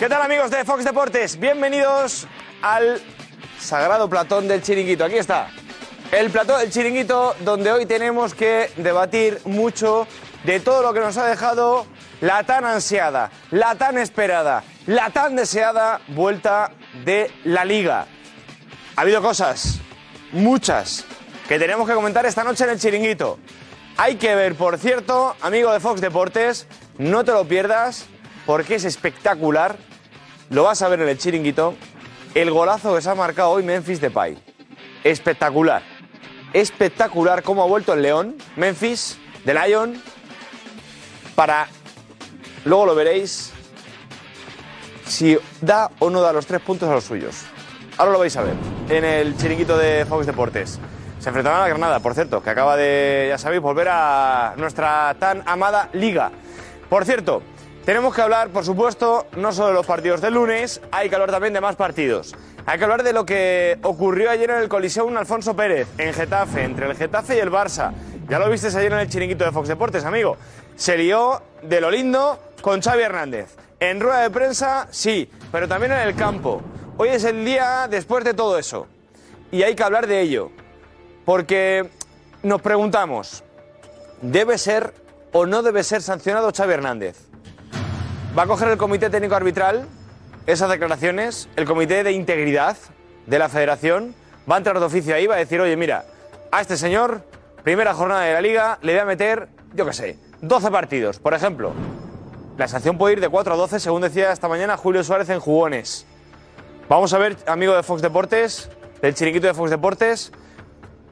¿Qué tal amigos de Fox Deportes? Bienvenidos al sagrado platón del chiringuito. Aquí está. El platón del chiringuito donde hoy tenemos que debatir mucho de todo lo que nos ha dejado la tan ansiada, la tan esperada, la tan deseada vuelta de la liga. Ha habido cosas, muchas, que tenemos que comentar esta noche en el chiringuito. Hay que ver, por cierto, amigo de Fox Deportes, no te lo pierdas porque es espectacular. Lo vas a ver en el chiringuito. El golazo que se ha marcado hoy Memphis Depay. Espectacular. Espectacular cómo ha vuelto el León. Memphis, de Lion. Para. Luego lo veréis. Si da o no da los tres puntos a los suyos. Ahora lo vais a ver en el chiringuito de Fox Deportes. Se enfrentaban a Granada, por cierto, que acaba de, ya sabéis, volver a nuestra tan amada liga. Por cierto, tenemos que hablar, por supuesto, no solo de los partidos del lunes, hay que hablar también de más partidos. Hay que hablar de lo que ocurrió ayer en el Coliseum Alfonso Pérez, en Getafe, entre el Getafe y el Barça. Ya lo visteis ayer en el chiringuito de Fox Deportes, amigo. Se lió de lo lindo con Xavi Hernández. En rueda de prensa, sí, pero también en el campo. Hoy es el día después de todo eso. Y hay que hablar de ello. Porque nos preguntamos, ¿debe ser o no debe ser sancionado Xavi Hernández? ¿Va a coger el Comité Técnico Arbitral esas declaraciones? ¿El Comité de Integridad de la Federación va a entrar de oficio ahí? Va a decir, oye, mira, a este señor, primera jornada de la Liga, le voy a meter, yo qué sé, 12 partidos. Por ejemplo, la sanción puede ir de 4 a 12, según decía esta mañana Julio Suárez en Jugones. Vamos a ver, amigo de Fox Deportes, del chiringuito de Fox Deportes,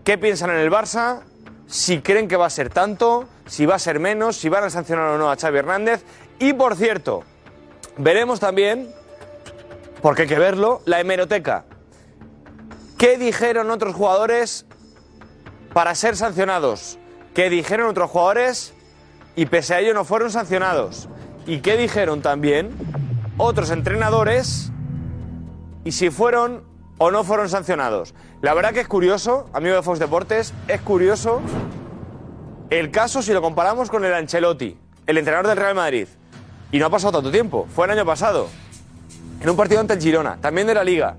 qué piensan en el Barça, si creen que va a ser tanto, si va a ser menos, si van a sancionar o no a Xavi Hernández. Y por cierto, veremos también, porque hay que verlo, la hemeroteca. ¿Qué dijeron otros jugadores para ser sancionados? ¿Qué dijeron otros jugadores y pese a ello no fueron sancionados? ¿Y qué dijeron también otros entrenadores y si fueron o no fueron sancionados? La verdad que es curioso, amigo de Fox Deportes, es curioso el caso si lo comparamos con el Ancelotti, el entrenador del Real Madrid. Y no ha pasado tanto tiempo, fue el año pasado, en un partido ante el Girona, también de la Liga.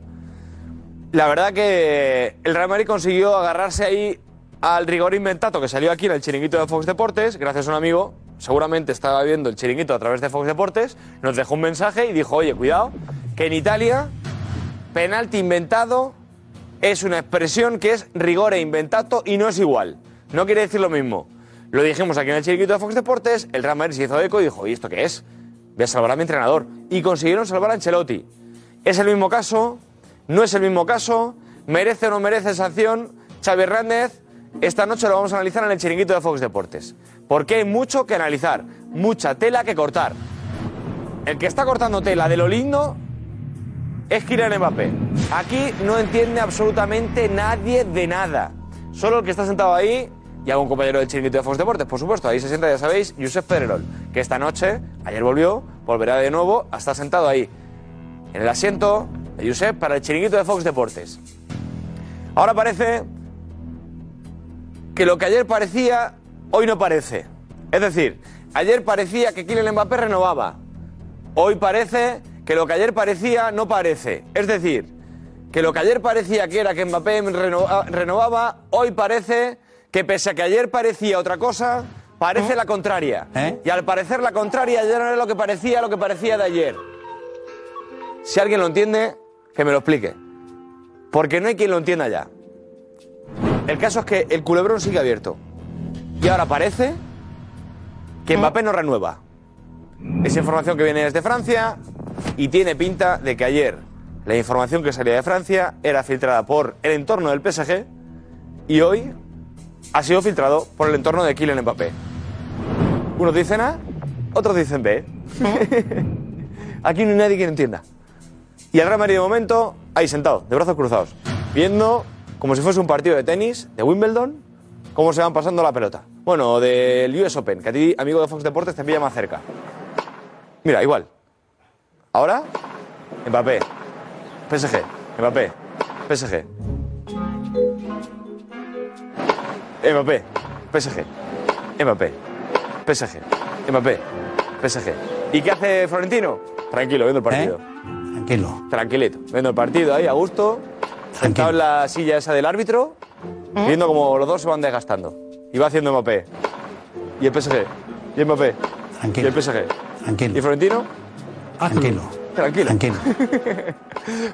La verdad que el Real Madrid consiguió agarrarse ahí al rigor inventato que salió aquí en el chiringuito de Fox Deportes, gracias a un amigo, seguramente estaba viendo el chiringuito a través de Fox Deportes, nos dejó un mensaje y dijo, oye, cuidado, que en Italia, penalti inventado es una expresión que es rigor e inventato y no es igual. No quiere decir lo mismo. Lo dijimos aquí en el chiringuito de Fox Deportes, el Real Madrid se hizo eco y dijo, ¿y esto qué es? Voy a salvar a mi entrenador. Y consiguieron salvar a Ancelotti. ¿Es el mismo caso? ¿No es el mismo caso? ¿Merece o no merece sanción Xavi Hernández? Esta noche lo vamos a analizar en el chiringuito de Fox Deportes. Porque hay mucho que analizar, mucha tela que cortar. El que está cortando tela de lo lindo es Kylian Mbappé. Aquí no entiende absolutamente nadie de nada. Solo el que está sentado ahí y algún compañero del chiringuito de Fox Deportes, por supuesto. Ahí se sienta, ya sabéis, Josep Pedrerol, que esta noche, ayer volvió, volverá de nuevo a estar sentado ahí, en el asiento de Josep para el chiringuito de Fox Deportes. Ahora parece que lo que ayer parecía, hoy no parece. Es decir, ayer parecía que Kylian Mbappé renovaba. Hoy parece que lo que ayer parecía no parece. Es decir, que lo que ayer parecía que era que Mbappé renova- renovaba, hoy parece que pese a que ayer parecía otra cosa, parece la contraria. Y al parecer la contraria ya no era lo que parecía lo que parecía de ayer. Si alguien lo entiende, que me lo explique. Porque no hay quien lo entienda ya. El caso es que el culebrón sigue abierto. Y ahora parece que Mbappé no renueva. Es información que viene desde Francia y tiene pinta de que ayer la información que salía de Francia era filtrada por el entorno del PSG y hoy ha sido filtrado por el entorno de Kylian Mbappé. Unos dicen A, otros dicen B. Aquí no hay nadie que lo entienda. Y el Real Madrid de momento, ahí sentado, de brazos cruzados, viendo como si fuese un partido de tenis, de Wimbledon, cómo se van pasando la pelota. Bueno, del US Open, que a ti, amigo de Fox Deportes, te pilla más cerca. Mira, igual. Ahora, Mbappé. PSG. Mbappé. PSG. Mbappé. PSG. Mbappé. PSG. Mbappé. PSG. ¿Y qué hace Florentino? Tranquilo, viendo el partido. Tranquilo. Tranquilito. Viendo el partido ahí, a gusto. Sentado en la silla esa del árbitro. Viendo como los dos se van desgastando. Y va haciendo Mbappé. Y el PSG. Y Mbappé. Tranquilo. Y el PSG. Tranquilo. ¿Y Florentino? Tranquilo. Tranquilo. Tranquilo.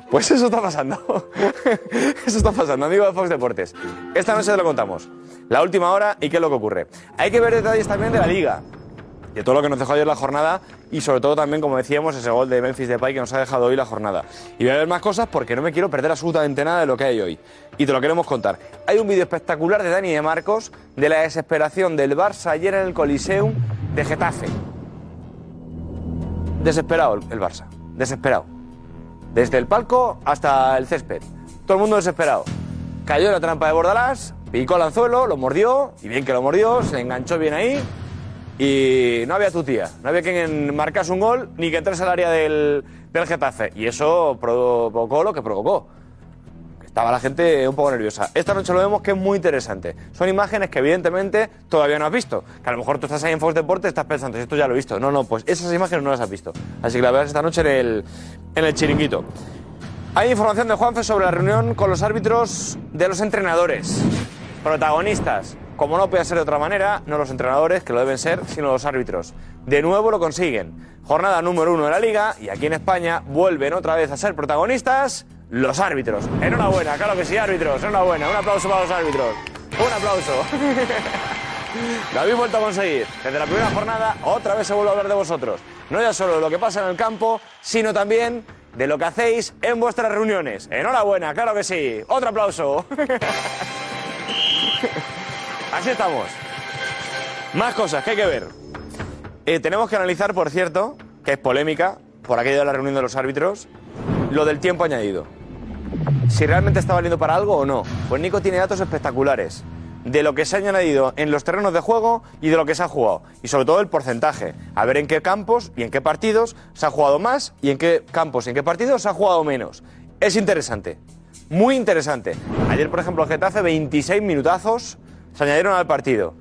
Pues eso está pasando. eso está pasando, amigo de Fox Deportes. Esta noche te lo contamos. La última hora y qué es lo que ocurre. Hay que ver detalles también de la liga. De todo lo que nos dejó ayer la jornada y sobre todo también, como decíamos, ese gol de Memphis Depay que nos ha dejado hoy la jornada. Y voy a ver más cosas porque no me quiero perder absolutamente nada de lo que hay hoy. Y te lo queremos contar. Hay un vídeo espectacular de Dani y de Marcos de la desesperación del Barça ayer en el Coliseum de Getafe. Desesperado el el Barça. Desesperado. Desde el palco hasta el césped. Todo el mundo desesperado. Cayó en la trampa de Bordalás, picó el anzuelo, lo mordió, y bien que lo mordió, se enganchó bien ahí, y no había tu tía. No había quien marcase un gol ni que entrase al área del, del Getafe. Y eso provocó lo que provocó. Estaba la gente un poco nerviosa. Esta noche lo vemos que es muy interesante. Son imágenes que evidentemente todavía no has visto. Que a lo mejor tú estás ahí en Fox Deportes y estás pensando, esto ya lo he visto. No, no, pues esas imágenes no las has visto. Así que la verás esta noche en el, en el chiringuito. Hay información de Juanfe sobre la reunión con los árbitros de los entrenadores. Protagonistas. Como no puede ser de otra manera, no los entrenadores, que lo deben ser, sino los árbitros. De nuevo lo consiguen. Jornada número uno de la liga y aquí en España vuelven otra vez a ser protagonistas los árbitros. Enhorabuena, claro que sí, árbitros. Enhorabuena. Un aplauso para los árbitros. Un aplauso. Lo habéis vuelto a conseguir. Desde la primera jornada, otra vez se vuelve a hablar de vosotros. No ya solo de lo que pasa en el campo, sino también de lo que hacéis en vuestras reuniones. Enhorabuena, claro que sí. Otro aplauso. Así estamos. Más cosas que hay que ver. Eh, tenemos que analizar, por cierto, que es polémica, por aquello de la reunión de los árbitros, lo del tiempo añadido. Si realmente está valiendo para algo o no. Pues Nico tiene datos espectaculares de lo que se ha añadido en los terrenos de juego y de lo que se ha jugado. Y sobre todo el porcentaje. A ver en qué campos y en qué partidos se ha jugado más y en qué campos y en qué partidos se ha jugado menos. Es interesante. Muy interesante. Ayer, por ejemplo, el Getafe, 26 minutazos se añadieron al partido.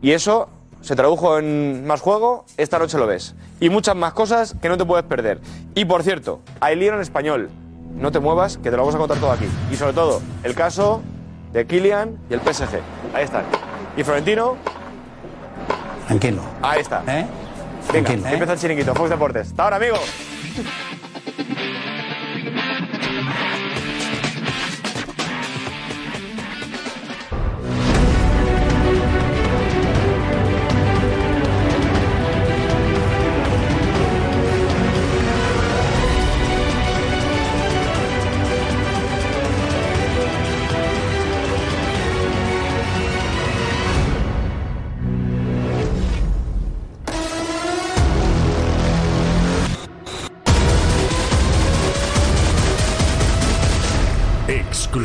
Y eso se tradujo en más juego, esta noche lo ves. Y muchas más cosas que no te puedes perder. Y por cierto, hay lío en español. No te muevas, que te lo vamos a contar todo aquí. Y sobre todo, el caso de Kylian y el PSG. Ahí están. Y Florentino, Tranquilo. ahí está. ¿Eh? Venga, Tranquilo, ¿eh? empieza el chiringuito, Fox Deportes. Hasta ahora, amigo.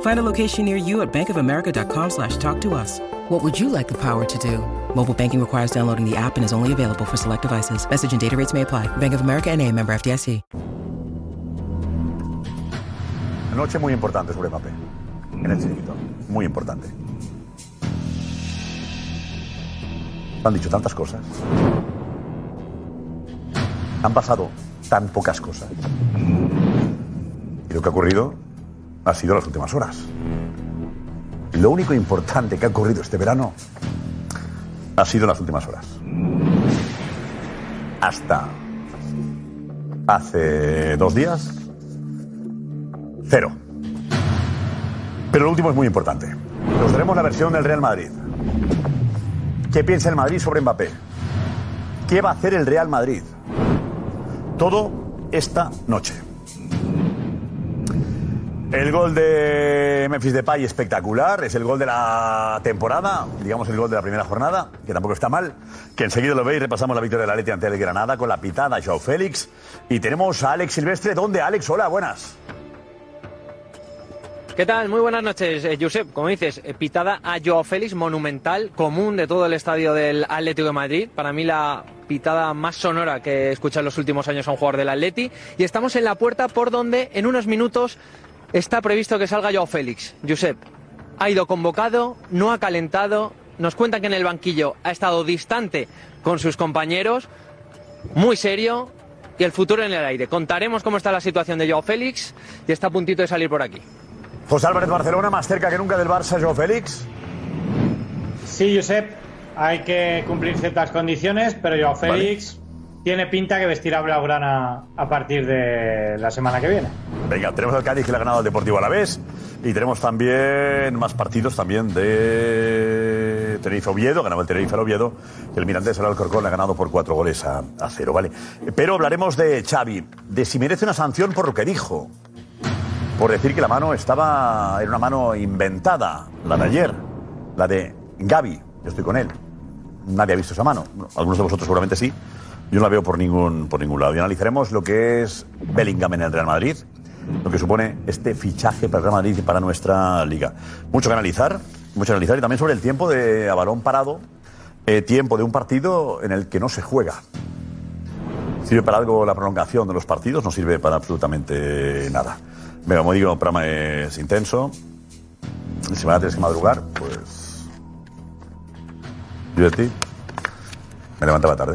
Find a location near you at bankofamerica.com slash talk to us. What would you like the power to do? Mobile banking requires downloading the app and is only available for select devices. Message and data rates may apply. Bank of America and a member FDIC. Noche muy importante sobre Mbappé. En el Chiringuito. Muy importante. Han dicho tantas cosas. Han pasado tan pocas cosas. Y lo que ha ocurrido ha sido las últimas horas. Lo único importante que ha ocurrido este verano ha sido las últimas horas. Hasta hace dos días, cero. Pero lo último es muy importante. Nos daremos la versión del Real Madrid. ¿Qué piensa el Madrid sobre Mbappé? ¿Qué va a hacer el Real Madrid? Todo esta noche. El gol de Memphis Depay espectacular, es el gol de la temporada, digamos el gol de la primera jornada, que tampoco está mal, que enseguida lo veis, repasamos la victoria de la Leti ante el Granada con la pitada Joao Félix y tenemos a Alex Silvestre, ¿dónde Alex? Hola, buenas. ¿Qué tal? Muy buenas noches, eh, Josep. Como dices, eh, pitada a Joao Félix, monumental, común de todo el estadio del Atlético de Madrid. Para mí la pitada más sonora que he escuchado en los últimos años a un jugador del Atleti. Y estamos en la puerta por donde en unos minutos está previsto que salga Joao Félix. Josep, ha ido convocado, no ha calentado, nos cuentan que en el banquillo ha estado distante con sus compañeros, muy serio y el futuro en el aire. Contaremos cómo está la situación de Joao Félix y está a puntito de salir por aquí. José Álvarez Barcelona, más cerca que nunca del Barça, Joao Félix. Sí, Josep, hay que cumplir ciertas condiciones, pero Joao Félix tiene pinta que vestirá blaugrana a partir de la semana que viene. Venga, tenemos al Cádiz que le ha ganado al Deportivo Alavés y tenemos también más partidos también de Tenerife Oviedo, ganaba el Tenerife al Oviedo, y el Mirandés al Alcorcón le ha ganado por cuatro goles a, a cero, ¿vale? Pero hablaremos de Xavi, de si merece una sanción por lo que dijo, por decir que la mano estaba, era una mano inventada, la de ayer, la de Gaby, yo estoy con él. Nadie ha visto esa mano, algunos de vosotros seguramente sí, yo no la veo por ningún, por ningún lado. Y analizaremos lo que es Bellingham en el Real Madrid, lo que supone este fichaje para el Real Madrid y para nuestra liga. Mucho que analizar, mucho que analizar y también sobre el tiempo de a balón parado, eh, tiempo de un partido en el que no se juega. ¿Sirve para algo la prolongación de los partidos? No sirve para absolutamente nada. Venga, como digo, el programa es intenso. Si mañana tienes que madrugar, pues. Yo de ti. Me levantaba tarde.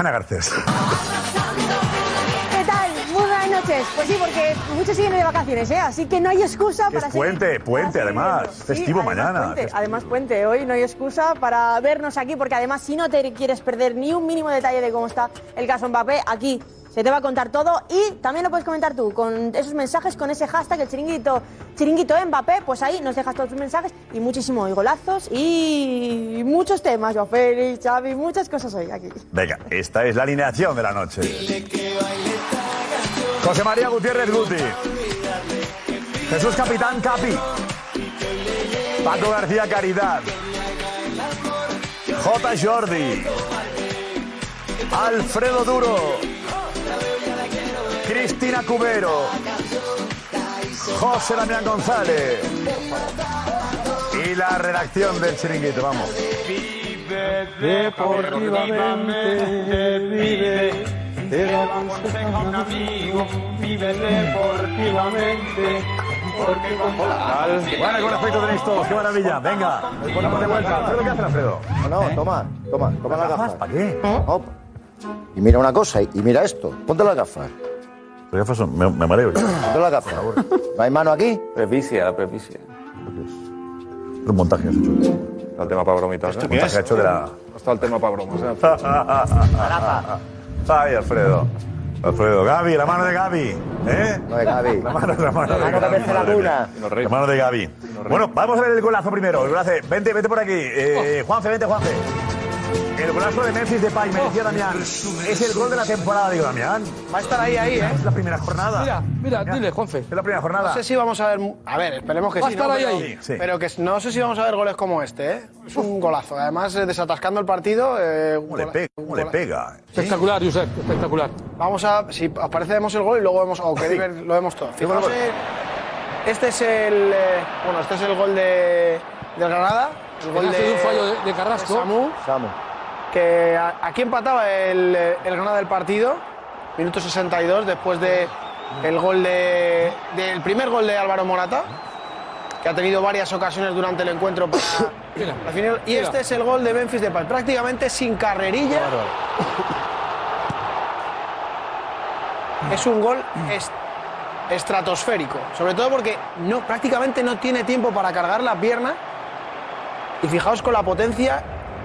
Ana Garcés. ¿Qué tal? Muy buenas noches. Pues sí, porque muchos siguen de vacaciones, ¿eh? Así que no hay excusa Que es para puente, seguir- puente, para además. Festivo además mañana. Puente, Festivo. además puente. Hoy no hay excusa para vernos aquí, porque además si no te quieres perder ni un mínimo detalle de cómo está el caso Mbappé, aquí se te va a contar todo y también lo puedes comentar tú con esos mensajes, con ese hashtag, el chiringuito, chiringuito Mbappé, pues ahí nos dejas todos tus mensajes y muchísimo y golazos y muchos temas, Joao Félix, Xavi, muchas cosas hoy aquí. Venga, esta es la alineación de la noche. José María Gutiérrez Guti. Jesús Capitán Capi. Paco García Caridad. J. Jordi. Alfredo Duro. Cristina Cubero. José Damián González. Y la redacción del chiringuito, vamos. Deportivamente vive, te lo aconseja un amigo, vive deportivamente, porque con Bueno, con aspecto tenéis todos, qué maravilla. Venga, vamos de vuelta. Alfredo, ¿qué hace Alfredo? No, toma, toma, toma las gafas. ¿Para qué? No. Y mira una cosa, y mira esto. Ponte las gafas. Las gafas son, me, me mareo. yo. Las gafas. ¿No hay mano aquí? Prepicia, la prepicia. Un montaje has hecho. El tema para bromitas. ¿eh? Un montaje hecho de la. Está el tema para bromas. ¿eh? Ay, Alfredo. Alfredo, Gaby, la mano de Gaby. ¿Eh? No de Gaby. La mano, la mano de mano que Gaby. la mía. La mano de Gaby. Bueno, vamos a ver el golazo primero. El golazo. Vente, vente por aquí. Eh, Juanfe, vente, Juanfe. El golazo de Memphis Depay, me decía Damián. Es el gol de la temporada, digo, Damián. Va a estar ahí, ahí, ¿eh? Es la primera jornada. Mira, mira, dile, Juanfe. Es la primera jornada. No sé si vamos a ver. A ver, esperemos que Va a sí. estar ¿no? ahí, pero, ahí. Sí. pero que no sé si vamos a ver goles como este, ¿eh? Es un golazo. Además, eh, desatascando el partido. eh, ¿Cómo le pega? un ¿Cómo le pega? Espectacular, Josep, espectacular. Vamos a. Si os parece, vemos el gol y luego vemos. O que diga- lo vemos todo. Sí, Fijaos, eh, este es el. eh, bueno, este es el gol de, del Granada. El gol de, un fallo de- de Carrasco. Samu, Samu. Que aquí empataba el, el Granada del partido. Minuto 62, después de el gol de, del primer gol de Álvaro Morata, que ha tenido varias ocasiones durante el encuentro para Mira, definir. Y mira. este es el gol de Memphis Depay, prácticamente sin carrerilla. Es un gol est- estratosférico, sobre todo porque no, prácticamente no tiene tiempo para cargar la pierna. Y fijaos con la potencia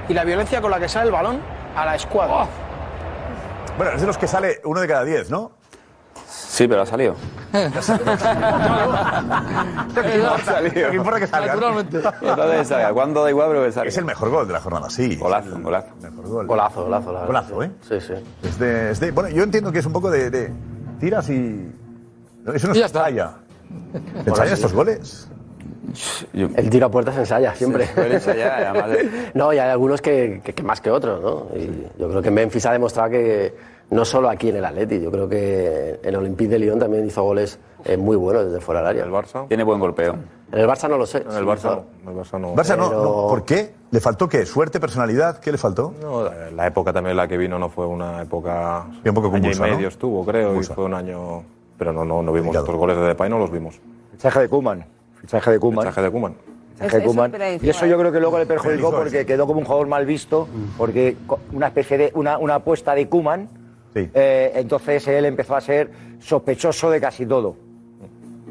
y la violencia con la que sale el balón a la escuadra. Bueno, es de los que sale uno de cada diez, ¿no? Sí, pero ha salido. Lo que importa, lo que importa que salga. Naturalmente. Entonces salga. Cuando da igual, pero que salga. Es el mejor gol de la jornada, sí. Golazo, golazo. Mejor gol. Golazo, golazo, la. Golazo, ¿eh? Sí, sí. Es de, es de- bueno, yo entiendo que es un poco de, de tiras y... Eso no Y ya se está. ¿Se ensayan estos goles? Yo- El tiro a puerta se ensaya siempre. Se ensayar, además de- no, y hay algunos que, que- que más que otros, ¿no? Y yo creo que Memphis ha demostrado que no solo aquí en el Atleti, yo creo que en el Olympique de Lyon también hizo goles eh, muy buenos desde fuera del área. El Barça. Tiene buen golpeo. En el Barça no lo sé. En el Barça no. El Barça no. Barça no, Pero- no. ¿Por qué? ¿Le faltó qué? ¿Suerte, personalidad? ¿Qué le faltó? No, la época también en la que vino no fue una época. Y un poco año y convulsa, ¿no? medio estuvo, creo, Convulsa. y fue un año. Pero no, no, no vimos Complicado. estos goles de Depay, no los vimos. Fichaje de Kuman. Fichaje de Kuman. Fichaje de Koeman. Fichaje de Koeman. Y eso yo creo que luego le perjudicó porque quedó como un jugador mal visto, porque una especie de una, una apuesta de Kuman. Sí. entonces él empezó a ser sospechoso de casi todo.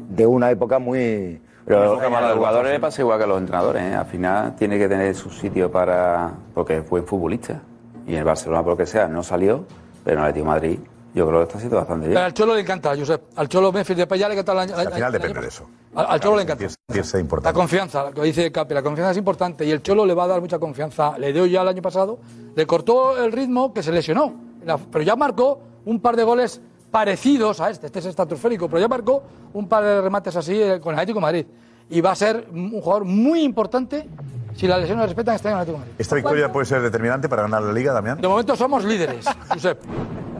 De una época muy. Pero a los jugadores le pasa igual que a los entrenadores. ¿eh? Al final tiene que tener su sitio para. porque fue futbolista. Y en el Barcelona, por lo que sea, no salió, pero en el Atlético de Madrid, yo creo que está haciendo bastante Pero bien. al Cholo le encanta, Josep. Al Cholo Memphis de ya le encanta. Al final depende de eso. Al, al Cholo le encanta. La importante. confianza, lo dice Capi, la confianza es importante y el Cholo le va a dar mucha confianza. Le dio ya el año pasado, le cortó el ritmo que se lesionó, La- pero ya marcó un par de goles parecidos a este, este es estratosférico, pero ya marcó un par de remates así eh, con el Atlético de Madrid. Y va a ser un jugador muy importante si las lesiones le respetan año en el Atlético de Madrid. ¿Esta victoria puede ser determinante para ganar la Liga, Damián? De momento somos líderes, Josep.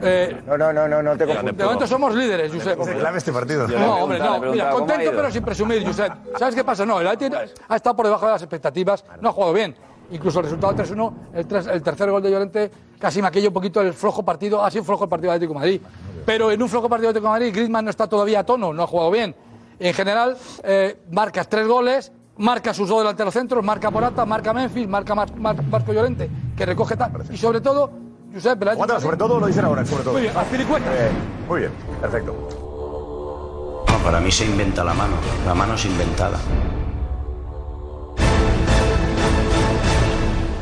Eh, No, no, no, no, no te de confundas. momento somos líderes, Josep. ¿Es clave este partido? No, hombre, no. Mira, contento pero sin presumir, Josep. ¿Sabes qué pasa? No, el Atleti ha estado por debajo de las expectativas, no ha jugado bien. Incluso el resultado 3-1, el, tres- el tercer gol de Llorente casi maquilla un poquito el flojo partido. Ha sido flojo el partido de Atlético de Madrid. Pero en un flojo partido de Atlético de Madrid, Griezmann no está todavía a tono, no ha jugado bien. En general, eh, marcas tres goles, marca sus dos delanteros centros, marca Morata, marca Memphis, marca Mar- Mar- Marco Llorente, que recoge tal. Y sobre todo, Josep, Aguanta, sobre todo lo dicen ahora, sobre todo. Muy bien. Eh, muy bien, perfecto. No, para mí se inventa la mano. La mano es inventada.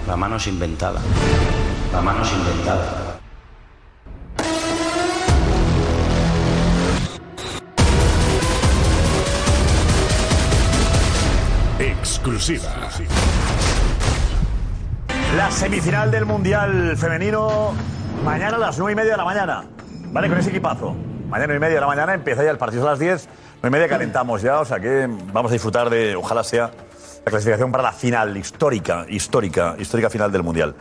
La mano es inventada. La mano es inventada. Exclusiva. La semifinal del Mundial Femenino, mañana a las 9 y media de la mañana. ¿Vale? Con ese equipazo. Mañana 9 y media de la mañana empieza ya el partido a las 10. 9 y media calentamos ya, o sea que vamos a disfrutar de, ojalá sea la clasificación para la final histórica, histórica, histórica final del Mundial.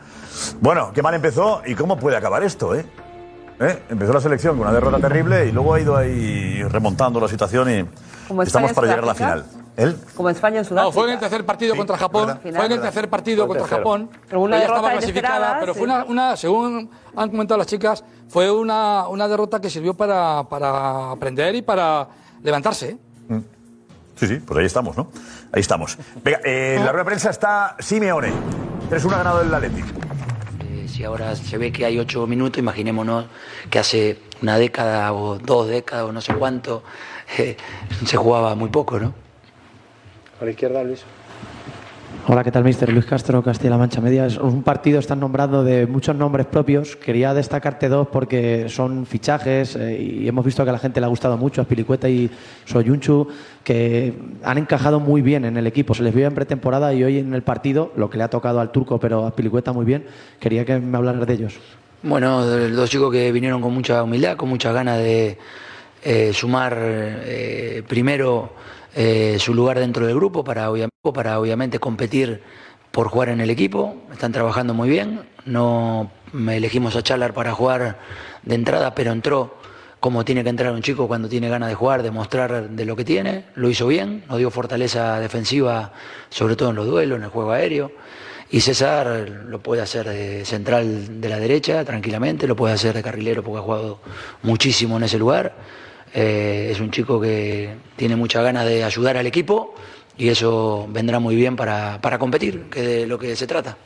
Bueno, qué mal empezó y cómo puede acabar esto, ¿eh? ¿Eh? Empezó la selección con una derrota terrible y luego ha ido ahí remontando la situación y Como estamos para llegar a la final. ¿Él? Como España en Sudáfrica. No, fue en el tercer partido contra Japón. Fue en el tercer partido contra. Japón. Pero una Ella derrota estaba clasificada, pero sí. fue una, una- según han comentado las chicas, fue una, una derrota que sirvió para, para aprender y para levantarse. ¿eh? Sí, sí, pues ahí estamos, ¿no? Ahí estamos. Venga, eh, en la rueda de prensa está Simeone. 3-1 ganado el Atlético. Eh, si ahora se ve que hay ocho minutos, imaginémonos que hace una década o dos décadas o no sé cuánto eh, se jugaba muy poco, ¿no? A la izquierda, Luis. Hola, ¿qué tal, mister? Luis Castro, Castilla-La Mancha Media. Es un partido, están nombrando de muchos nombres propios. Quería destacarte dos porque son fichajes eh, y hemos visto que a la gente le ha gustado mucho, a Pilicueta y Soyunchu, que han encajado muy bien en el equipo. Se les vio en pretemporada y hoy en el partido, lo que le ha tocado al turco, pero a Pilicueta muy bien. Quería que me hablaras de ellos. Bueno, dos chicos que vinieron con mucha humildad, con muchas ganas de eh, sumar eh, primero eh, su lugar dentro del grupo para, para obviamente competir por jugar en el equipo. Están trabajando muy bien. No me elegimos a Chalar para jugar de entrada, pero entró como tiene que entrar un chico cuando tiene ganas de jugar, demostrar de lo que tiene. Lo hizo bien, nos dio fortaleza defensiva, sobre todo en los duelos, en el juego aéreo. Y César lo puede hacer de central de la derecha tranquilamente, lo puede hacer de carrilero porque ha jugado muchísimo en ese lugar. Eh, es un chico que tiene mucha ganas de ayudar al equipo y eso vendrá muy bien para, para competir, que de lo que se trata.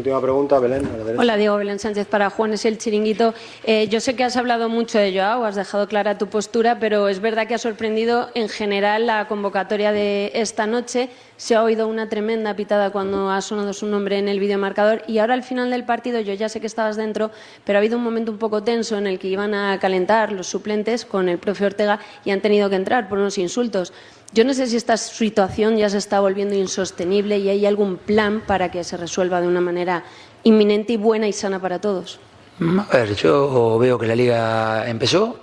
Última pregunta, Belén. a la. Hola, Diego Belén Sánchez para Juan es el chiringuito. Eh, yo sé que has hablado mucho de Joao, has dejado clara tu postura, pero es verdad que ha sorprendido en general la convocatoria de esta noche. Se ha oído una tremenda pitada cuando ha sonado su nombre en el videomarcador y ahora al final del partido, yo ya sé que estabas dentro, pero ha habido un momento un poco tenso en el que iban a calentar los suplentes con el profe Ortega y han tenido que entrar por unos insultos. Yo no sé si esta situación ya se está volviendo insostenible y hay algún plan para que se resuelva de una manera inminente y buena y sana para todos. A ver, yo veo que la liga empezó,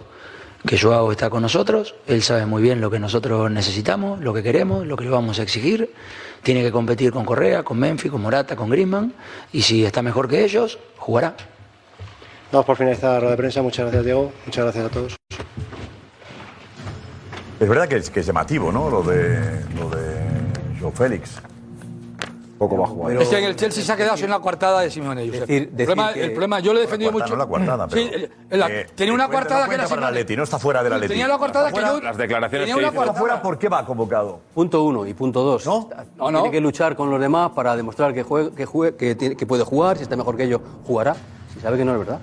que Joao está con nosotros, él sabe muy bien lo que nosotros necesitamos, lo que queremos, lo que le vamos a exigir. Tiene que competir con Correa, con Memphis, con Morata, con Griezmann, y si está mejor que ellos, jugará. Damos por finalizada la rueda de prensa. Muchas gracias, Diego. Muchas gracias a todos. Es verdad que es, que es llamativo, ¿no? Lo de, lo de Joe Félix. Poco va a jugar. Es que en el Chelsea se ha quedado sin la coartada de Simeone. Josep. el, problema, el problema, yo le he defendido Cuartada, mucho. no la cuartada, pero- Sí, el- el- la- Eh, tenía una no que era para. Atleti, no está fuera del Atleti. Tenía la coartada Está que yo. Las declaraciones tenía que una hizo. coartada- fuera, ¿por qué va convocado? Punto uno y punto dos. ¿No? No, no. Tiene que luchar con los demás para demostrar que, juegue, que, juegue- que, tiene- que puede jugar. Si está mejor que ellos, jugará. Si sabe que no es verdad.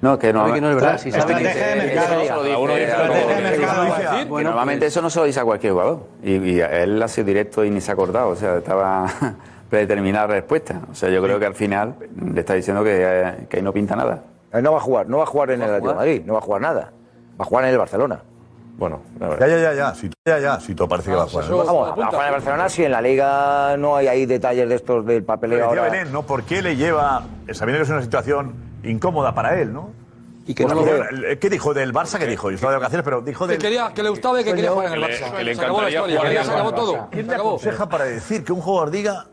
No, que no, Sabe que no es verdad. Si sabe Estrategia de Eso mercado. no se lo dice Uno dice a estrategia de mercado. Que Bueno, normalmente pues- eso no se lo dice a cualquier jugador. Y, y él ha sido directo y ni se ha acordado. O sea, estaba predeterminada la respuesta. O sea, yo creo que al final le está diciendo que, eh, que ahí no pinta nada. Eh, No va a jugar, no va a jugar en el Atlético de Madrid, no va a jugar nada. Va a jugar en el Barcelona. Bueno, Ya, ya, ya, ya. Si, ya, ya. Si todo parece que va a jugar. Vamos, va a jugar en el Barcelona si en la Liga no hay ahí detalles de estos del papeleo ahora. Belén, ¿no? ¿Por qué le lleva, sabiendo que es una situación incómoda para él, ¿no? Y que no Porque, lo eh, ¿Qué dijo del Barça? ¿Qué dijo? Yo estaba de vacaciones, pero dijo Que, del... quería, que le gustaba y que quería jugar en el Que le- Barça. que le se acabó la historia. se acabó todo. ¿Quién Se le acabó. aconseja para decir que un jugador diga...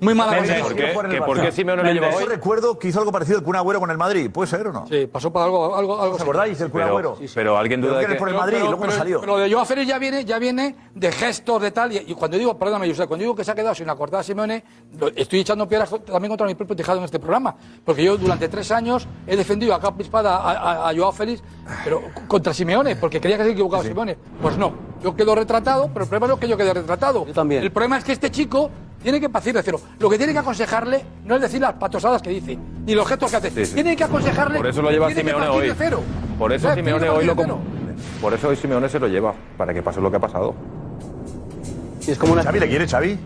Muy mala cosa. ¿por qué- ¿Por qué- que por qué Simeone lo lleva Yo hoy? recuerdo que hizo algo parecido el Kun Agüero con el Madrid. ¿Puede ser o no? Sí, pasó por algo. algo, algo ¿Os acordáis del Kun Pero- Agüero? pero alguien duda de que que- por el Pero- Madrid y pero- luego no salió. Pero lo de Joao Félix ya viene, ya viene de gestos, de tal. Y, y cuando digo, perdóname, José, cuando digo que se ha quedado sin la cortada Simeone, lo- estoy echando piedras también contra mi propio tejado en este programa. Porque yo durante tres años he defendido a capa y espada a, a, a Joao Félix, pero contra Simeone, porque creía que se equivocaba Simeone. Pues no, yo quedo retratado, pero el problema no es que yo quede retratado. Yo también. El problema es que este chico tiene que partir de cero. Lo que tiene que aconsejarle no es decir las patosadas que dice, ni los gestos que hace. Sí, sí. Tiene que aconsejarle. Por eso lo lleva Simeone hoy. cero. Por eso Simeone hoy lo partir de com- Por eso hoy Simeone se lo lleva, para que pase lo que ha pasado. Y es como una. ¿Xavi le quiere, Xavi?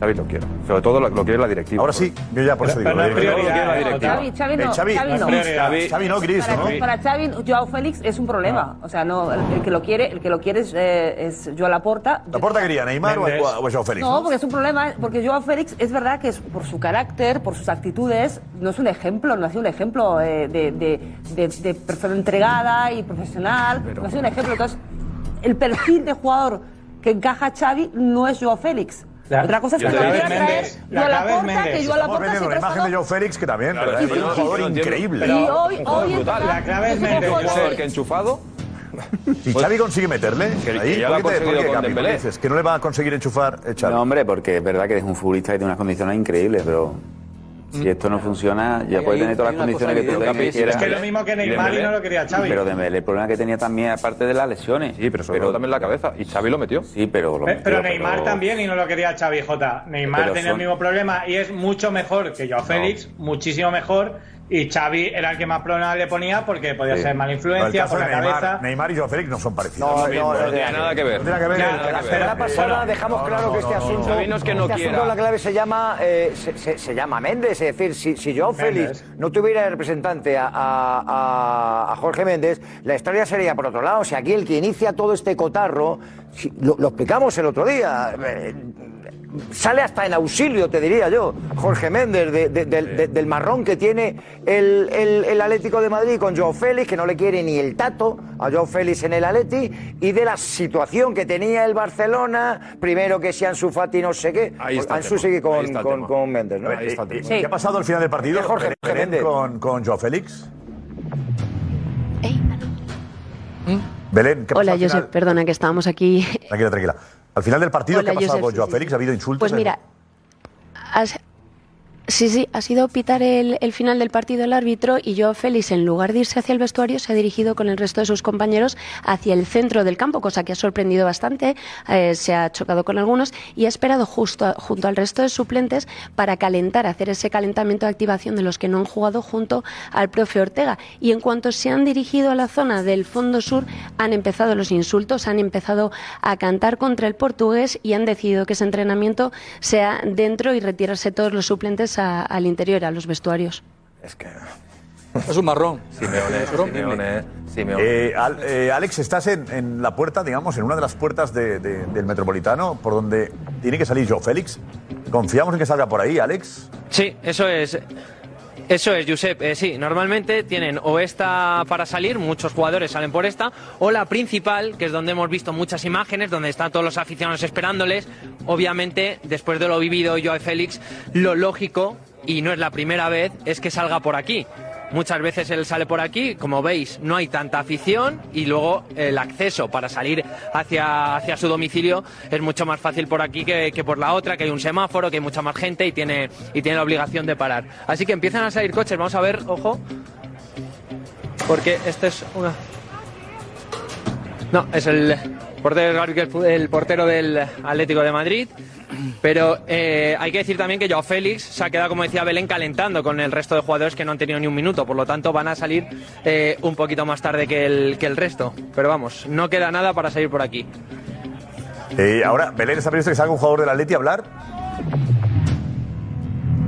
Xavi lo quiere. Sobre todo lo, lo quiere la directiva. Ahora sí, yo ya por eso digo. Pero no la ¿eh? directiva. Xavi, Xavi no, Xavi, Xavi no. Xavi, Xavi no, Gris, Para, ¿no? para Xavi, Joao Félix es un problema. O sea, no, el, el que lo quiere, el que lo quiere es, eh, es Joao Laporta. ¿La porta quería Neymar o o Joao Félix? No, porque es un problema, porque Joao Félix es verdad que es, por su carácter, por sus actitudes, no es un ejemplo, no ha sido un ejemplo eh, de, de, de- de persona entregada y profesional, no ha sido un ejemplo. Entonces, el perfil de jugador que encaja a Xavi no es Joao Félix. La- Otra cosa es que la clave quiera es traer Méndez. La Joao clave es Laporta, que Laporta vendiendo la siempre ha imagen de Joao Félix, que también, sí, es un no, jugador yo increíble. Y hoy, hoy La clave es que un Méndez. que enchufado. ¿Y Xavi consigue meterle? Que- que ahí? ya lo ha ¿Por qué te- conseguido por qué, con Capi? ¿Por qué Dembélé. dices? ¿Que no le va a conseguir enchufar eh, Xavi? No, hombre, porque es verdad que es un futbolista que tiene unas condiciones increíbles, pero si esto no funciona, ya puede tener todas las condiciones que tú tengas quieras. Es que lo mismo que Neymar y no lo quería Xavi. Pero Dembélé, el problema que tenía también, aparte de las lesiones. Sí, pero sobre todo también la cabeza. Y Xavi lo metió. Sí, pero lo Pe- Pero metió, Neymar pero- también y no lo quería Xavi J. Neymar Pero tenía el mismo problema y es mucho mejor que Joao Félix, muchísimo mejor. Y Xavi era el que más problemas le ponía porque podía Sí. ser mala el influencia caso por de la Neymar, cabeza. Neymar y Joao Félix no son parecidos. No, no, no, no tiene nada que ver. No tiene nada que ver. La semana pasada dejamos no, claro no, que este asunto, Xavi no es que no este quiera. asunto la clave se llama eh, se, se- se llama Méndez, es decir, si, si Joao Méndez. Félix no tuviera de representante a, a- a- a Jorge Méndez, la historia sería por otro lado. O sea, aquí el que inicia todo este cotarro, si- lo, lo explicamos el otro día. eh, Sale hasta en auxilio, te diría yo, Jorge Méndez, de- de- del- de- del marrón que tiene el, el- el Atlético de Madrid con Joao Félix, que no le quiere ni el tato a Joao Félix en el Atleti, y de la situación que tenía el Barcelona, primero que si Ansu Fati no sé qué, Ahí está el Ansu tema. sigue Ahí con, con, con Méndez, ¿no? Ahí está el tema. Sí. ¿Qué ha pasado al final del partido De Jorge Méndez. con, con Joao Félix? Belén, ¿qué Hola? Josep, perdona que estábamos aquí. Tranquila, tranquila. Al final del partido, Hola, ¿qué ha pasado Josep, con Joao sí. Félix? ¿Ha habido insultos? Pues mira, has- Sí, sí, ha sido pitar el, el final del partido el árbitro y yo, Félix, en lugar de irse hacia el vestuario, se ha dirigido con el resto de sus compañeros hacia el centro del campo, cosa que ha sorprendido bastante, eh, se ha chocado con algunos y ha esperado justo junto al resto de suplentes para calentar, hacer ese calentamiento de activación de los que no han jugado junto al profe Ortega. Y en cuanto se han dirigido a la zona del fondo sur, han empezado los insultos, han empezado a cantar contra el portugués y han decidido que ese entrenamiento sea dentro y retirarse todos los suplentes a- al interior, a los vestuarios. Es un marrón. Simeone, Simeone, Simeone. Eh, Al- eh, Alex, estás en, en la puerta, digamos, en una de las puertas de- de- del Metropolitano, por donde tiene que salir Joe Félix. ¿Confiamos en que salga por ahí, Alex? Sí, eso es. Eso es, Josep. Eh, sí, normalmente tienen o esta para salir, muchos jugadores salen por esta, o la principal, que es donde hemos visto muchas imágenes, donde están todos los aficionados esperándoles. Obviamente, después de lo vivido Joao Félix, lo lógico, y no es la primera vez, es que salga por aquí. Muchas veces él sale por aquí, como veis, no hay tanta afición y luego el acceso para salir hacia, hacia su domicilio es mucho más fácil por aquí que, que por la otra, que hay un semáforo, que hay mucha más gente y tiene, y tiene la obligación de parar. Así que empiezan a salir coches, vamos a ver, ojo, porque este es una... No, es el portero, el portero del Atlético de Madrid. Pero eh, hay que decir también que Joao Félix se ha quedado, como decía Belén, calentando con el resto de jugadores que no han tenido ni un minuto. Por lo tanto, van a salir eh, un poquito más tarde que el, que el resto. Pero vamos, no queda nada para salir por aquí. Eh, ahora, Belén, ¿está previsto que salga un jugador del Atleti a hablar?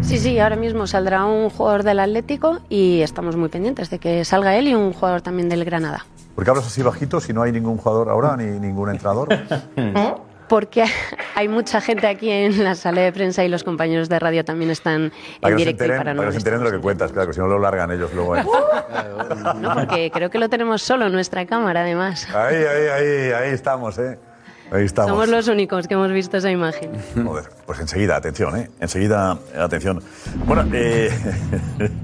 Sí, sí, ahora mismo saldrá un jugador del Atlético y estamos muy pendientes de que salga él y un jugador también del Granada. ¿Por qué hablas así bajito si no hay ningún jugador ahora ni ningún entrenador? Porque hay mucha gente aquí en la sala de prensa y los compañeros de radio también están Para en directo y enteren, para para no que nos enteren de lo que cuentas, claro, que si no lo largan ellos luego. ¿eh? No, porque creo que lo tenemos solo en nuestra cámara, además. Ahí, ahí, ahí, ahí estamos, ¿eh? Ahí estamos. Somos los únicos que hemos visto esa imagen. Joder, pues enseguida, atención, ¿eh? Enseguida, atención. Bueno, eh,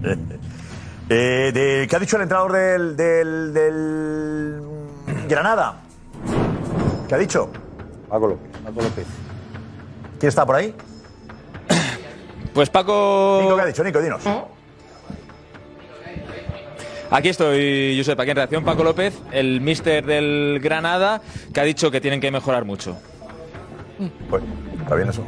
eh, de- ¿qué ha dicho el entrenador del, del, del Granada? ¿Qué ha dicho? Paco López. Paco López. ¿Quién está por ahí? Pues Paco. Nico, ¿qué ha dicho? Nico, dinos. Aquí estoy, Josep, aquí en reacción. Paco López, el míster del Granada, que ha dicho que tienen que mejorar mucho. Pues, está bien eso.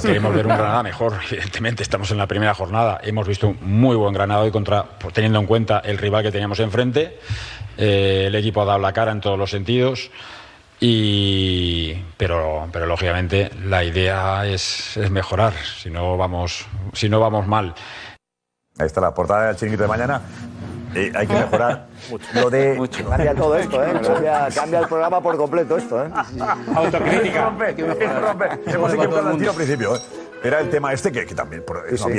Queremos ver un Granada mejor, evidentemente. Estamos en la primera jornada. Hemos visto un muy buen Granada hoy contra, pues, teniendo en cuenta el rival que teníamos enfrente. Eh, el equipo ha dado la cara en todos los sentidos. Y, pero, pero lógicamente la idea es, es mejorar, si no vamos, si no vamos mal. Ahí está la portada del chiringuito de mañana. Eh, hay que mejorar lo de. Cambia todo esto, ¿eh? Cambia, cambia el programa por completo esto, ¿eh? Autocrítica. rompe, rompe. Hemos equivocado al tiro al principio. ¿eh? Era el tema este que, que también por, es Sí.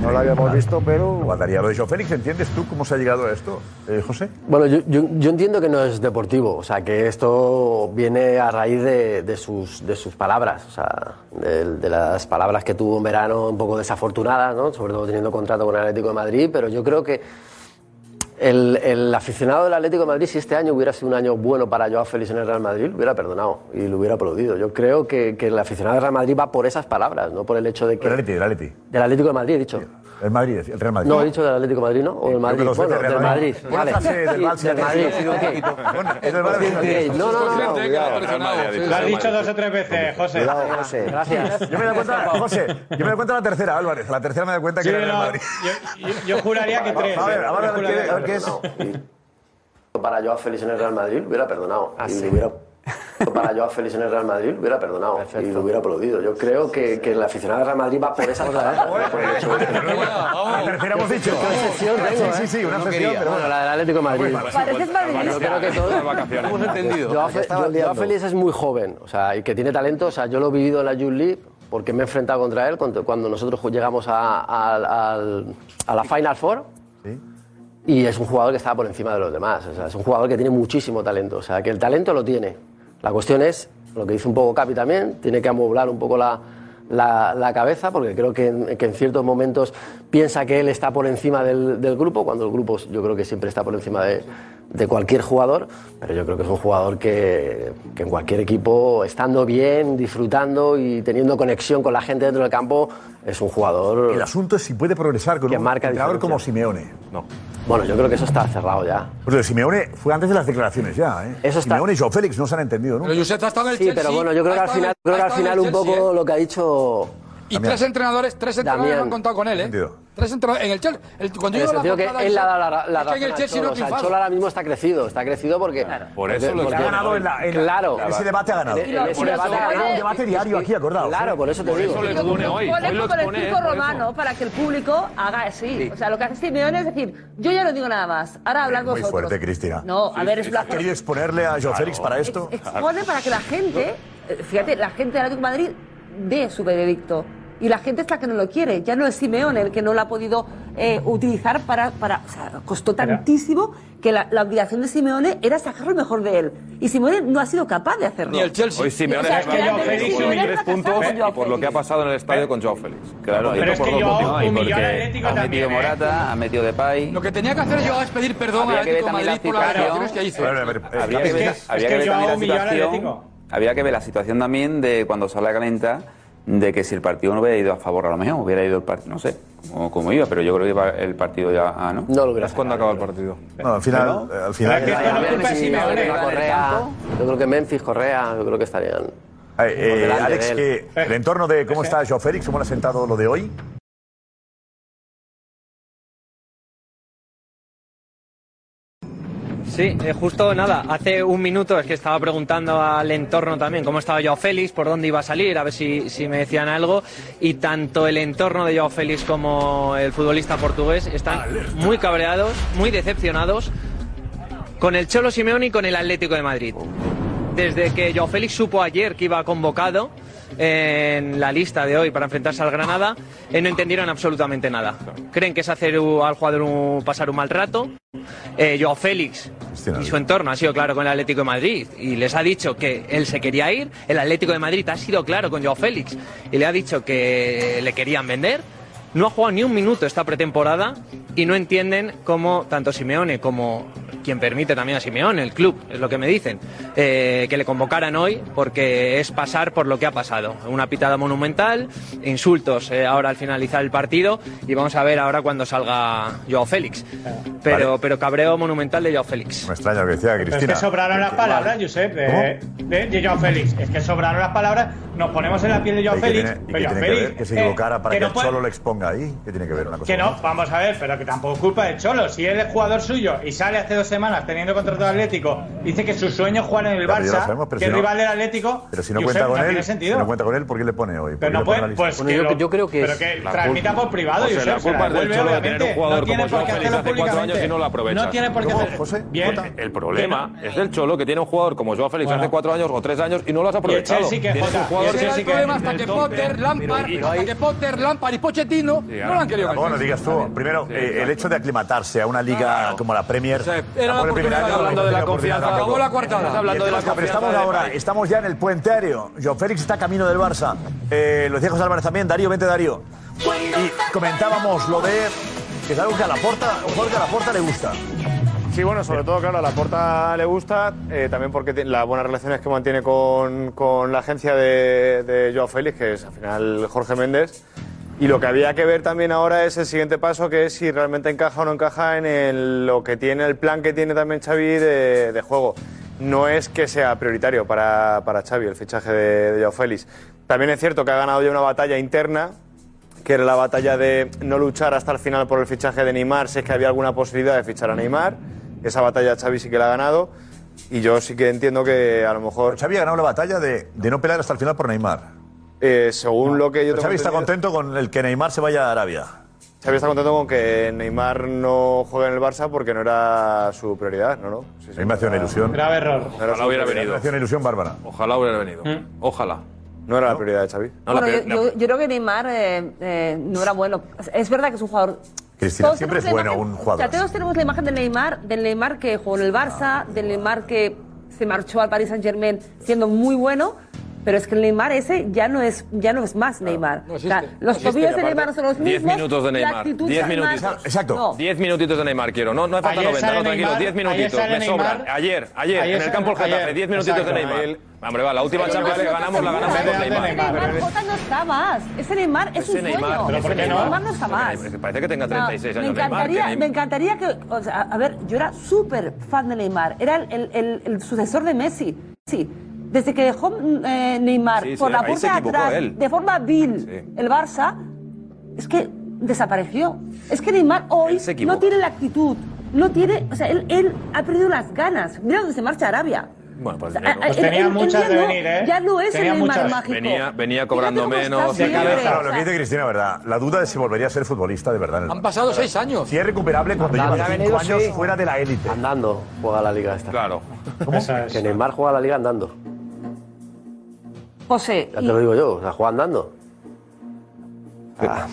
No lo habíamos visto, pero. Guardaría lo de Joe Félix. ¿Entiendes tú cómo se ha llegado a esto, eh, José? Bueno, yo, yo- yo entiendo que no es deportivo, o sea, que esto viene a raíz de, de sus, de sus palabras, o sea, de, de las palabras que tuvo en verano un poco desafortunadas, ¿no? sobre todo teniendo contrato con el Atlético de Madrid, pero yo creo que el, el aficionado del Atlético de Madrid, si este año hubiera sido un año bueno para Joao Félix en el Real Madrid, lo hubiera perdonado y lo hubiera aplaudido. Yo creo que, que el aficionado del Real Madrid va por esas palabras, no por el hecho de que... El Atleti, el Atleti. Del Atlético de Madrid, he dicho. El Madrid, el Real Madrid. No, he dicho del Atlético de Madrid, ¿no? O del Madrid. Bueno, del Real Madrid. Vale. del del Madrid. es del Barça. No, no, no. Lo has dicho dos o tres veces, José. Cuidado, José. Gracias. Yo me doy cuenta, José, yo me doy cuenta de la tercera, Álvarez. La tercera me doy cuenta que era el Real no, Madrid. yo, yo- yo juraría que tres. A ver, a ver, a ver, Yo ¿qué- a es. Para Joao Félix en el Real Madrid lo hubiera perdonado. y lo hubiera... Para Joao Félix en el Real Madrid lo hubiera perdonado y lo hubiera aplaudido. Yo creo que, que el aficionado del Real Madrid va por esa palabras. por el hecho de que- La tercera hemos dicho. Tengo, Sí, sí, ¿eh? sí, una quería. pero Bueno, la del Atlético de Madrid. Pareces madridista. Yo creo que todo. Hemos entendido. Joao. Félix es muy joven, o sea, y que tiene talento. O sea, yo lo he vivido en la Youth League porque me he enfrentado contra él cuando nosotros llegamos a, a- al- a la Final Four. Y es un jugador que está por encima de los demás. O sea, es un jugador que tiene muchísimo talento. O sea, que el talento lo tiene. La cuestión es, lo que dice un poco Capi también, tiene que amoblar un poco la, la- cabeza, porque creo que en, que en ciertos momentos piensa que él está por encima del, del grupo, cuando el grupo yo creo que siempre está por encima de, de cualquier jugador, pero yo creo que es un jugador que, que en cualquier equipo, estando bien, disfrutando y teniendo conexión con la gente dentro del campo, es un jugador... El asunto es si puede progresar con Que un marca entrenador como. Simeone. No. Bueno, yo creo que eso está cerrado ya. Pues Simeone fue antes de las declaraciones ya, ¿eh? Eso está- Simeone y Joao Félix no se han entendido, ¿no? Pero Josep ha estado en el Sí, Chelsea. pero bueno, yo creo que al final, creo que al final un poco ¿eh? lo que ha dicho... Y tres entrenadores, tres entrenadores Damián. han contado con él, ¿eh? Sentido. Tres entrenadores. En el Chelsea. el- cuando En yo el la sentido que él le ha dado la, Josep, la es que en el Chelsea Cholo. no O sea. Cholo ahora mismo está crecido, está crecido porque... Por eso porque- lo porque- Ha ganado en la, en Claro. ese debate ha ganado. En- en ese debate ha ganado. un debate diario aquí, acordado. Claro, por eso te digo. Pone como el circo romano para que el público haga así. O sea, lo que hace Simeone es decir, yo ya no digo nada más. Ahora hablad Muy vosotros. fuerte, Cristina. No, a ver, es ¿Ha una querido exponerle a Joao Félix para esto? expone para que la gente, eh, fíjate, la gente de Atlético de Madrid dé su veredicto. Y la gente es la que no lo quiere. Ya no es Simeone el que no lo ha podido eh, utilizar para, para. O sea, costó tantísimo que la, la obligación de Simeone era sacar lo mejor de él. Y Simeone no ha sido capaz de hacerlo. Ni el Chelsea. Hoy Simeone O sea, que Joao tres puntos Joao y por lo que ha pasado en el estadio con Joao Félix. Claro, Pero y es que por Joao humilló al Porque Atlético ha también, metido ¿eh? Morata, ha metido Depay. Lo que tenía que hacer yo es pedir perdón al que Atlético Madrid por las que hizo. Habría que ver, que también la situación. Habría que ver la situación también de cuando sale a calenta de que si el partido no hubiera ido a favor a lo mejor, hubiera ido el partido, no sé cómo, cómo iba, pero yo creo que iba el partido ya a no. No lo hubiera ¿Cuándo acaba el partido? No, al final, eh, al final. Yo creo que Memphis, Correa, yo creo que estarían... Eh, eh, Alex, que el entorno de cómo está Joao Félix, cómo le ha sentado lo de hoy. Sí, eh, justo nada, hace un minuto es que estaba preguntando al entorno también cómo estaba Joao Félix, por dónde iba a salir, a ver si, si me decían algo. Y tanto el entorno de Joao Félix como el futbolista portugués están muy cabreados, muy decepcionados con el Cholo Simeone y con el Atlético de Madrid. Desde que Joao Félix supo ayer que iba convocado en la lista de hoy para enfrentarse al Granada, eh, no entendieron absolutamente nada. Creen que es hacer al jugador un- pasar un mal rato. Eh, Joao Félix y su entorno ha sido claro con el Atlético de Madrid y les ha dicho que él se quería ir. El Atlético de Madrid ha sido claro con Joao Félix y le ha dicho que le querían vender. No ha jugado ni un minuto esta pretemporada y no entienden cómo tanto Simeone como quien permite también a Simeone, el club, es lo que me dicen, eh, que le convocaran hoy porque es pasar por lo que ha pasado. Una pitada monumental, insultos eh, ahora al finalizar el partido y vamos a ver ahora cuando salga Joao Félix. Pero, pero cabreo monumental de Joao Félix. Me extraña lo que decía Pero es Cristina. que sobraron las palabras, Josep, de, de, de Joao Félix. Es que sobraron las palabras. Nos ponemos en la piel de Joao ¿Y qué Félix. tiene, y pero Joao tiene que Félix, ver que se eh, equivocara para que, no el puede- Cholo le exponga ahí? ¿Qué tiene que ver una cosa Que no, otra? vamos a ver, pero que tampoco es culpa de Cholo. Si él es jugador suyo y sale hace dos semanas teniendo contrato de Atlético, dice que su sueño es jugar en el ya Barça, sabemos, que si es no- rival del Atlético. Pero si no Josep, cuenta con él, tiene si sentido. no cuenta con él, ¿por qué le pone hoy? ¿Por Pero no puede, pues Bueno, que yo- lo- yo creo que pero es- que transmita culpa- por privado, José, Josep, la culpa es del Cholo de tener un jugador no tiene como por Joao qué Félix hace cuatro años y no lo aprovecha. No tiene por qué. Jota. El problema es del Cholo que tiene un jugador como Joao Félix hace cuatro años o tres años y no lo has aprovechado. Chelsea que y el que problema hasta que Potter. Lampard, hasta que Potter, Lampard y Pochettino no lo han querido Bueno, vender. digas tú, primero, eh, el hecho de aclimatarse a una liga como la Premier. era la Acabó el primer oportunidad, año, hablando de la la confianza, acabó la coartada. Estás hablando de la Pero estamos ahora, estamos ya en el puente aéreo. Joao Félix está camino del Barça. Eh, lo decía José Álvarez también. Darío, vente Darío. Y comentábamos lo de que es algo que a la porta, un jugador que a la porta le gusta. Sí, bueno, sobre todo, claro, a la Porta le gusta, eh, también porque las buenas relaciones que mantiene con, con la agencia de, de Joao Félix, que es al final Jorge Méndez. Y lo que había que ver también ahora es el siguiente paso, que es si realmente encaja o no encaja en el- lo que tiene, el plan que tiene también Xavi de, juego. No es que sea prioritario para, para Xavi el fichaje de, de Joao Félix. También es cierto que ha ganado ya una batalla interna, que era la batalla de no luchar hasta el final por el fichaje de Neymar, si es que había alguna posibilidad de fichar a Neymar. Esa batalla Xavi sí que la ha ganado. Y yo sí que entiendo que a lo mejor... Xavi ha ganado la batalla de no pelear hasta el final por Neymar. Eh, según lo que yo tengo Xavi está contento con el que Neymar se vaya a Arabia. Xavi está contento con que Neymar no juegue en el Barça porque no era su prioridad, ¿no? no. Sí, sí, A mí me hacía una ilusión. Grave error. No era Ojalá hubiera venido. Me hacía una ilusión bárbara. Ojalá hubiera venido. Ojalá. No era la prioridad de Xavi. No, Bueno, yo, yo- yo creo que Neymar eh, eh, no era bueno. Es verdad que es un jugador. Cristina, Todos siempre es bueno imagen- un O jugador. sea, todos tenemos la imagen de Neymar, del Neymar que jugó en el Barça, del Neymar que se marchó al Paris Saint Germain siendo muy bueno. Pero es que el Neymar ese ya no es, ya no es más Neymar. No, no existe. O sea, los No tobillos de Neymar son los mismos. 10 minutos de Neymar. actitud 10 de Neymar- minutitos. No. minutitos de Neymar quiero. No, no hace falta Ayer 90, sale no, tranquilo. 10 minutitos. Me Neymar. sobran. Ayer, ayer, Ayer en el campo el Getafe. 10 minutitos de Neymar. Ayer- Hombre, va, la última Ayer- Champions que ganamos la ganamos con Ayer- Neymar. Neymar Jota no está más. Ese Neymar es un Ese Neymar, sueño. no? Neymar no está más. Parece que tenga 36 años me Neymar. encantaría, que me encantaría que. a ver, yo era súper fan de Neymar. Era el sucesor de Messi. Sí. Desde que dejó eh, Neymar por la puerta de atrás, de forma vil, el Barça, es que desapareció. Es que Neymar hoy no tiene la actitud, no tiene, o sea, él, ha perdido las ganas. Mira dónde se marcha Arabia. Bueno, pues, tenía muchas. Ya no es el Neymar mágico. Venía, venía cobrando menos. Claro, lo que dice Cristina, ¿verdad? La duda de si volvería a ser futbolista de verdad. Han pasado seis años. Si es recuperable cuando Andando, lleva cinco años fuera de la élite. Andando juega la liga esta. Claro. ¿Cómo? Es. Que Neymar juega la liga andando. José. Ya te y... lo digo yo, o sea, juega andando. Ah,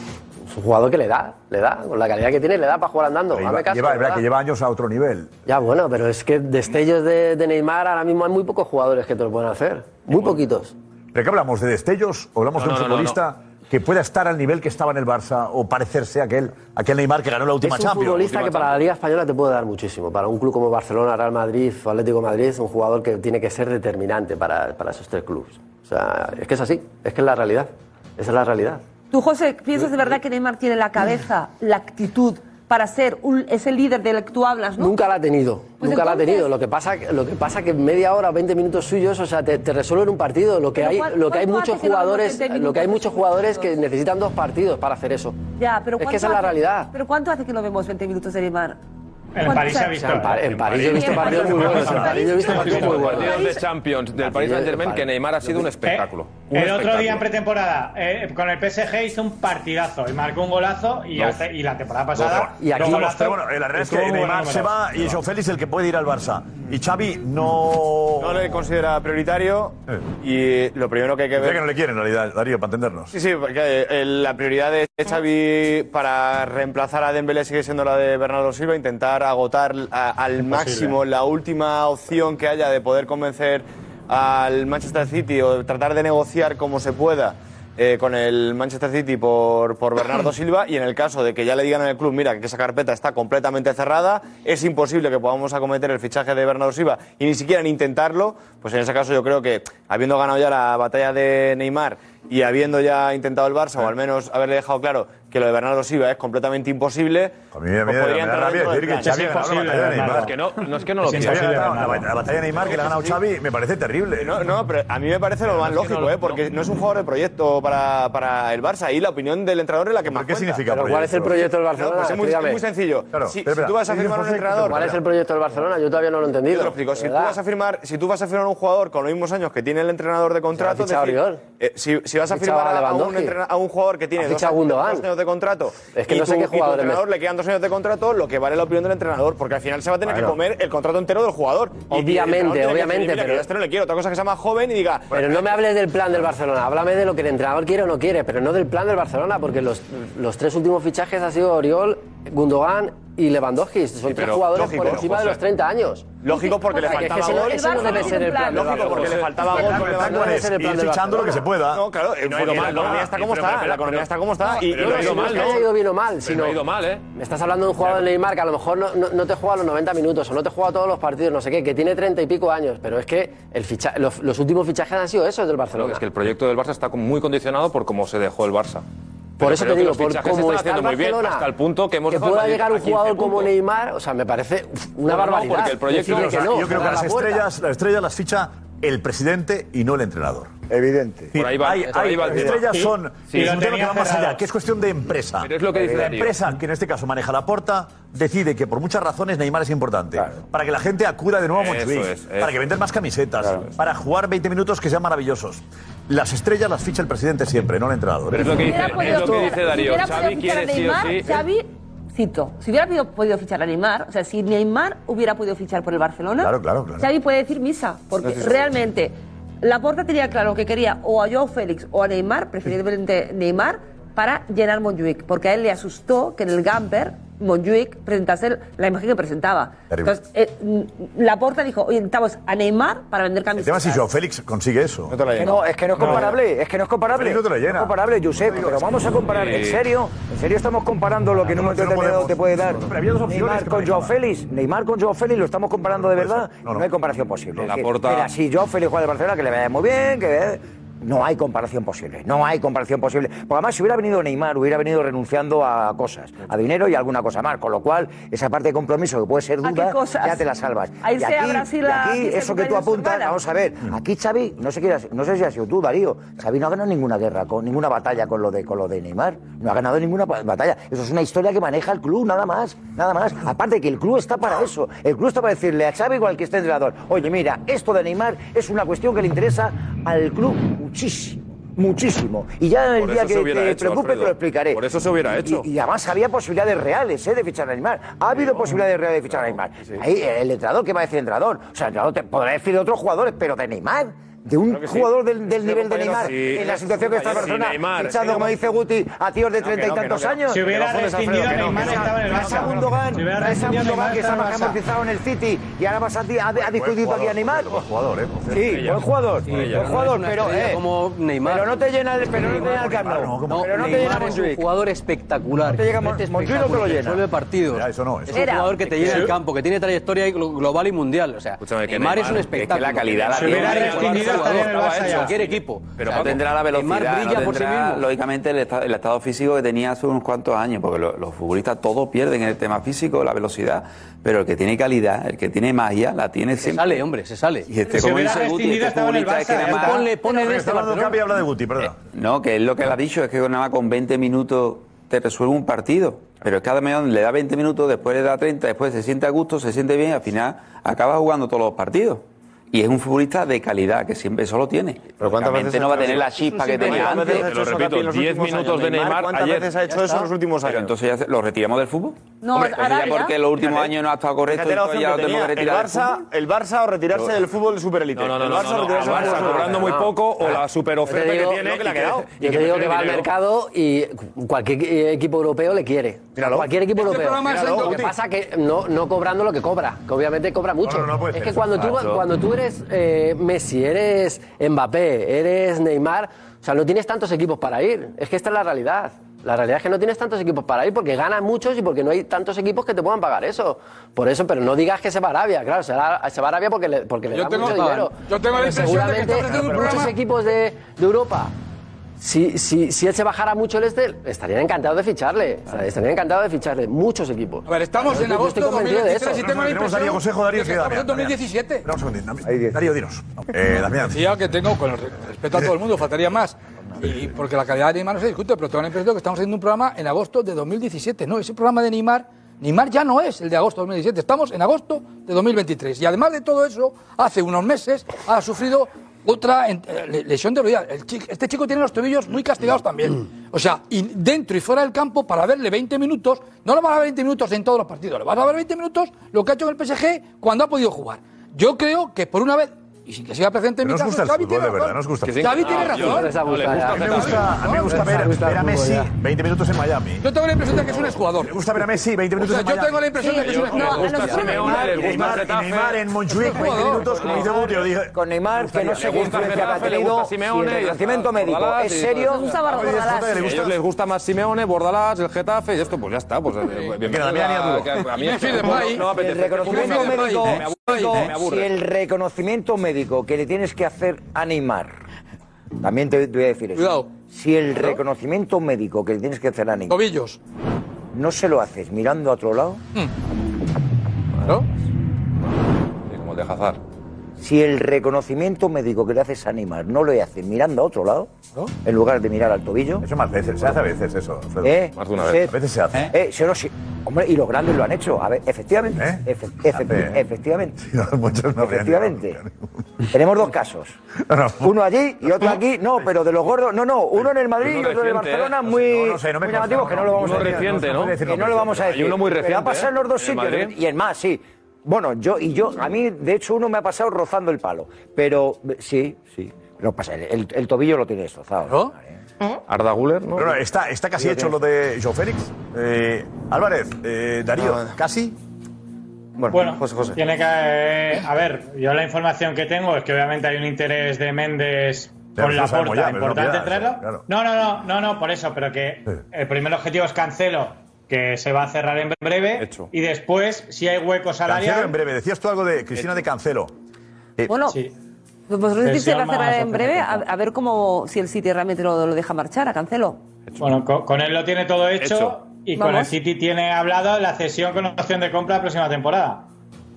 es un jugador que le da, le da, con la calidad que tiene, le da para jugar andando. Lleva, caso, lleva, es verdad que lleva años a otro nivel. Ya, bueno, pero es que destellos de, de Neymar ahora mismo hay muy pocos jugadores que te lo pueden hacer. Muy bueno. poquitos. ¿Pero qué hablamos? ¿De destellos? ¿O hablamos no, de un no, futbolista no, que pueda estar al nivel que estaba en el Barça o parecerse a aquel, a aquel Neymar que ganó la última Champions? Es un Champions, futbolista que Champions. para la Liga Española te puede dar muchísimo. Para un club como Barcelona, Real Madrid o Atlético Madrid, es un jugador que tiene que ser determinante para, para esos tres clubes sea, es que es así, es que es la realidad, esa es la realidad. ¿Tú, José, piensas de verdad que Neymar tiene la cabeza, la actitud para ser un, ese líder del que tú hablas. Nunca la ha tenido, pues nunca la ha tenido. Lo que pasa, lo que pasa que media hora, 20 minutos suyos, o sea, te, te resuelven un partido. Lo que hay, lo que hay muchos jugadores, lo que hay muchos jugadores que necesitan dos partidos para hacer eso. Es que esa es la realidad. Pero ¿cuánto hace que no vemos 20 minutos de Neymar? En París se ha visto. Este en, París, en París he visto partidos muy buenos. En París he visto partidos muy buenos. Partidos de Champions del París Saint Germain que Neymar ha sido un eh, espectáculo el otro día en pretemporada eh, con el PSG hizo un partidazo y marcó un golazo y, hace, y la temporada pasada no, y aquí golazos, pero bueno, la realidad es que Neymar se va y Joao Félix el que puede ir al Barça. Y Xavi no no le considera prioritario y lo primero que hay que ver que no le quiere en realidad Darío para entendernos. Sí sí porque eh, la prioridad de Xavi para reemplazar a Dembélé sigue siendo la de Bernardo Silva intentar agotar a, al máximo la última opción que haya de poder convencer al Manchester City o tratar de negociar como se pueda eh, con el Manchester City por, por Bernardo Silva y en el caso de que ya le digan al club, mira, que esa carpeta está completamente cerrada, es imposible que podamos acometer el fichaje de Bernardo Silva y ni siquiera intentarlo, pues en ese caso yo creo que habiendo ganado ya la batalla de Neymar y habiendo ya intentado el Barça, o al menos haberle dejado claro que lo de Bernardo Silva es completamente imposible. A mí me, pues que no, es que no lo quiera. La, batalla de Neymar que le ha ganado Xavi me parece terrible. No, no, pero a mí me parece lo más lógico, eh, porque no. es un jugador de proyecto para, para el Barça. Ahí la opinión del entrenador es la que más ¿Qué significa pero ¿Cuál es el proyecto del Barcelona? Pues es muy, sencillo. Si, si, tú vas a firmar un entrenador... ¿Cuál es el proyecto del Barcelona? Yo todavía no lo he entendido. Yo te. Si tú, vas a firmar, si tú vas a firmar un jugador con los mismos años que tiene el entrenador de pues contrato... Eh, si, si, vas a firmar a, a, un a, un jugador que tiene dos, dos, años de contrato es que no sé qué jugador entrenador le quedan dos años de contrato, lo que vale la opinión del entrenador, porque al final se va a tener que comer el contrato entero del jugador. Obviamente, obviamente. Que decir, pero este no le quiero. Otra cosa que sea más joven y diga. Pero no me hables del plan del Barcelona, háblame de lo que el entrenador quiere o no quiere, pero no del plan del Barcelona, porque los, los tres últimos fichajes ha sido Oriol, Gundogan y Lewandowski. Son sí, tres jugadores lógico, por encima José. de los 30 años. Lógico porque le faltaba gol. Ese no debe ser el plan. Lógico porque le faltaba gol. No debe ser el plan. Lo que se pueda. No, claro. La economía está como está. La economía está como está. Y no ha ido mal, ¿no? ha ido bien o mal. Sino ido mal, ¿eh? Me estás hablando de un jugador de Neymar que a lo mejor no te juega los 90 minutos o no te juega todos los partidos, no sé qué, que tiene 30 y pico años. Pero es que los últimos fichajes han sido esos del Barcelona. Es que el proyecto del Barça está muy condicionado por cómo se dejó el Barça. Por eso te digo, por cómo está haciendo muy bien, hasta el punto que hemos Que pueda llegar un jugador como Neymar, o sea, me parece una barbaridad. porque el proyecto que no. yo creo que las estrellas, las estrellas las ficha el presidente y no el entrenador. Evidente. Por ahí va, hay, hay, va estrellas son sí, es un tema que va más allá, que es cuestión de empresa. Pero es lo que dice la empresa, que en este caso maneja la porta, decide que por muchas razones Neymar es importante. Para que la gente acuda de nuevo a Montjuic, es, para que vendan más camisetas, para jugar 20 minutos que sean maravillosos las estrellas las ficha el presidente siempre, no el entrenador. ¿eh? Pero lo que dice. Si Xavi quiere sí o sí. ¿eh? Xavi, cito, si hubiera podido, fichar a Neymar, o sea, si Neymar hubiera podido fichar por el Barcelona, claro. Xavi puede decir misa, porque realmente la Laporta tenía claro que quería o a Joao Félix o a Neymar, preferiblemente Neymar, para llenar Montjuic, porque a él le asustó que en el Gamper Montjuic presentase la imagen que presentaba. Entonces, eh, mm, Laporta dijo, oye, necesitamos a Neymar para vender camisetas. El tema es si Joao Félix consigue eso. No, es que no es comparable, es que no es comparable. No, es comparable, Josep, pero vamos a comparar, ¿en serio? ¿En serio estamos comparando lo que en un momento determinado te puede dar Neymar con Joao Félix? Neymar con Joao Félix, ¿lo estamos comparando de verdad? No, hay comparación posible. Laporta... Mira, si Joao Félix juega de Barcelona, que le vaya muy bien, que... No hay comparación posible, no hay comparación posible. Porque además, si hubiera venido Neymar, hubiera venido renunciando a cosas, a dinero y a alguna cosa más. Con lo cual, esa parte de compromiso que puede ser duda, ya te la salvas. Ahí y aquí, Brasil, y aquí eso que tú apuntas, vamos a ver, aquí Xavi, no sé, no sé si ha sido tú, Darío, Xavi no ha ganado ninguna guerra, con, ninguna batalla con lo, de, con lo de Neymar. No ha ganado ninguna batalla. Eso es una historia que maneja el club, nada más, nada más. Aparte que el club está para eso. El club está para decirle a Xavi o al que esté entrenador, oye, mira, esto de Neymar es una cuestión que le interesa al club muchísimo. Muchísimo. Y ya el día que te preocupes te lo explicaré. Por eso se hubiera hecho. Y, además había posibilidades reales ¿eh? de fichar a Neymar. Ha habido posibilidades reales de fichar a Neymar. Ahí el entrenador, ¿qué va a decir el entrenador? O sea, el entrenador te podrá decir de otros jugadores, pero de Neymar de un claro jugador sí. del, del nivel de Neymar sí. en la situación que está Barcelona, echando, como dice Guti, a tíos de treinta no, y tantos no, años. Si hubiera rescindido Neymar estaba en el Barça. Gundogan, si Gundogan que estaba amortizado en el City y ahora vas a, ha discutido aquí a Neymar. Buen jugador, ¿eh? Sí, buen jugador, buen jugador, pero eh, como Neymar. Pero no te llena el pero no te llena el campo. Pero no te llena Un jugador espectacular. Te Montjuic no te lo llena. Resuelve partidos. Eso no, es un jugador que te llena el campo, que tiene trayectoria global y mundial, o sea, Neymar es un espectáculo. la calidad la tiene cualquier equipo. Pero tendrá la velocidad, brilla por sí mismo. lógicamente, el, estado físico que tenía hace unos cuantos años, porque los futbolistas todos pierden el tema físico, la velocidad, pero el que tiene calidad, el que tiene magia, la tiene se siempre. Se sale, hombre, se sale. Y este, como dice Guti, este futbolista es que nada este habla de Guti. Eh, no, que es lo que le ha dicho, es que nada más con 20 minutos te resuelve un partido. Pero es que además le da 20 minutos, después le da 30, después se siente a gusto, se siente bien, al final acaba jugando todos los partidos y es un futbolista de calidad que siempre eso lo tiene. Pero cuántas veces no va a tener la chispa que tenía antes. Te lo repito, 10 minutos de Neymar ¿Cuántas ayer? veces ha hecho eso en los últimos años? Pero entonces ya lo retiramos del fútbol. No, Hombre, pues ya porque los últimos años no ha estado correcto y ya lo tenemos que retirar. El Barça, el Barça o retirarse del fútbol superélite. No, no, no, el Barça, no, no, Barça cobrando muy poco o la ah. superoferta que tiene que le ha quedado. Yo te digo que va al mercado y cualquier e- equipo europeo le quiere. Cualquier equipo europeo. Lo que pasa que no cobrando lo que cobra, que obviamente cobra mucho. Es que cuando tú eres eres eh, Messi, eres Mbappé, eres Neymar, o sea, no tienes tantos equipos para ir. Es que esta es la realidad. La realidad es que no tienes tantos equipos para ir porque ganas muchos y porque no hay tantos equipos que te puedan pagar eso. Por eso, pero no digas que se va a Arabia, claro, se va, a Arabia porque le, porque le da mucho dinero. Yo tengo la de que está muchos equipos de Europa si, si, si él se bajara mucho el este, estarían encantados de ficharle. O sea, estarían encantados de ficharle muchos equipos. A ver, estamos en agosto de 2017 y tengo Darío estamos en 2017. Vamos Darío, dinos. Eh, Damián. Decía que tengo, con respeto a todo el mundo, faltaría más. Y porque la calidad de Neymar no se discute, pero tengo la impresión que estamos haciendo un programa en agosto de 2017. No, ese programa de Neymar, Neymar ya no es el de agosto de 2017, estamos en agosto de 2023. Y además de todo eso, hace unos meses ha sufrido otra eh, lesión de rodilla. este chico tiene los tobillos muy castigados también. O sea, y dentro y fuera del campo, para verle 20 minutos, no le vas a ver 20 minutos en todos los partidos, le vas a ver 20 minutos lo que ha hecho en el PSG cuando ha podido jugar. Yo creo que por una vez y sin que siga presente en mi nos caso, gusta el de tiene verdad, razón. nos gusta. Que tiene ah, razón. A mí me gusta, a mí me gusta ver, ver a Messi 20 minutos en Miami. Yo tengo la impresión de que es un exjugador. Me gusta ver a Messi 20 minutos en Miami. Yo tengo la impresión de que es un jugador. exjugador. gusta Simeone, le gusta Getafe. Neymar en Montjuic 20 minutos, como ah, dice Guti, dije. Con Neymar, que no sé qué influencia ha tenido el nacimiento médico. ¿Es serio? Les gusta más Simeone, Bordalás, el Getafe, y esto pues ya está. Pues, eh, bienvenido a mí. No, el reconocimiento médico, si el reconocimiento médico que le tienes que hacer animar. También te, voy a decir eso. Cuidado. Si el reconocimiento médico que le tienes que hacer a Neymar. Tobillos. No se lo haces mirando a otro lado. Mm. ¿No? Sí, como de Hazard. Si el reconocimiento médico que le haces animar no lo hace mirando a otro lado, ¿No? en lugar de mirar al tobillo. Eso más veces, se hace a veces eso. Alfredo. ¿Eh? Más de una vez. Se, a veces se hace. ¿Eh? Eh, si no, si, hombre, y los grandes lo han hecho. A ver, efectivamente. ¿Eh? Efe, hace, ¿eh? efectivamente. No, efectivamente. Tenemos dos casos. Uno allí y otro aquí. No, pero de los gordos. No, no. Uno en el Madrid y otro en el Barcelona. muy llamativos que no lo vamos a decir. Que no lo vamos a decir. uno muy reciente. va a pasar en los dos sitios. Y en más, sí. Bueno, yo y yo, a mí, de hecho, uno me ha pasado rozando el palo. Pero, sí, sí. No pasa, el, el- el tobillo lo tiene destrozado. Arda Guller, ¿no? Pero no, está, está casi hecho lo de Joe Félix. Eh, Álvarez, eh, Darío, ¿casi? Bueno, tiene que. eh, a ver, yo la información que tengo es que obviamente hay un interés de Méndez Pero con la ya, no Importante queda, traerlo. claro. No, no, no, no, no, por eso, pero que el primer objetivo es Cancelo, que se va a cerrar en breve. Y después, si hay hueco salarial. Cancelo en breve. Decías tú algo de Cristina de Cancelo. Eh, Bueno, vosotros decís que va a cerrar en breve, a, a ver cómo si el City realmente lo, lo deja marchar a Cancelo. Bueno, con, con él lo tiene todo hecho, Hecho. y con el. City tiene hablado la cesión con opción de compra la próxima temporada.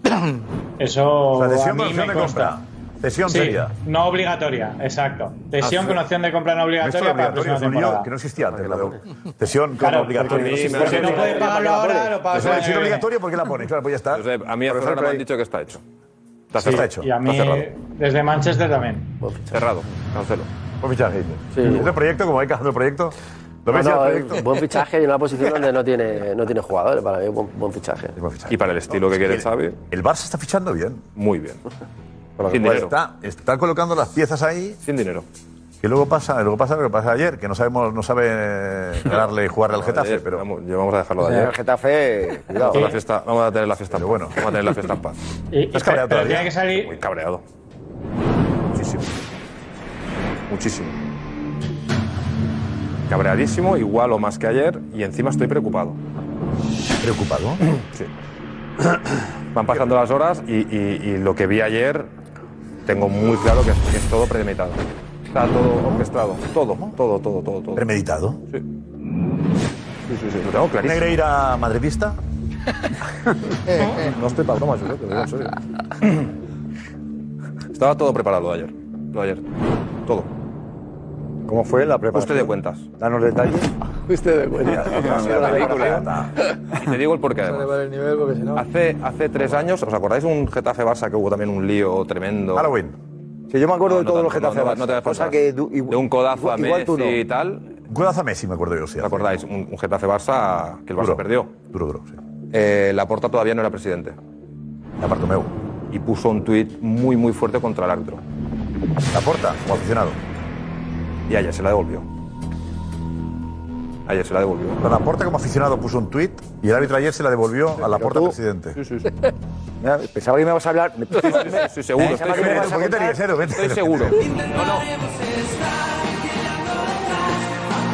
Eso La cesión a con mí opción me de compra. Cesión Sí, seria. No obligatoria, exacto. Cesión Ah, con sí. opción de compra no obligatoria para la próxima no- temporada. que no existía antes. la Cesión con Claro, obligatorio. porque- porque no puede pagarlo ahora, lo pagas el año Es obligatorio porque la pone. Claro, pues ya está. Josep, a mí Por hasta ahora me han dicho que está hecho. Sí, Está hecho. Y a mí, Está cerrado. desde Manchester también. Cerrado, cancelo. Buen fichaje. dice. ¿Este proyecto, como hay que hacer el proyecto? ¿Lo ves No, no, proyecto? buen fichaje y una posición donde no tiene, no tiene jugadores. Para mí, buen, buen fichaje. Y para el estilo que quiere Xavi. El Barça está fichando bien. Muy bien. Sin Sin dinero. Está, está colocando las piezas ahí. Sin dinero. Y luego pasa, luego pasa lo que pasa ayer, que no sabemos, no sabe darle y jugarle al Getafe, pero vamos, ya vamos a dejarlo de ayer. el Getafe, cuidado. Vamos a, la fiesta, vamos a tener la fiesta en bueno. Vamos a tener la fiesta en paz. ¿Estás cabreado pero todavía? tiene que salir- Muy cabreado. Muchísimo. Muchísimo. Cabreadísimo, igual o más que ayer, y encima estoy preocupado. ¿Preocupado? Sí. Van pasando las horas y, y- y lo que vi ayer tengo muy claro que es, que es todo premeditado. Está todo orquestado. Todo, todo, todo, todo. todo. ¿Premeditado? Sí. Sí, sí, sí, lo tengo clarísimo. ¿Negreira madridista? No estoy para bromas, yo te lo digo en serio. Estaba todo preparado ayer. Lo de ayer. Todo. ¿Cómo fue la preparación? Usted de cuentas. Danos detalles. Usted de cuenta. Y te digo el porqué además. Hace, hace tres años, ¿os acordáis un Getafe Barça que hubo también un lío tremendo? Halloween. Sí, yo me acuerdo No, de no todos los tanto, Getafe no, no, Barça, no te hagas cosa que du- de un codazo a igual tú Messi no. y tal. Un codazo a Messi, me acuerdo yo, sí. ¿Os acordáis? Un, un Getafe Barça que el Barça Duro. perdió. Duro, duro, sí. Eh, Laporta todavía no era presidente. La Bartomeu. Y puso un tuit muy, muy fuerte contra el árbitro. La porta, como aficionado. Y ayer se la devolvió. Ayer se la devolvió. La Laporta como aficionado puso un tuit y el árbitro ayer se la devolvió a la Porta presidente. Sí, sí, sí. Mira, Pensaba que me ibas a hablar. Estoy seguro, estoy me a ¿Por qué te ríes, Edu? Estoy seguro. No, no.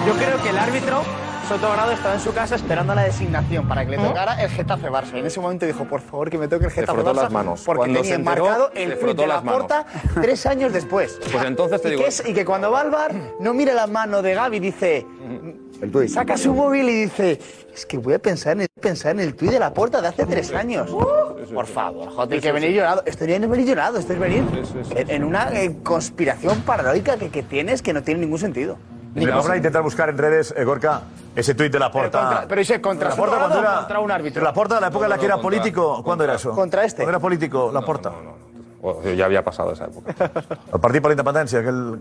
Yo creo que el árbitro, Soto Grado, estaba en su casa esperando la designación para que le tocara el Getafe Barça. Y en ese momento dijo, por favor, que me toque el Getafe frotó Barça. las manos. Porque Cuando tenía se enteró, enmarcado se el frotó tuit de la las manos. porta tres años después. Pues entonces te y, digo- que es- y que cuando va al bar, no mira la mano de Gaby, dice. El tuit. Saca su móvil y dice, es que voy a pensar en el, pensar en el tuit de la porta de hace tres años. Por favor, joder, Sí, que sí, venir sí. llorado. Esto no es venir llorado, esto es venir en una eh, conspiración paranoica que, que tienes que no tiene ningún sentido. Mira, vamos a intentar buscar en redes, eh, Gorka, ese tuit de la Pero Porta. contra- pero dice, contra la Porta contra un árbitro. La Porta, la época en la que era No, no, contra- político. ¿Cuándo era eso? Contra este. ¿Cuándo era político la Porta? Ya había pasado esa época. El Partido por la.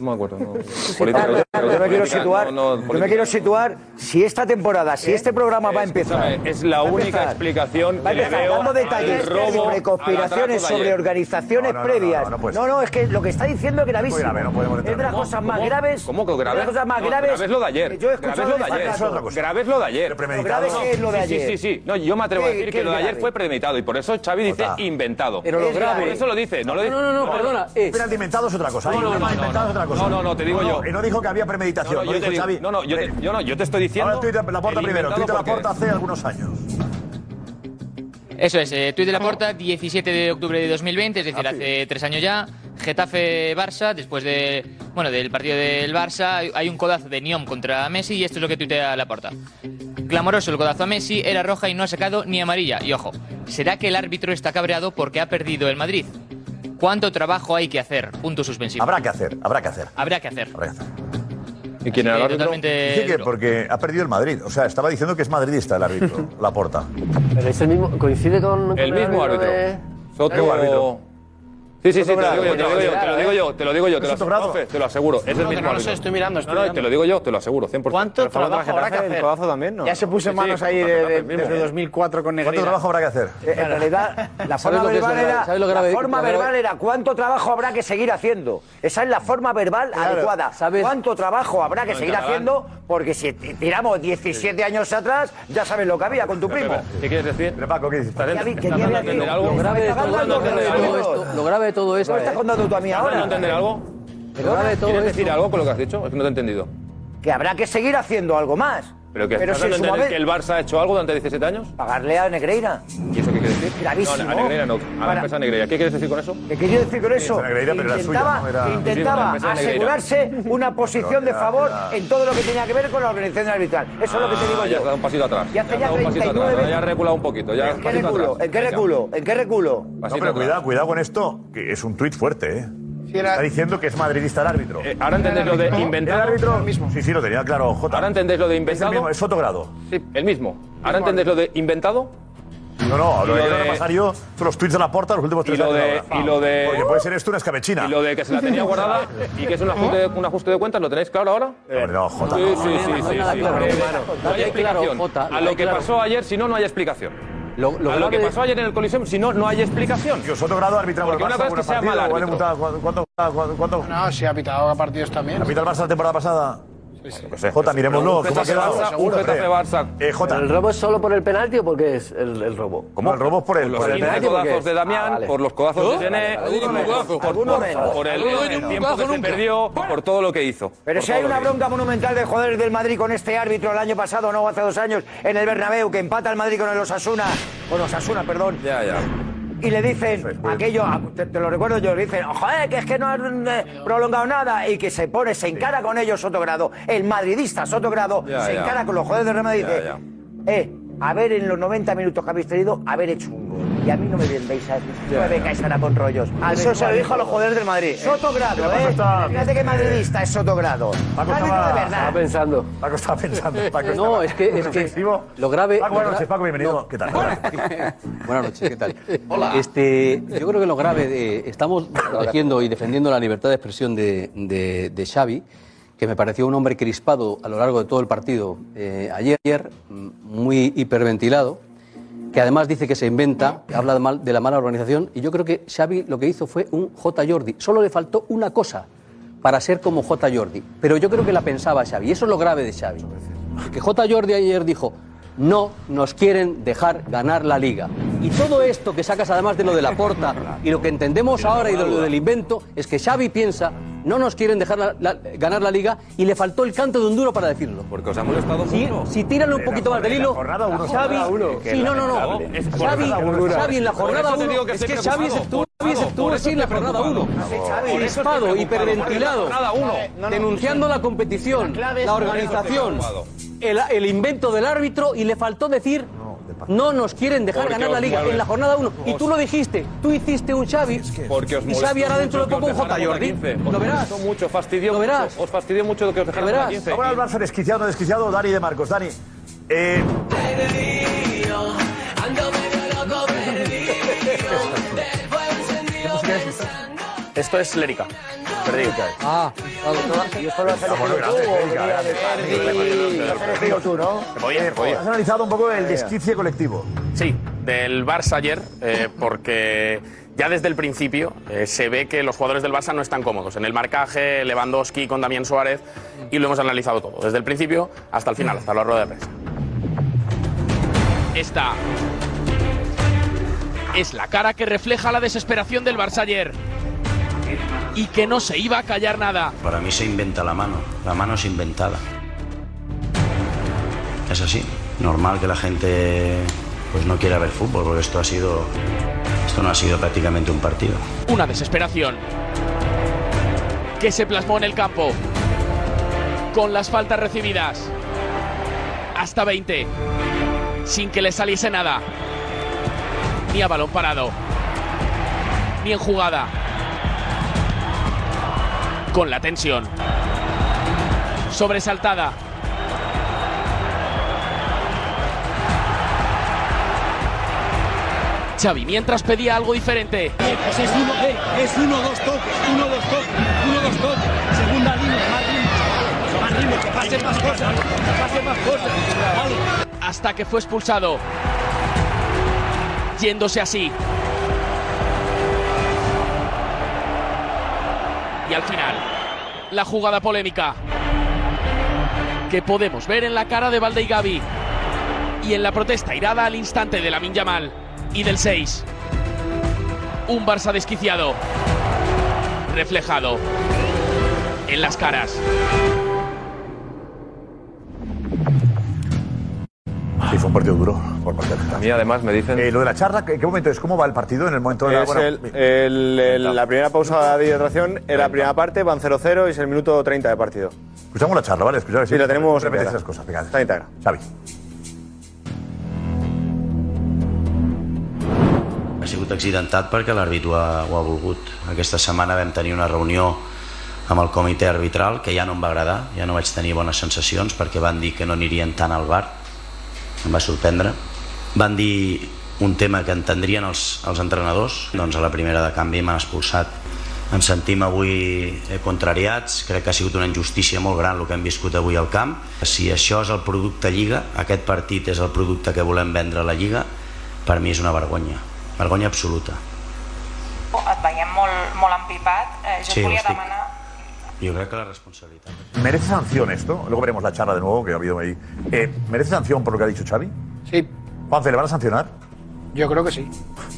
No me acuerdo. No. Yo me quiero situar, no, no, yo me quiero situar si esta temporada, si este programa va a empezar. Es la va a única empezar- explicación va a que le empezar veo dando al detalles robo, sobre conspiraciones, sobre organizaciones No, no, no, previas. no, no No, es que lo que está diciendo es gravísimo. grave, no podemos es de las cosas más ¿Cómo? graves. ¿Cómo que es de grave? las cosas más No, graves. grave es lo de ayer. Yo he Grave escuchado es lo de ayer. fracaso. Grave es lo de ayer. Pero premeditado. Grave es lo de Sí, ayer. Sí, sí, sí. No, yo me atrevo a ¿Qué- decir que lo de ayer fue premeditado y por eso Xavi dice inventado. Pero lo grave. Eso lo dice, no lo dice. No, no, no, perdona. Es, inventado es otra cosa. No, no, no, no, inventado no. es otra cosa. No, no, no, te digo No, yo. no, Y no dijo que había premeditación. No, yo dijo te, no, no, yo te, yo no, yo te estoy diciendo. Ahora la Porta primero. Tuit de la Porta hace algunos años. Eso es, eh, tuit de la Porta, 17 de octubre de 2020, es decir, hace tres años ya. Getafe-Barça, después de, bueno, del partido del Barça, hay- hay un codazo de Niom contra Messi y esto es lo que tuitea la Porta. Clamoroso el codazo a Messi, era roja y no ha sacado ni amarilla. Y ojo, ¿será que el árbitro está cabreado porque ha perdido el Madrid? ¿Cuánto trabajo hay que hacer? Punto suspensivo. Habrá que hacer, habrá que hacer. Habrá que hacer. Habrá que hacer. ¿Y quién era el árbitro? totalmente Dice que duro. porque ha perdido el Madrid. O sea, estaba diciendo que es madridista el árbitro, la Porta. Pero es el mismo, coincide con. con El mismo árbitro. de-. Nuevo árbitro. Sí, sí, sí, te lo digo yo, te lo digo yo, te lo digo yo, te lo digo yo, te lo ¿Es aseguro, te lo aseguro, es el No, mismo no lo árbitro. sé, estoy mirando, estoy No, no, mirando. te lo digo yo, te lo aseguro, 100%. ¿Cuánto trabajo habrá que hacer? El codazo también, ¿no? Ya se puso manos ahí desde 2004 con ¿Cuánto Negreira. trabajo habrá que hacer? En realidad, la ¿Sabes forma verbal era. Cuánto trabajo habrá que seguir haciendo. Esa es la forma verbal adecuada. ¿Cuánto trabajo habrá que No, seguir haciendo? Porque si tiramos 17 años atrás, ya sabes lo que había con tu primo. ¿Qué quieres decir? Paco, ¿qué dices? Lo grave de ¿Estás todo, dando todo esto, ¿No estás es contando tú a mí ¿Estás dando a ahora? entender algo? grave de todo ¿Quieres decir algo con lo que has dicho? Es que no te he entendido. Que habrá que seguir haciendo algo más. ¿Pero que Pero estás si en dando su a entender momento- que el Barça ha hecho algo durante 17 años? Pagarle a Negreira. ¿Y eso qué quiere decir? Gravísimo. No, a Negreira no, a la Para- empresa Negreira. ¿Qué quieres decir con eso? ¿Qué quería decir con eso? Que pero era suya, intentaba, Sí, sí, intentaba una empresa Negreira. asegurarse una posición de favor en todo lo que tenía que ver con la organización arbitral. Eso es lo que te digo Ah, Ya has dado yo. un pasito atrás. Y hace has ya dado un pasito 39 atrás. Ya has reculado un poquito. Ya ¿En qué reculo? ¿En qué reculo? ¿En qué reculo? No, pero cuidado, cuidado con esto, que es un tuit fuerte, ¿eh? Era- Está diciendo que es madridista el árbitro. Eh, ahora entendéis lo de ¿El inventado. árbitro? Sí, sí, lo tenía claro, Jota. Ahora entendéis lo de Es el inventado. mismo, es fotogrado. Sí, el mismo. Ahora entendéis lo de inventado. No, no, Y lo lo de- repasar yo son los tweets de la porta los últimos Y tres lo años. de, y lo de, Porque puede ser esto una escabechina. y lo de que se la tenía guardada y que es un ajuste, de, un ajuste de cuentas, ¿lo tenéis claro ahora? Hombre, no, Jota. Sí, sí, sí, sí. Sí. claro, Eh, hermano. No hay explicación. A lo que claro. pasó ayer, si no, no hay explicación. Lo, lo A lo que pasó ayer en el Coliseum, si no, no hay explicación. Yo soy grado arbitrado Porque el una Barça cosa es que sea algún mal partido, árbitro. ¿cuánto- ¿Cuánto, cuánto, cuánto, No, sí, ha pitado a partidos también. ¿Apita el Barça la temporada pasada? No sé. Jota, miremoslo. Un ¿Cómo ha quedado? Barça, un Getafe Barça. Eh, Jota, ¿El robo es solo por el penalti o porque es el, el robo? ¿cómo? El robo es por el, Los por el 15 penalti, ¿por qué? codazos de Damián, Ah, vale. por los codazos de Gené, por, menos. por- por- por el, el tiempo que se perdió, por todo lo que hizo. Pero Por si hay una bronca monumental de jugadores del Madrid con este árbitro el año pasado, no, hace dos años, en el Bernabéu, que empata el Madrid con el Osasuna, con Osasuna, perdón, Ya, ya. Y le dicen aquello, ah, te, te lo recuerdo yo, le dicen, joder, que es que no han eh, prolongado nada, y que se pone, se encara con ellos Sotogrado, el madridista Sotogrado, Ya, se ya. encara con los jugadores del Real Madrid y dice, eh, haber en los 90 minutos que habéis tenido, haber hecho un gol. Y a mí no me vendéis a, no me vengáis ahora con rollos. Al Eso se lo dijo a los jugadores del Madrid. Sotogrado, Pero Paco ¿eh? está- Fíjate que madridista es Sotogrado. Paco estaba- de verdad. Pensando. Paco estaba pensando. Paco No, estaba- es que- es que lo grave- Paco, buenas noches, Paco, bienvenido. No. ¿Qué tal? Buenas noches, ¿qué tal? Este, yo creo que lo grave de. Estamos protegiendo y defendiendo la libertad de expresión de, de, de Xavi, que me pareció un hombre crispado a lo largo de todo el partido eh, ayer, mm, muy hiperventilado, que además dice que se inventa, habla de la mala organización, y yo creo que Xavi lo que hizo fue un J. Jordi. Solo le faltó una cosa para ser como J. Jordi, pero yo creo que la pensaba Xavi, y eso es lo grave de Xavi. Que J. Jordi ayer dijo, no nos quieren dejar ganar la liga. Y todo esto que sacas además de lo de la porta y lo que entendemos ahora y de lo del invento es que Xavi piensa, no nos quieren dejar la- la- ganar la liga y le faltó el canto de un duro para decirlo. Porque os ha molestado Si, mucho. si tiran un poquito más del hilo, jornada uno, Xavi, sí, no, no, no, Xavi. Xavi en la jornada eso te 1, digo que es que Xavi estuvo, estuvo así en la jornada 1, preocupado. crispado, hiperventilado, denunciando la competición, la organización, el invento del árbitro y le faltó decir no nos quieren dejar ganar la liga en la jornada 1. Y tú lo dijiste, tú hiciste un Xavi Porque os y Xavi hará dentro de poco un J. Jordi. Lo verás. Mucho, fastidió Lo verás. mucho. Os fastidió mucho que os verás. con la 15. Ahora el Barça desquiciado, no desquiciado, Dani de Marcos. Dani, eh, Esto es Lérica. Perdido. Ah, Y esto lo has elegido tú, ¿no? Has analizado un poco el desquicie colectivo. Sí, del Barça ayer, eh, porque ya desde el principio eh, se ve que los jugadores del Barça no están cómodos. En el marcaje, Lewandowski con Damián Suárez, y lo hemos analizado todo, desde el principio hasta el final, hasta la rueda de prensa. Esta es la cara que refleja la desesperación del Barça ayer. Y que no se iba a callar nada. Para mí se inventa la mano. La mano es inventada. Es así. Normal que la gente pues no quiera ver fútbol, porque esto ha sido. Esto no ha sido prácticamente un partido. Una desesperación que se plasmó en el campo con las faltas recibidas. Hasta 20. Sin que le saliese nada. Ni a balón parado. Ni en jugada. Con la tensión. Sobresaltada. Xavi mientras pedía algo diferente. Pues es uno, eh, es uno, dos toques, uno, dos toques, uno, dos toques. Segunda línea, más ritmo. Más ritmo, que pasen más cosas, que pasen más cosas. Vale. Hasta que fue expulsado. Yéndose así. Y al final, la jugada polémica que podemos ver en la cara de Valde y Gaby y en la protesta irada al instante de la Yamal y del 6. Un Barça desquiciado, reflejado en las caras. Sí, fue un partido duro por parte de A mí además me dicen... Eh, lo de la charla, ¿qué, qué momento es? ¿Cómo va el partido en el momento de la... Es bueno, el- el- el- la primera pausa de hidratación era la primera parte, van 0-0 y es el minuto 30 de partido. Escuchamos la charla, ¿vale? Escuchar, Sí, la tenemos Repete íntegra. esas cosas, venga. Está íntegra. Xavi. Ha sigut accidentat perquè l'àrbit ho, ha, ho ha volgut. Aquesta setmana vam tenir una reunió amb el comitè arbitral que ja no em va agradar, ja no vaig tenir bones sensacions perquè van dir que no anirien tant al bar, em va sorprendre. Van dir un tema que entendrien els, els entrenadors, doncs a la primera de canvi m'han expulsat. Ens sentim avui eh, contrariats, crec que ha sigut una injustícia molt gran el que hem viscut avui al camp. Si això és el producte Lliga, aquest partit és el producte que volem vendre a la Lliga, per mi és una vergonya, vergonya absoluta. Et veiem molt, molt empipat. Eh, jo Sí, et volia estic- demanar... Jo crec que la responsabilitat... ¿Merece sanción esto? Luego veremos la charla de nuevo que ha habido ahí. Eh, ¿Merece sanción por lo que ha dicho Xavi? Sí. Juanfe, ¿le van a sancionar? Yo creo que sí.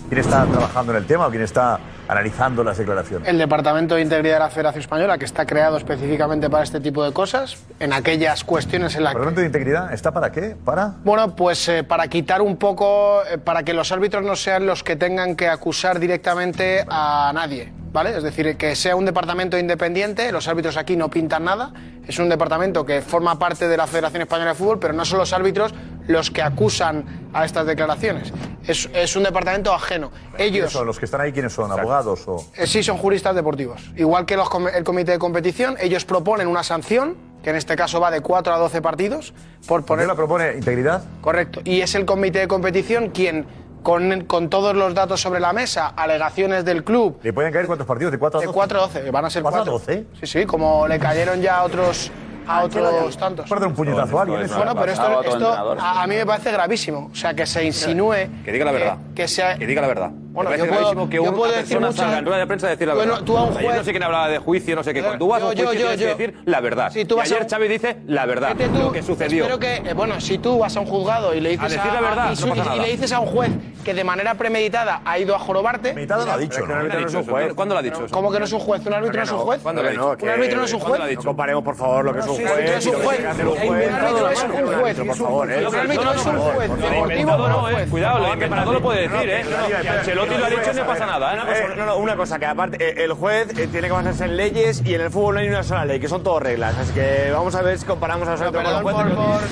¿Quién está trabajando en el tema o quién está analizando las declaraciones? El Departamento de Integridad de la Federación Española, que está creado específicamente para este tipo de cosas, en aquellas cuestiones en las que... ¿Departamento de Integridad está para qué? ¿Para? Bueno, pues eh, para quitar un poco, eh, para que los árbitros no sean los que tengan que acusar directamente a nadie, ¿vale? Es decir, que sea un departamento independiente, los árbitros aquí no pintan nada, es un departamento que forma parte de la Federación Española de Fútbol, pero no son los árbitros los que acusan a estas declaraciones. Es, es un departamento ajeno. ¿Quiénes Ellos... son? ¿Los que están ahí quiénes son? ¿Abogados o...? Eh, Sí, son juristas deportivos. Igual que los com- el comité de competición, ellos proponen una sanción, que en este caso va de 4 a 12 partidos, por poner... la propone integridad? Correcto. Y es el comité de competición quien, con, con todos los datos sobre la mesa, alegaciones del club... ¿Le pueden caer cuántos partidos? ¿De 4 a De 12? 4 a 12, van a ser 4 a 4. 12? Sí, sí, como le cayeron ya a otros... A otros tantos. Puede dar un puñetazo a alguien. eso. Bueno, pero esto, esto a, a mí me parece gravísimo. O sea, que se insinúe. Que diga la verdad. Que, sea, Que diga la verdad. Bueno, yo puedo- gravísimo que yo una puedo decir muchas- salga en rueda de prensa a decir la Bueno, verdad. tú a un Ayer juez- no sé quién hablaba de juicio, no sé qué. Cuando tú vas a un juicio yo- tienes yo- que decir la verdad. Si tú y vas a ayer un- Xavi dice la verdad. Vete tú, lo que sucedió. Espero que, eh, bueno, si tú vas a un juzgado y le dices A decir la verdad, y, no y le dices a un juez que de manera premeditada ha ido a jorobarte. Premeditado lo ha dicho, ¿no? ¿Cuándo ha dicho eso? ¿Cuándo lo ha dicho eso? ¿Cómo que no es un juez? ¿Un árbitro no es un juez? ¿Cuándo lo ha dicho? ¿Un árbitro no es un ¿Cuándo juez? lo ha dicho? No comparemos, por favor, lo que es un Juez. es un juez. árbitro es un juez. Por favor, ¿eh? Un árbitro es un juez. Deportivo, no, eh. Cuidado, lo inventado lo puede decir, eh. Si Ancelotti lo ha dicho, no pasa nada, Una eh. cosa, no, no, una cosa, que aparte eh, el juez eh, tiene que basarse en leyes y en el fútbol no hay una sola ley, que son todas reglas. Así que vamos a ver si comparamos a los árbitros con los jueces.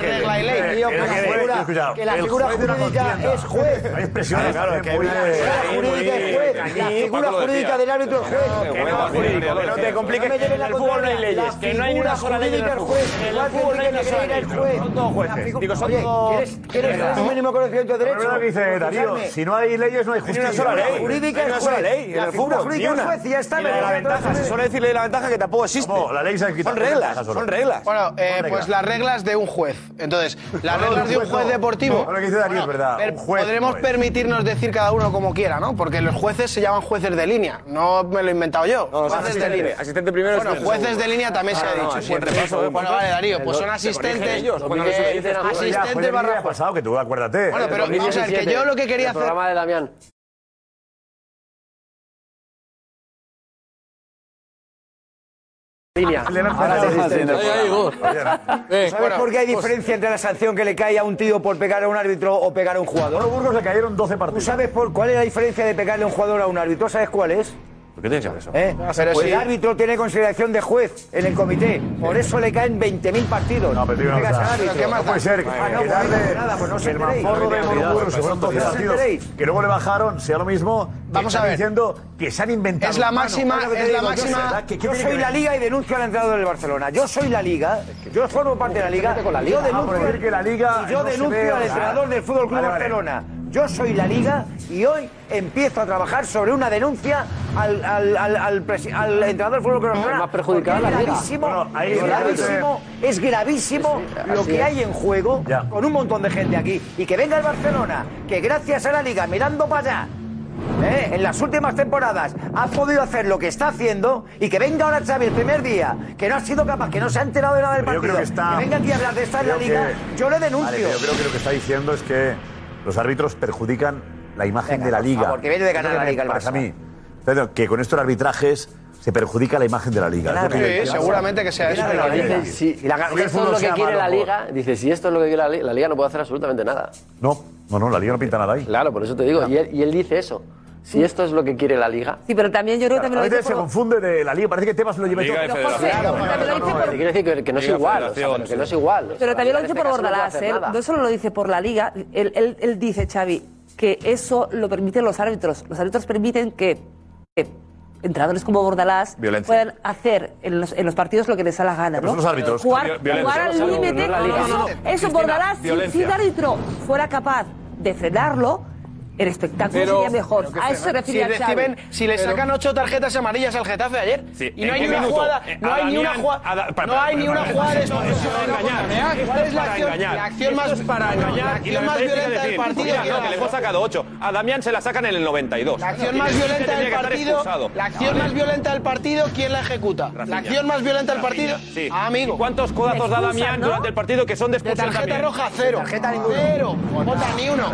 regla y ley. Tío, que la figura, el jurídica es juez. Hay expresiones, Claro, claro, que que muy... hay La figura jurídica es juez. La figura jurídica del árbitro es juez. Que no, te compliques, en el fútbol no hay. Leyes, que no hay una sola ley en jurídica el es fútbol. juez. En el Igual que fútbol no hay una sola ley, son todos jueces. Digo, son todos... ¿quieres, ¿quieres tener un mínimo conocimiento de derecho? es lo que dice Darío, si no hay leyes no hay justicia. una sola La ley. jurídica es sola juez. ley. En el fútbol, ni es una. juez y ya está, la ventaja, se suele decir ley de la ventaja que tampoco existe. La ley se ha quitado. Son reglas, son reglas. Bueno, eh, pues las reglas de un juez. Entonces, las reglas de un juez deportivo. Lo que dice Darío es verdad, podremos no es. permitirnos decir cada uno como quiera, ¿no? Porque los jueces se llaman jueces de línea. No me lo he inventado yo. No, jueces de asistente, línea. asistente primero, Bueno, jueces segundo. de línea también se Ah, ha dicho. así siempre. en repaso, ¿eh, Bueno, vale, Darío, pues son asistentes. eh, a asistentes barra el pasado, que tú acuérdate. Bueno, pero vamos a ver, que yo lo que quería el hacer. programa de Damián. Línea. ¿Sabes por qué hay diferencia entre la sanción que le cae a un tío por pegar a un árbitro o pegar a un A jugador? los Burgos le cayeron 12 ¿Tú partidos. sabes por cuál es la diferencia de pegarle a un jugador a un árbitro? ¿Sabes cuál es? ¿Por qué te echas eso? Eh, el árbitro tiene consideración de juez en el comité. Por eso le caen 20.000 partidos. No, pero no, ¿Qué más puede ser? Ah, no, darle pues nada, pues no se el partidos que luego le bajaron, sea lo mismo. Vamos a ver. diciendo que se han inventado. Es la máxima, es la máxima. Yo soy la Liga y denuncio al entrenador del Barcelona. Yo soy la Liga, yo formo parte de la Liga. Yo ah, denuncio, yo denuncio al entrenador del Fútbol Club Barcelona. Yo soy la Liga y hoy empiezo a trabajar sobre una denuncia al, al, al, al, al entrenador del fútbol Barcelona. Más perjudicado es gravísimo, es, gravísimo lo que hay en juego con un montón de gente aquí. Y que venga el Barcelona, que gracias a la liga, mirando para allá, ¿eh? en las últimas temporadas ha podido hacer lo que está haciendo y que venga ahora Xavi el primer día, que no ha sido capaz, que no se ha enterado de nada del partido, yo creo que, está... venga aquí a hablar de esta en la liga, yo le denuncio. Yo creo que lo que está diciendo es que los árbitros perjudican la imagen Venga, de la liga. Porque viene de ganar la liga el Barça. A mí, Pedro, que con estos arbitrajes se perjudica la imagen de la liga. Claro, sí, seguramente que sea eso. La la liga. Dice, si, la, si esto es lo que quiere la liga, por... dice, si esto es lo que quiere la liga, la liga no puede hacer absolutamente nada. No, no, no, la liga no pinta nada ahí. Claro, por eso te digo, y, él, y él dice eso. Si mm. esto es lo que quiere la liga. Sí, pero también yo creo que también lo dice se por... confunde de la liga, parece que Tebas lo lleva todo. Pero José, quiero decir que, no es igual, o sea, que no es igual. Pero también lo dice por Bordalás, no solo lo dice por la liga, él dice, Xavi, que eso lo permiten los árbitros. Los árbitros permiten que, que entrenadores como Bordalás puedan hacer en los, en los, partidos lo que les da la gana. ¿no? Los árbitros. Jugar, al límite. Eso, Bordalás, si, si el árbitro fuera capaz de frenarlo, el espectáculo sería mejor. Si reciben, si le sacan ocho tarjetas amarillas al Getafe ayer y no hay ni una jugada, no hay ni una jugada, no hay ni una jugada engañar, ¿Cuál es la acción, más violenta del partido? le hemos sacado 8. A Damián se la sacan en el 92. La acción más violenta del partido, la acción más violenta del partido, ¿quién la ejecuta? La acción más violenta del partido, ah, amigo. ¿Cuántos codazos da Damián durante el partido que son de tarjeta roja, cero. Tarjeta ninguna. Cero. Ni uno.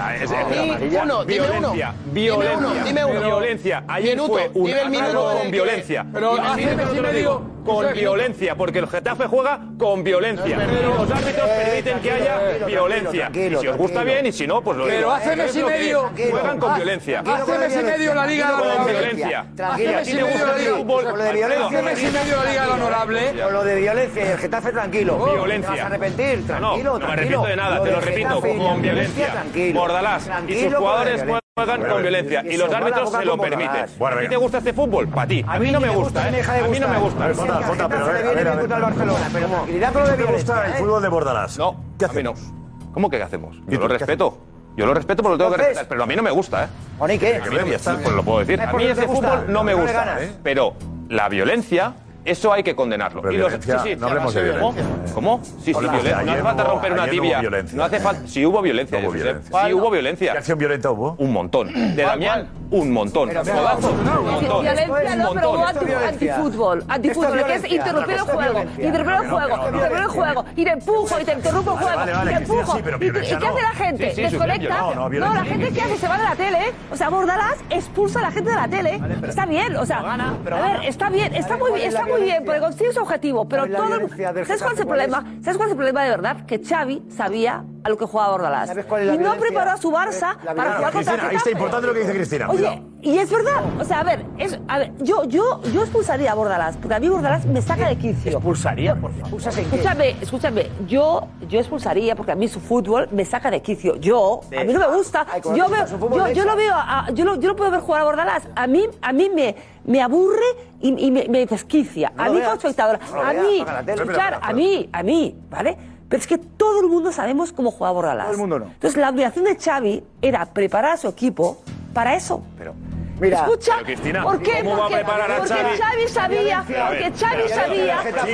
Ni uno. Violencia. Violencia. Dime uno. Violencia. Ayer minuto, fue un dime con violencia. Pero con violencia, porque el Getafe juega con violencia. Los árbitros permiten que haya violencia. Y si os gusta bien, y si no, pues lo digo. Pero hace mes y medio juegan con violencia. Hace mes y medio la Liga de la violencia. Hace mes y medio la Liga. Hace mes y medio la Liga de Honorable. Con lo de violencia, el Getafe tranquilo. Oh, violencia. Vas a arrepentir, No me arrepiento de nada, te lo repito, con violencia. Mordalás y sus jugadores juegan con violencia y los árbitros se lo permiten. ¿A ti te gusta este fútbol? Para ti. A mí no me gusta, eh. ¿eh? A mí no me gusta. Jota, pero a ver, a ver. ¿Te gusta el ¿eh? fútbol de Bordalás? No, ¿qué hacemos? ¿Cómo que qué hacemos? Yo lo respeto. Yo lo respeto porque lo tengo que respetar, pero a mí no me gusta, ¿eh? ¿A qué? A mí no me gusta, pues lo puedo decir. A mí ese fútbol no me gusta, ¿eh? pero la violencia eso hay que condenarlo. Pero y los, sí, sí, no hablemos de violencia. ¿eh? ¿eh? ¿Cómo? Sí, sí, Hablemos de violencia. No hace falta romper una tibia. violencia. No hace ¿eh? falta. Si hubo violencia, Hubo violencia. Si hubo violencia. ¿Qué acción violenta hubo? Un montón. De Damián, un montón. Codazo, un montón. Violencia no, pero montón. hubo antifútbol. Antifútbol, que es interrumpir el juego. Interrumpir el juego, interrumpir el juego. Y te empujo, y te interrumpo el juego, y te empujo. ¿Y qué hace la gente? Desconecta. No, la gente que hace se va de la tele. O sea, Bordalás expulsa a la gente de la tele. Está bien, o sea. A ver, está bien, está muy bien, muy bien, pero sí es objetivo, pero todo... ¿Sabes cuál es el problema? ¿Sabes cuál es el problema de verdad? Que Xavi sabía a lo que jugaba Bordalás. y no preparó a su Barça para jugar contra Cristina, Ahí está importante lo que dice Cristina. Oye, y es verdad. O sea, a ver, yo, yo, yo expulsaría a Bordalás, porque a mí Bordalás me saca de quicio. ¿Expulsaría? Por favor. Escúchame, escúchame. Yo, yo expulsaría porque a mí su fútbol me saca de quicio. Yo, a mí no me gusta. Yo, veo, yo, lo veo, a, yo, lo, yo lo puedo ver jugar a Bordalás. A mí, a mí me me aburre y, me, me, desquicia. A mí veas, espectadora, no a mí, tele, escuchar, a mí, a mí, ¿vale? Pero es que todo el mundo sabemos cómo jugaba Borralás. Todo el mundo no. Entonces la obligación de Xavi era preparar a su equipo para eso. Pero... Mira, escucha, Cristina, ¿por qué? ¿Cómo porque, va a preparar a Xavi? Porque Xavi sabía, porque Xavi sabía que la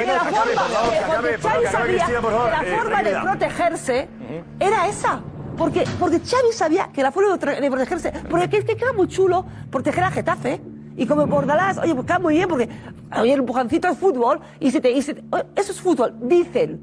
forma, de protegerse era esa. Porque, porque Xavi sabía que la forma de protegerse, porque es que queda muy chulo proteger a Getafe. Y como Bordalás, oye, pues está muy bien porque oye, el empujancito es fútbol y se te... Y se te, eso es fútbol, dicen.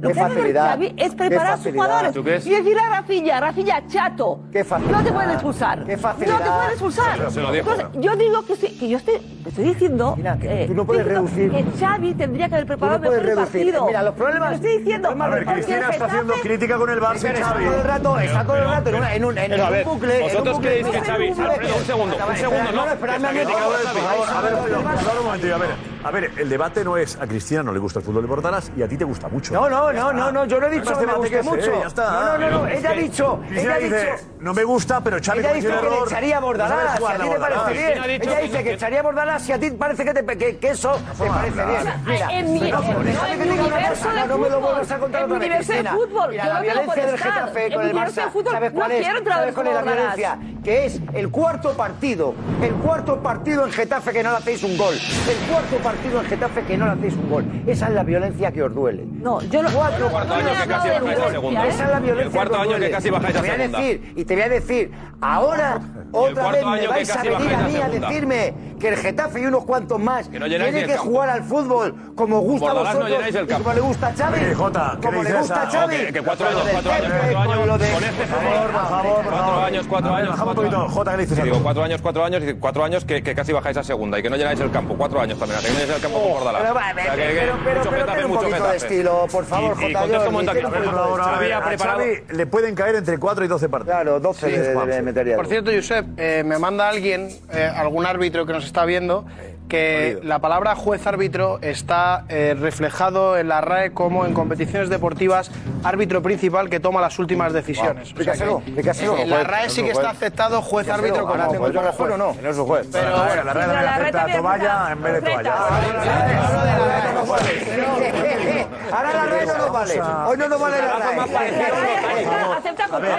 Qué facilidad. Es preparar a sus jugadores. ¿Tú? Y decir a Rafinha, Rafinha, chato. Qué facilidad. No te pueden expulsar. Qué facilidad. No te pueden expulsar. Se lo dijo, Entonces, yo digo que, sí, que yo estoy, estoy diciendo. Mira, que eh, tú no puedes reducir. Que Xavi tendría que haber preparado no mejor el partido. Mira, los problemas. Lo estoy diciendo. A ver, Cristina está haciendo crítica con el Barça. Está todo el rato, está todo el rato en un, en un, bucle. ¿Vosotros creéis que Xavi? Un segundo, un segundo, no. A ver, un momento, a ver. A ver, el debate no es a Cristina no le gusta el fútbol de Portalas y a ti te gusta mucho. No, no, no, no, no, no, yo no he dicho que me guste mucho. No, no, no, no, ella ha dicho, ella ha dicho... No me gusta, pero Xavi Ella dice que echaría a Bordalás, si a ti te parece bien. Ella dice que echaría a Bordalás, si a ti parece que eso te parece bien. Mira, no me lo vuelvas a contar otra vez, Cristina. La violencia del Getafe con el Barça, ¿sabes cuál es? ¿Sabes cuál es? Que es el cuarto partido, el cuarto partido en Getafe que no le hacéis un gol, el cuarto partido en Getafe que no le hacéis un gol. Esa es la violencia que os duele. No, yo no... El y te voy a decir, ahora otra vez me vais a a mí a decirme que el Getafe y unos cuantos más tiene que jugar al fútbol como gusta a vosotros como le gusta a Chávez. como le gusta a Chávez. Que cuatro años, cuatro años, cuatro años. Con este favor, por favor. Cuatro años, cuatro años. Cuatro años, cuatro años. Cuatro años que casi bajáis a segunda y que no llenáis el campo. Cuatro años también. Que no llenáis el campo. Oh, pero, pero, por favor y contesto monta le pueden caer entre 4 y 12 partidos. Claro, 12 sí, de, de, de, Por cierto, Josep, eh, me manda alguien, eh, algún árbitro que nos está viendo, que la palabra juez árbitro está eh, reflejado en la RAE como en competiciones deportivas árbitro principal que toma las últimas decisiones. En la RAE sí que está aceptado juez árbitro como no, juez, no. No es un juez. Pero, la RAE la, toalla en toalla. Ahora la RAE no nos vale. Hoy no nos vale la RAE. Acepta con la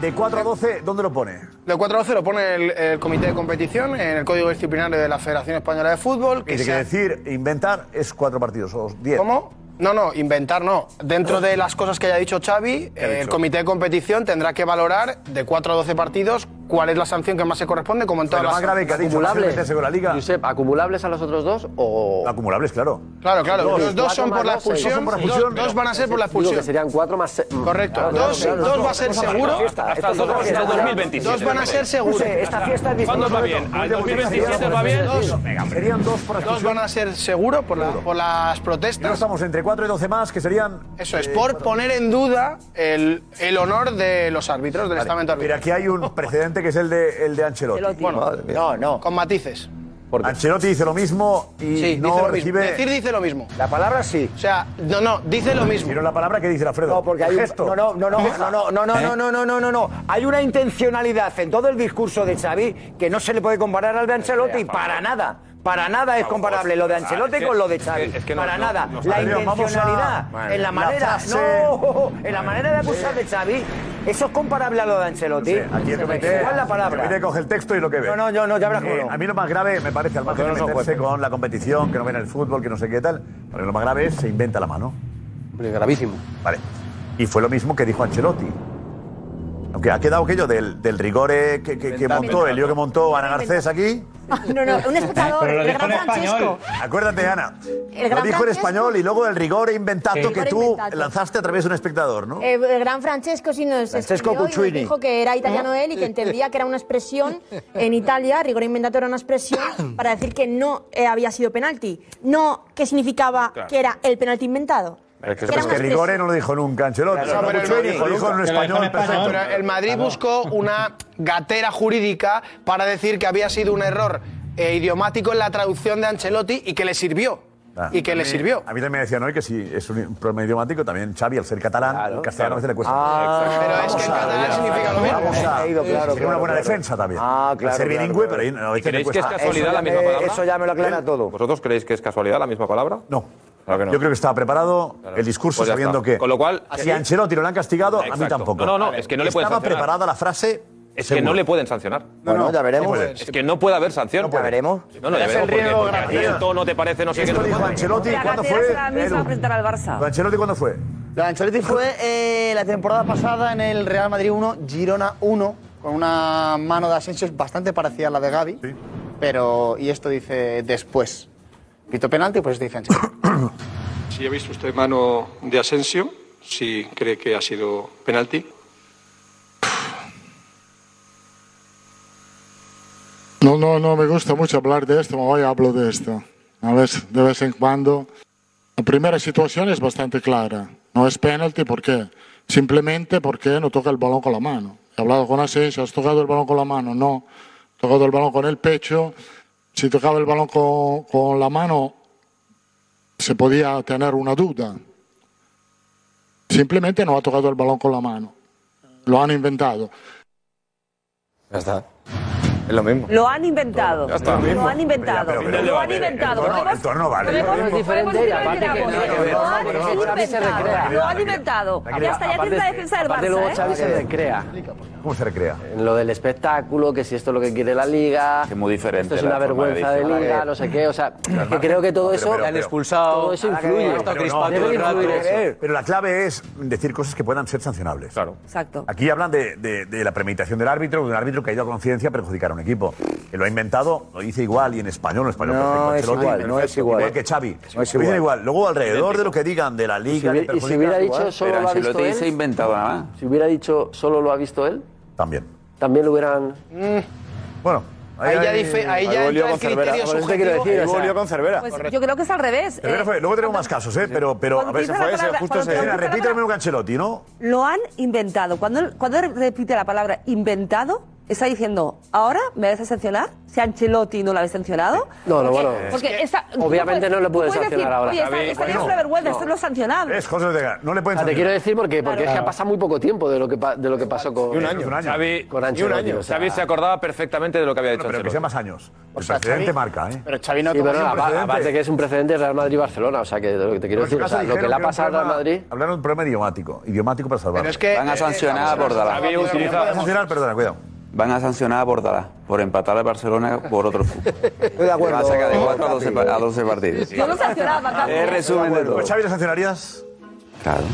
De 4 a 12, ¿dónde lo pone? De 4 a 12 lo pone el el, comité de competición en el código disciplinario de la Federación Española de Fútbol. Que Tiene que decir, inventar es cuatro partidos o diez. ¿Cómo? No, no, inventar no. Dentro de las cosas que haya dicho Xavi, el comité de competición tendrá que valorar de cuatro a 12 partidos cuál es la sanción que más se corresponde, como en todas las... más grave que ha dicho, acumulables. la liga. Josep, ¿acumulables a los otros dos o...? Acumulables, claro. Claro, claro. Dos. los dos son por la expulsión, Dos dos, dos van a ser por la expulsión. serían cuatro más. Correcto. Claro, claro, dos claro, dos va a ser seguro. Hasta Esto 2027. Dos van a ser seguros. Esta fiesta es ¿Cuándo va bien? ¿Al 2027 va bien? Serían dos por Dos van a ser seguro por, las protestas. estamos entre 4 y 12 más, que serían... Eso es, eh, por poner en duda el, el honor de los árbitros, del estamento arbitral. Pero aquí hay un precedente que es el de, el de Ancelotti. Bueno, no, no. Con matices. Ancelotti dice lo mismo y Sí, no dice lo mismo. Decir dice lo mismo. La palabra sí. O sea, no, no, dice lo mismo. Pero la palabra que dice Alfredo. No, porque hay un- gesto. no, no, no, no, no, no, no, no, no, no, no, no. Hay una intencionalidad en todo el discurso de Xavi que no se le puede comparar al de Ancelotti para nada. Para nada es comparable lo de Ancelotti con lo de Xavi. Para nada. la intencionalidad, en la manera, no, en la manera de abusar de Xavi, eso es comparable a lo de Ancelotti. aquí el comité, igual la palabra. El coge el texto y lo que ve. No, no, no, ya habrás cómo. Eh, a mí lo más grave me parece al margen de meterse con la competición, que no ven el fútbol, que no sé qué tal. Para mí lo más grave es se inventa la mano. Hombre, gravísimo. Vale. Y fue lo mismo que dijo Ancelotti. Aunque ha quedado aquello del, del rigor que, que montó, el lío que montó Ana Garcés aquí. Ah, no, no, un espectador, el gran Francesco. Acuérdate, Ana, el lo dijo en español y luego el rigor e inventato sí. que e tú inventato. lanzaste a través de un espectador, ¿no? Eh, el gran Francesco sí nos, Francesco y nos dijo que era italiano ¿Eh? él y que entendía que era una expresión en Italia, rigor e inventato era una expresión para decir que no eh, había sido penalti. No, que significaba claro. que era el penalti inventado. Es que, Rigore no lo dijo nunca Ancelotti. Claro, no, dijo, dijo en español perfecto. Pero el Madrid buscó una gatera jurídica para decir que había sido un error eh, idiomático en la traducción de Ancelotti y que le sirvió. Ah. Y que le sirvió. A mí también me decían hoy que si es un problema idiomático, también Xavi, al ser catalán, claro, castellano claro. se le cuesta. Ah, pero es que el catalán significa lo mismo. Vamos a, ido, claro, una buena defensa también. Ah, claro. Al ser bilingüe, pero ahí no, ¿Creéis que es casualidad eso la misma palabra? Eso ya me lo aclara ¿Eh? todo. ¿Vosotros creéis que es casualidad la misma palabra? No. Yo creo que estaba preparado el discurso pues sabiendo que. Con lo cual, si Ancelotti no le han castigado, a mí tampoco. No, no, no, es que no le pueden Estaba preparada la frase. Es que no le pueden sancionar. Bueno, ya veremos. Es que no puede haber sanción. Ya veremos. No, no, ya veremos. porque- porque el tono no te parece, no sé qué. Ancelotti, ¿cuándo fue? la misma al Barça. Ancelotti cuándo fue? La Ancelotti fue eh, la temporada pasada en el Real Madrid 1, Girona 1, con una mano de Asensio bastante parecida a la de Gaby. Pero, y esto dice después. Pito penalti, pues defensiva. Si ha visto usted mano de Asensio, si cree que ha sido penalti. No, no, no me gusta mucho hablar de esto, hoy hablo de esto. A veces, de vez en cuando. La primera situación es bastante clara. No es penalti, ¿por qué? Simplemente porque no toca el balón con la mano. He hablado con Asensio, has tocado el balón con la mano, no. He tocado el balón con el pecho si tocaba el balón con, con la mano, se podía tener una duda. Simplemente no ha tocado el balón con la mano. Lo han inventado. Ya está. Es lo mismo. Lo han inventado. Ya está. Lo han inventado. Lo han inventado. El torno vale. Es diferente. Lo han inventado. Lo han inventado. Ya está, ya tienes la defensa del Barça. luego Xavi se recrea. ¿Cómo se recrea? En lo del espectáculo, que si esto es lo que quiere la liga. Es muy diferente. Esto es una vergüenza de liga, no sé qué. O sea, que creo que todo eso. han expulsado. Todo eso influye. Pero la clave es decir cosas que puedan ser sancionables. Claro. Exacto. Aquí hablan de la premeditación del árbitro, de un árbitro que ha ido a conciencia a perjudicar un equipo. Que lo ha inventado, lo dice igual y en español, no, es igual, no es igual. Que Xavi. Igual. Luego alrededor de lo que digan de la liga... Si, si hubiera dicho solo lo ha visto él... Si hubiera dicho solo lo ha visto él... También. También lo hubieran... Bueno, Ahí, ya, con Cervera. Pues yo creo que es al revés. Eh. Luego tenemos más casos, ¿eh? Pero, pero a ver, fue justo. Repite palabra, el mismo que ¿no? Lo han inventado. Cuando, cuando repite la palabra inventado, está diciendo, ¿ahora me vais a sancionar? Si Ancelotti no la habéis sancionado. No, no, bueno. Porque esta, obviamente no le puedes sancionar ahora. Es una vergüenza, esto no es sancionable. Es José Ortega, no le pueden sancionar. Te quiero decir porque, porque es que ha pasado muy poco tiempo de lo que, de lo que pasó con, un año, Xavi, con Ancelotti. Un año. Xavi se acordaba perfectamente de lo que había hecho Pero que sea más años. El precedente marca, ¿eh? Pero Xavi no Aparte que es un precedente Real Madrid-Barcelona, o sea, que lo que te quiero decir, lo que le ha pasado al Real Madrid... Hablaron de un problema idiomático, idiomático para salvar. Pero es que... Van a eh, sancionar a eh, Bordalás. Xavi utiliza... Van a sancionar, perdona, cuidado van a sancionar a Bordalás por empatar a Barcelona por otro fútbol. Estoy de acuerdo. Van a sacar de 4 a 12, partidos. Yo lo sancionaba, Es resumen de todo. ¿Pues Xavi lo sancionarías? Claro.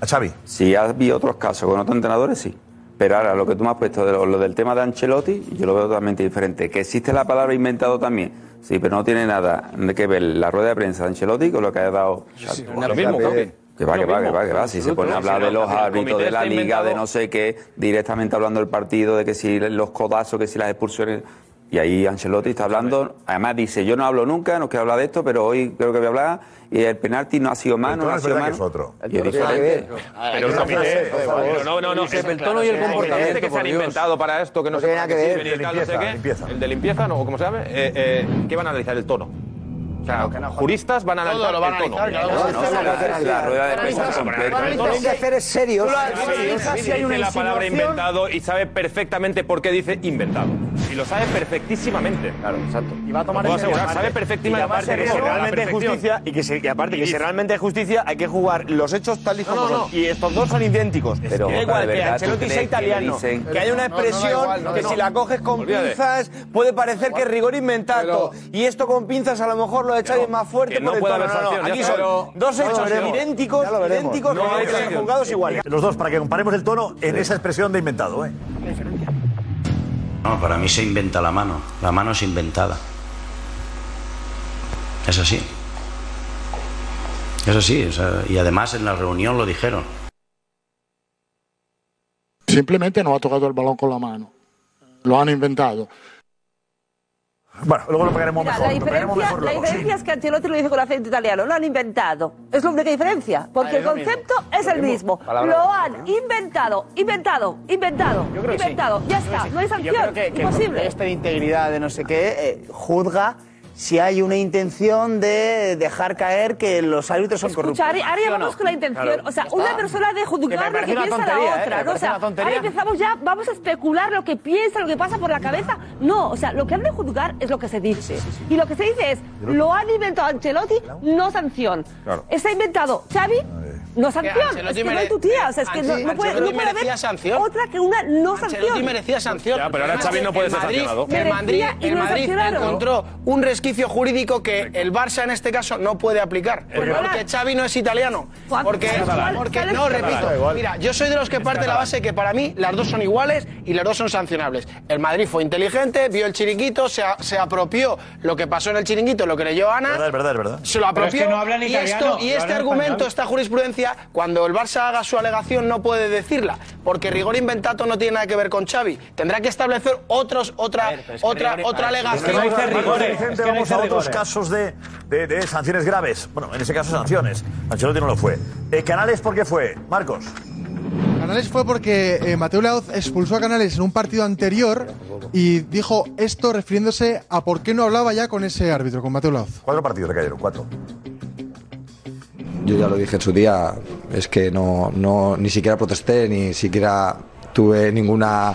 ¿A Xavi? Si había otros casos con otros entrenadores, sí. Pero ahora, lo que tú me has puesto, de lo, del tema de Ancelotti, yo lo veo totalmente diferente. Que existe la palabra inventado también. Sí, pero no tiene nada que ver la rueda de prensa de Ancelotti con lo que ha dado... Sí, sí, lo mismo, Xavi. Que va, que va, que va, que va. Si se pone a hablar de los árbitros, de la liga, de no sé qué, directamente hablando del partido, de que si los codazos, que si las expulsiones. Y ahí Ancelotti está hablando, además dice, yo no hablo nunca, no quiero hablar de esto, pero hoy creo que voy a hablar, y el penalti no ha sido mano, no ha sido mano. Es otro. Y el ah, pero el tono y el comportamiento que se han inventado para esto, que no se puede el de limpieza, no, como se llame, eh, eh, ¿qué van a analizar? El tono. Claro que no. Juristas van a analizar Todo lo van a analizar, el tono. La rueda de prensa completa. Lo que hay que hacer es serio. Dice la palabra inventado y sabe perfectamente por qué dice inventado. Y lo sabe perfectísimamente. Claro, exacto. Y va a tomar ese Sabe perfectísimamente. que si realmente es justicia y que, aparte que si realmente es justicia hay que jugar los hechos tal y como son. Y estos dos son idénticos. Pero da igual que Ancelotti sea italiano, que hay una expresión que si la coges con pinzas puede parecer que es rigor inventado y esto con pinzas a lo mejor aprovechado y más fuerte. Que no por puede haber sanción, Aquí son dos hechos idénticos, idénticos, no hay juzgados iguales. Los dos, para que comparemos el tono en esa expresión de inventado. ¿eh? No, para mí se inventa la mano. La mano es inventada. Es así. Es así. Y además en la reunión lo dijeron. Simplemente no ha tocado el balón con la mano. Lo han inventado. Bueno, luego lo pagaremos Mira, mejor. La diferencia, mejor la diferencia es que Ancelotti lo dice con aceite italiano, lo han inventado. Es la única diferencia, porque vale, el concepto mismo. es el mismo. Lo han inventado, inventado, inventado, inventado. Sí. Ya está, no hay sanción, Yo creo que, imposible. Este de integridad de no sé qué eh, juzga si hay una intención de dejar caer que los árbitros son Escucha, corruptos. Ahora ya vamos con la intención. Claro, o sea, una persona de juzgar lo que piensa tontería, la otra. Eh, ¿no? O sea, ahora empezamos ya, vamos a especular lo que piensa, lo que pasa por la cabeza. No, o sea, lo que han de juzgar es lo que se dice. Sí, sí, sí. Y lo que se dice es, lo han inventado Ancelotti, no sanción. Claro. Está inventado Xavi, no sanción. Es no tu tía. O sea, es que no, puede, no sanción. otra que una no sanción. Ancelotti merecía sanción. Pero ahora Xavi no puede el ser Madrid, sancionado. El Madrid, encontró un resquicio jurídico que el Barça en este caso no puede aplicar. Porque, porque Xavi no es italiano. Porque, porque no, repito, mira, yo soy de los que parte la base que para mí las dos son iguales y las dos son sancionables. El Madrid fue inteligente, vio el chiringuito, se, se apropió lo que pasó en el chiringuito, lo que leyó Ana. Es verdad, es verdad. Se lo apropió. Y esto, y este argumento, esta jurisprudencia Valencia, cuando el Barça haga su alegación no puede decirla, porque rigor inventato no tiene nada que ver con Xavi. Tendrá que establecer otros, otra, ver, es que otra, rigor, otra alegación. No dice es que vamos a otros casos de, de, de, sanciones graves. Bueno, en ese caso sanciones. Ancelotti no lo fue. Eh, Canales, ¿por qué fue? Marcos. Canales fue porque eh, Mateo Laoz expulsó a Canales en un partido anterior y dijo esto refiriéndose a por qué no hablaba ya con ese árbitro, con Mateo Laoz. Cuatro partidos le cayeron, cuatro yo ya lo dije en su día, es que no, no ni siquiera protesté, ni siquiera tuve ninguna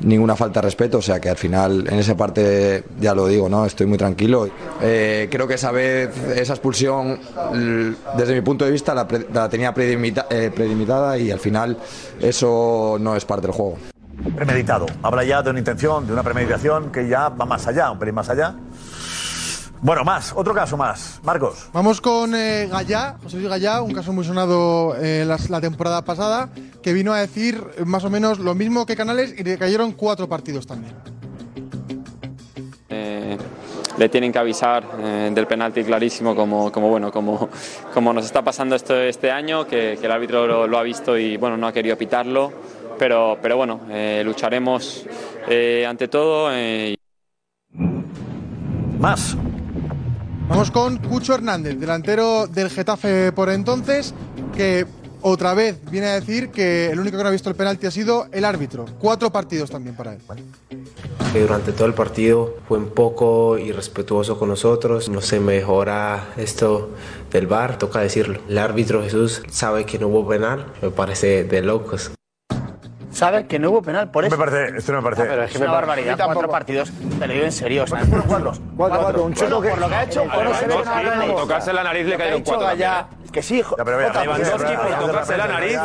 ninguna falta de respeto, o sea que al final en esa parte ya lo digo, ¿no? Estoy muy tranquilo. Eh, creo que esa vez, esa expulsión, desde mi punto de vista, la tenía predimita- eh, predimitada y al final eso no es parte del juego. Premeditado. Habla ya de una intención, de una premeditación que ya va más allá, un pelín más allá. Bueno, más, otro caso más. Marcos. Vamos con eh, Gallá, José Luis Gallá, un caso muy sonado eh, la temporada pasada, que vino a decir más o menos lo mismo que Canales y le cayeron cuatro partidos también. Eh, le tienen que avisar eh, del penalti clarísimo como, como, bueno, como, como nos está pasando esto este año, que, que el árbitro lo, lo ha visto y bueno, no ha querido pitarlo, pero, pero bueno, eh, lucharemos eh, ante todo. eh, Más. Vamos con Cucho Hernández, delantero del Getafe por entonces, que otra vez viene a decir que el único que no ha visto el penalti ha sido el árbitro. Cuatro partidos también para él. durante todo el partido fue un poco irrespetuoso con nosotros. No se mejora esto del VAR, toca decirlo. El árbitro Jesús sabe que no hubo penal, me parece de locos. Sabe que no hubo penal por eso. Me parece, esto no me parece. Ah, pero es que una barbaridad. Cuatro partidos. Te lo digo en serio. O sea, cuatro. Cuatro, un chico que por lo que ha hecho. A Lewandowski, por tocarse la nariz le cayeron cuatro Ya, que sí, hijo. Ya, pero vea, Lewandowski por tocarse la nariz.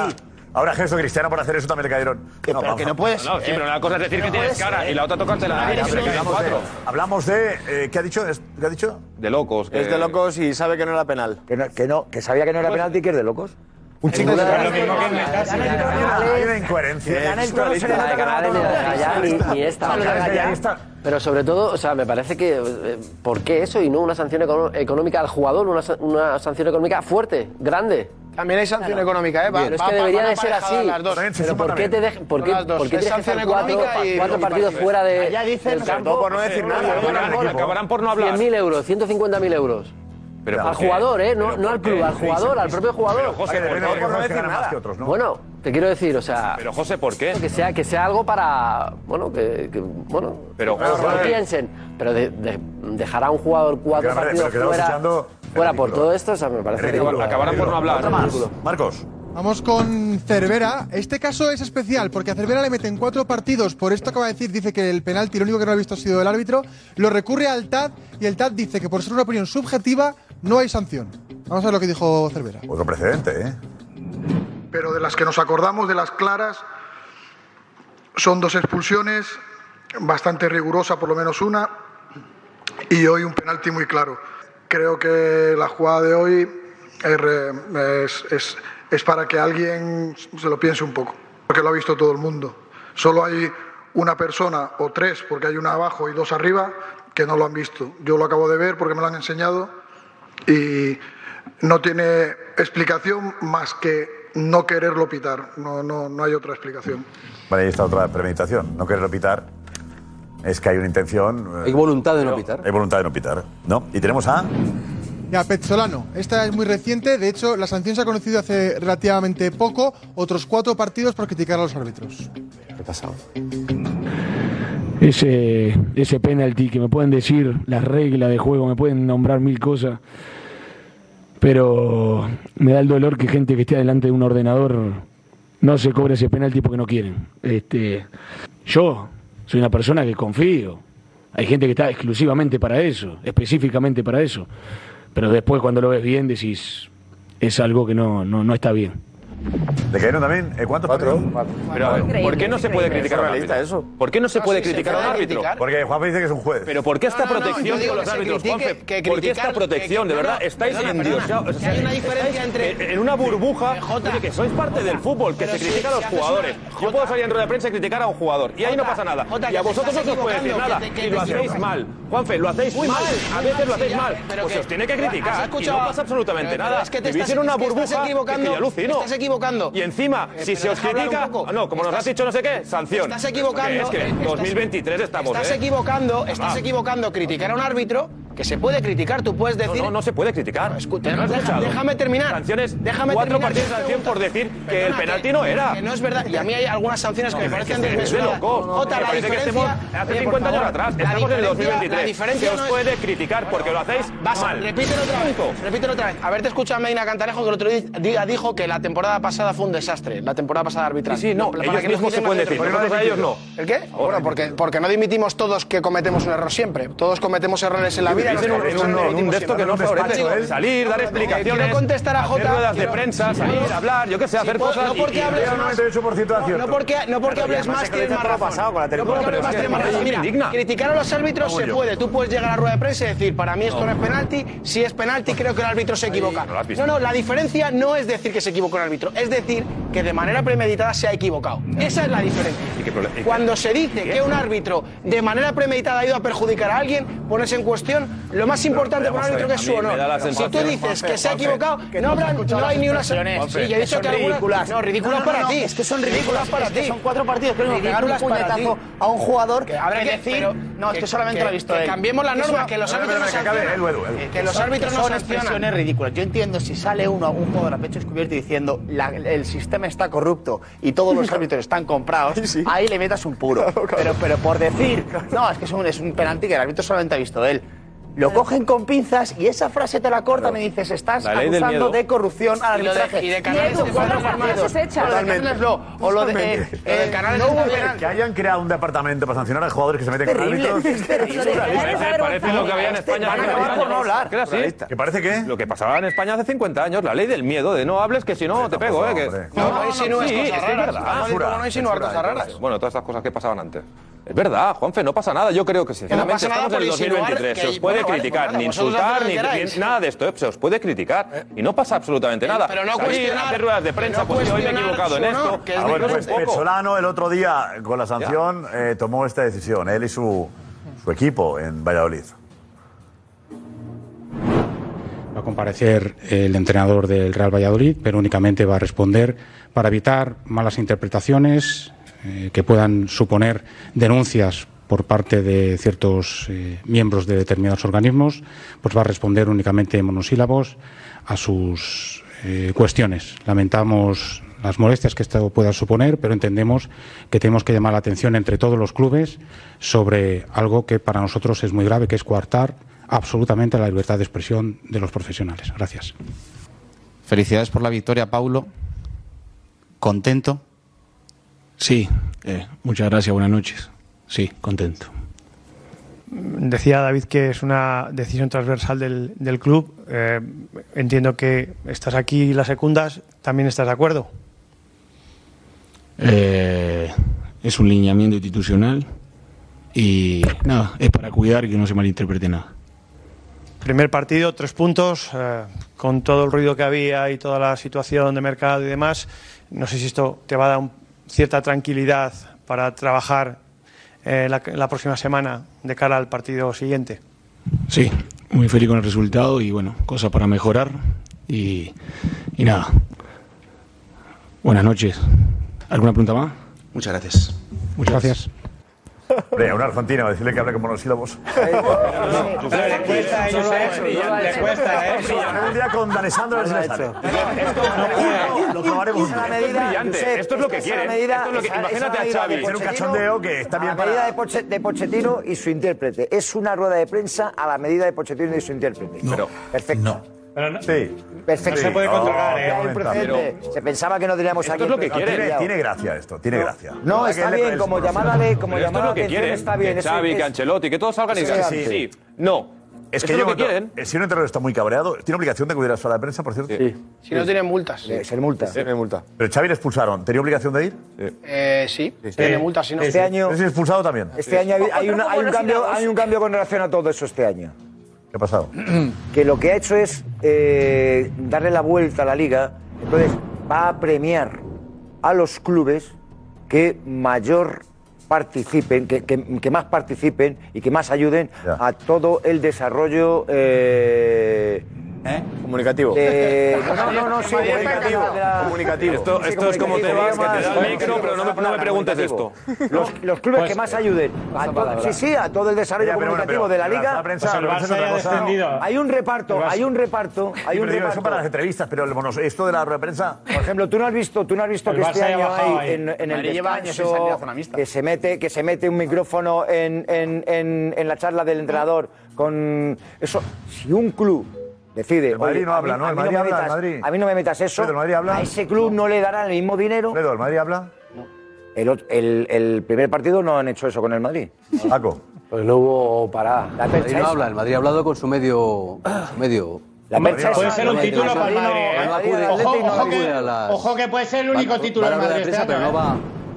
Ahora gesto cristiano por hacer eso también le cayeron. pero que no puedes, No, sí, eh, pero una cosa es decir no que tienes cara eh. y la otra tocarte la nariz. Hablamos le de- cuatro. Hablamos de. eh, ¿Qué ha dicho? Es- ¿Qué ha dicho? De locos. Es de locos y sabe que no era penal. Que no, que no, que sabía que no era penalti, que es de locos. Un chico de- Hay una incoherencia. Canales Es no se le da La de Canales, ni la de Gallá, ni, ni esta. Pero sobre todo, o sea, me parece que. eh, ¿Por qué eso y no una sanción económica al jugador? Una, una sanción económica fuerte, grande. También hay sanción económica, ¿eh? Va- Pero es va- que debería de ser así. las dos. Pero ¿por qué, te dej- por qué, por qué que sanción estar cuatro, cuatro y partidos partido. fuera de, Allá dicen, del campo? por no decir nada. Acabarán por no hablar. 100.000 euros, 150.000 euros. Pero al jugador, ¿eh? No, ¿Pero no al club, al jugador, al propio jugador. Pero, José, ¿por qué? Por no decir nada. Bueno, te quiero decir, o sea. Pero José, ¿por qué? Que sea, que sea algo para. Bueno, que. que- bueno. Pero, que José, no piensen. Pero de- de- dejar a un jugador cuatro partidos pero fuera. Fuera por todo esto, o sea, me parece ridículo. Acabarán por no hablar. Otro más. Marcos. Vamos con Cervera. Este caso es especial porque a Cervera le meten cuatro partidos. Por esto acaba de decir, dice que el penalti, lo único que no ha visto ha sido el árbitro. Lo recurre al TAD y el TAD dice que por ser una opinión subjetiva no hay sanción. Vamos a ver lo que dijo Cervera. Otro precedente, ¿eh? pero de las que nos acordamos, de las claras, son dos expulsiones, bastante rigurosa por lo menos una, y hoy un penalti muy claro. Creo que la jugada de hoy es- es- es para que alguien se lo piense un poco, porque lo ha visto todo el mundo. Solo hay una persona o tres, porque hay una abajo y dos arriba, que no lo han visto. Yo lo acabo de ver porque me lo han enseñado y no tiene explicación más que no quererlo pitar. No, no, no hay otra explicación. Vale, ahí está otra premeditación. No querer pitar es que hay una intención. eh, Hay voluntad de no pitar. Hay voluntad de no pitar, ¿no? Y tenemos a. Ya, Pezzolano. Esta es muy reciente. De hecho, la sanción se ha conocido hace relativamente poco. Otros cuatro partidos por criticar a los árbitros. ¿Qué ha pasado? Ese, ese penalti que me pueden decir las reglas de juego, me pueden nombrar mil cosas, pero me da el dolor que gente que esté delante de un ordenador no se cobre ese penalti porque no quieren. Este, yo soy una persona que confío. Hay gente que está exclusivamente para eso, específicamente para eso. Pero después cuando lo ves bien decís, es algo que no, no, no está bien. ¿Le cayeron también? ¿Eh, ¿Cuántos? Cuatro. Pero a ver, ¿por qué no se puede criticar a un Realista árbitro? ¿Por qué no se puede criticar a un árbitro? Porque Juanfe dice que es un juez. Pero ¿por qué esta No, no, no, protección con los se árbitros, critique- Juanfe? que ¿Por qué esta protección? que- De verdad, estáis perdona, endiosados. hay una diferencia entre- En una burbuja, oye, que sois parte del fútbol, que se si- critica a los jugadores. una- Yo puedo salir en rueda de prensa y criticar a un jugador. Y ahí no pasa nada. Jota, Y a vosotros no os puede decir nada. Y lo hacéis mal. Juanfe, lo hacéis Muy mal. A veces lo hacéis mal. Pues que- os tiene que ¿Has criticar. Y escuchado? no pasa absolutamente nada. es que te Vivís en una burbuja que equivocando. yo alucino. Equivocando. Y encima, Eh, si se os critica... No, como nos has dicho no sé qué, sanción. Estás equivocando. Es que eh, estás- 2023 estamos, Estás ¿eh? equivocando, estás Ah. equivocando criticar a un árbitro que se puede criticar, tú puedes decir. No, no, no se puede criticar. Escucha, ¿Me has deja- escuchado? déjame terminar. Sanciones, déjame cuatro terminar. partidos de sanción por decir que el penalti no era. Que no es verdad. Y a mí hay algunas sanciones que me parecen es de desmesuradas. locos. Jota, Me la parece que diferencia. estemos hace Oye, por 50 años favor, atrás. la Estamos en el diferencia- 2023. La diferencia Se os no es- puede criticar porque lo hacéis Vas mal. repítelo otra vez. Repítelo otra vez. Haberte escuchado a Medina Cantarejo que el otro día dijo que la temporada pasada fue un desastre. La temporada pasada arbitral. Sí, sí, no, ellos que nos mismos se quiten pueden decir, otro. nosotros a ellos no. ¿El qué? Bueno, porque, porque no dimitimos todos que cometemos un error siempre. Todos cometemos errores en la vida. En un- en un- en un dimitimos de esto que no favorece. Salir, dar explicaciones, Quiero contestar a hacer Jota. ruedas de prensa, salir, hablar, yo qué sé, hacer cosas No porque hables más. 98% de No, no porque, no porque hables más que más pasado con la No porque hables es más que más. Mira, criticar a los árbitros se puede. Tú puedes llegar a la rueda de prensa y decir, para mí esto no, es penalti, si es penalti creo que el árbitro se equivoca. no. No, no, la diferencia no es decir que se equivocó el árbitro, es decir que de manera premeditada se ha equivocado. Esa es la diferencia. Cuando se dice que un árbitro de manera premeditada ha ido a perjudicar a alguien, pones en cuestión lo más importante para un árbitro que es su a honor. Si tú dices que se ha equivocado, no, no hay ni una expresiones, Sí, he dicho que ridículas. No, ridículas para ti. es que son Ridículas para ti. son cuatro partidos que un Ridículas para puñetazo a un jugador Que habrá que decir, no, es que solamente lo ha visto cambiemos la norma, que los A árbitros no que los árbitros no son expresiones ridículas. Yo entiendo si sale uno, un jugador a pecho descubierto diciendo el sistema está corrupto y todos los árbitros están comprados, ahí le metas un puro. Pero, por decir, no, es que un, es un penalti que el árbitro solamente ha visto él. Lo cogen con pinzas y esa frase te la cortan y dices, estás La ley del acusando miedo. de corrupción al Y de- arbitraje. y de canales Edu, de cuatro cuatro partidos. frases hechas. Lo de Canales no, O lo de... eh, eh, Canales no está hubo. Que hayan creado un departamento para sancionar a jugadores que se meten con terrible, árbitros. es terrible. Parece, parece lo que había en España Van a hace acabar 50 por no años. hablar. ¿Qué era así? ¿Que parece qué? Lo que pasaba en España hace 50 años, la ley del miedo, de no hables que si no te pego, ¿eh? Que... No, no insinúes cosas es es raras. Vamos a cómo no cosas raras. Bueno, todas estas cosas que pasaban antes. Es verdad, Juanfe, no pasa nada. Yo creo que sinceramente estamos en el por insinuar 2023. que- Se os puede bueno, vale, criticar, pues ni insultar, ni, nada de esto. ¿eh? Se os puede criticar. Y no pasa absolutamente nada. pero no cuestionar- hacer ruedas de prensa, no pues yo hoy me he equivocado en esto. que es Ah, pues es poco. Pesolano el otro día con la sanción eh, tomó esta decisión, él y su, su equipo en Valladolid. Va a comparecer el entrenador del Real Valladolid, pero únicamente va a responder para evitar malas interpretaciones eh, que puedan suponer denuncias por parte de ciertos eh, miembros de determinados organismos, pues va a responder únicamente en monosílabos a sus eh, cuestiones. Lamentamos las molestias que esto pueda suponer, pero entendemos que tenemos que llamar la atención entre todos los clubes sobre algo que para nosotros es muy grave, que es coartar absolutamente la libertad de expresión de los profesionales. Gracias. Felicidades por la victoria, Paulo. ¿Contento? Sí, eh, muchas gracias, buenas noches. Sí, contento. Decía David que es una decisión transversal del, del club. Eh, entiendo que estás aquí y la secundas. ¿También estás de acuerdo? Eh, es un lineamiento institucional y nada, es para cuidar que no se malinterprete nada. Primer partido, tres puntos, eh, con todo el ruido que había y toda la situación de mercado y demás. No sé si esto te va a dar un- cierta tranquilidad para trabajar eh, la, la próxima semana de cara al partido siguiente. Sí, muy feliz con el resultado y bueno, cosas para mejorar y, y nada. Buenas noches. ¿Alguna pregunta más? Muchas gracias. Muchas gracias. Hombre, a un argentino, decirle que hable con monosílabos. Le cuesta, Josep, le cuesta, ¿eh? Un día con D'Alessandro les Esto es lo Esto es lo que- esa- imagínate a Xavi. de Hacer un cachondeo que está bien a la medida para- de, de Pochettino y su intérprete. Es una rueda de prensa a la medida de Pochettino y su intérprete. Perfecto. Sí. Perfecto. No se puede controlar, Ya ¿eh? hay un precedente. Se pensaba que no teníamos Esto aquí. es lo que quiere. pillado. Tiene gracia esto, tiene gracia. No, está bien, como llamada de, como esto es lo que quieren. está bien. Que Xavi, es- que Ancelotti, que todos salgan y Sí, digan sí. sí, no. Es que es lo yo que quieren. Si un entrenador está muy cabreado, ¿tiene obligación de acudir a la sala de prensa, por cierto? Sí. Si no tienen multas. Ser multa. Tiene multa. Pero Xavi le expulsaron. ¿Tenía obligación de ir? Eh, sí, tiene multas. Si no, Este año, ¿Es expulsado también? este año hay, hay una- hay un cambio, hay un cambio con relación a todo eso este año. ¿Qué ha pasado? que lo que ha hecho es eh, darle la vuelta a la liga. Entonces va a premiar a los clubes que mayor participen, que, que- que más participen y que más ayuden Ya. a todo el desarrollo eh, ¿Eh? Comunicativo. No, no, no, sí, comunicativo. comunicativo. Esto, esto es como te vas, que te da el micro, pero no me, no me preguntes esto. Los, los clubes que más ayuden. A pues, todo, sí, sí, a todo el desarrollo comunicativo de la liga. La prensa, descendido. Hay un reparto, hay un reparto, hay un reparto. Para las entrevistas, pero esto de la rueda de prensa. Por ejemplo, tú no has visto, tú no has visto que este año hay en, el descanso que se mete, que se mete un micrófono en, en, en, en la charla del entrenador con eso. Si un club decide. El Madrid no habla, ¿no? El Madrid habla, metas, Madrid. A mí no me metas eso. A ese club no. le darán el mismo dinero. Pedro, ¿el Madrid habla? No. El, primer partido no han hecho eso con el Madrid. Paco. Pues no hubo parada. El Madrid no habla, el Madrid ha hablado con su medio. Medio la percha puede ser un título para Madrid. ¿eh? Ojo, que, puede ser el único título del Madrid. Este ¿eh?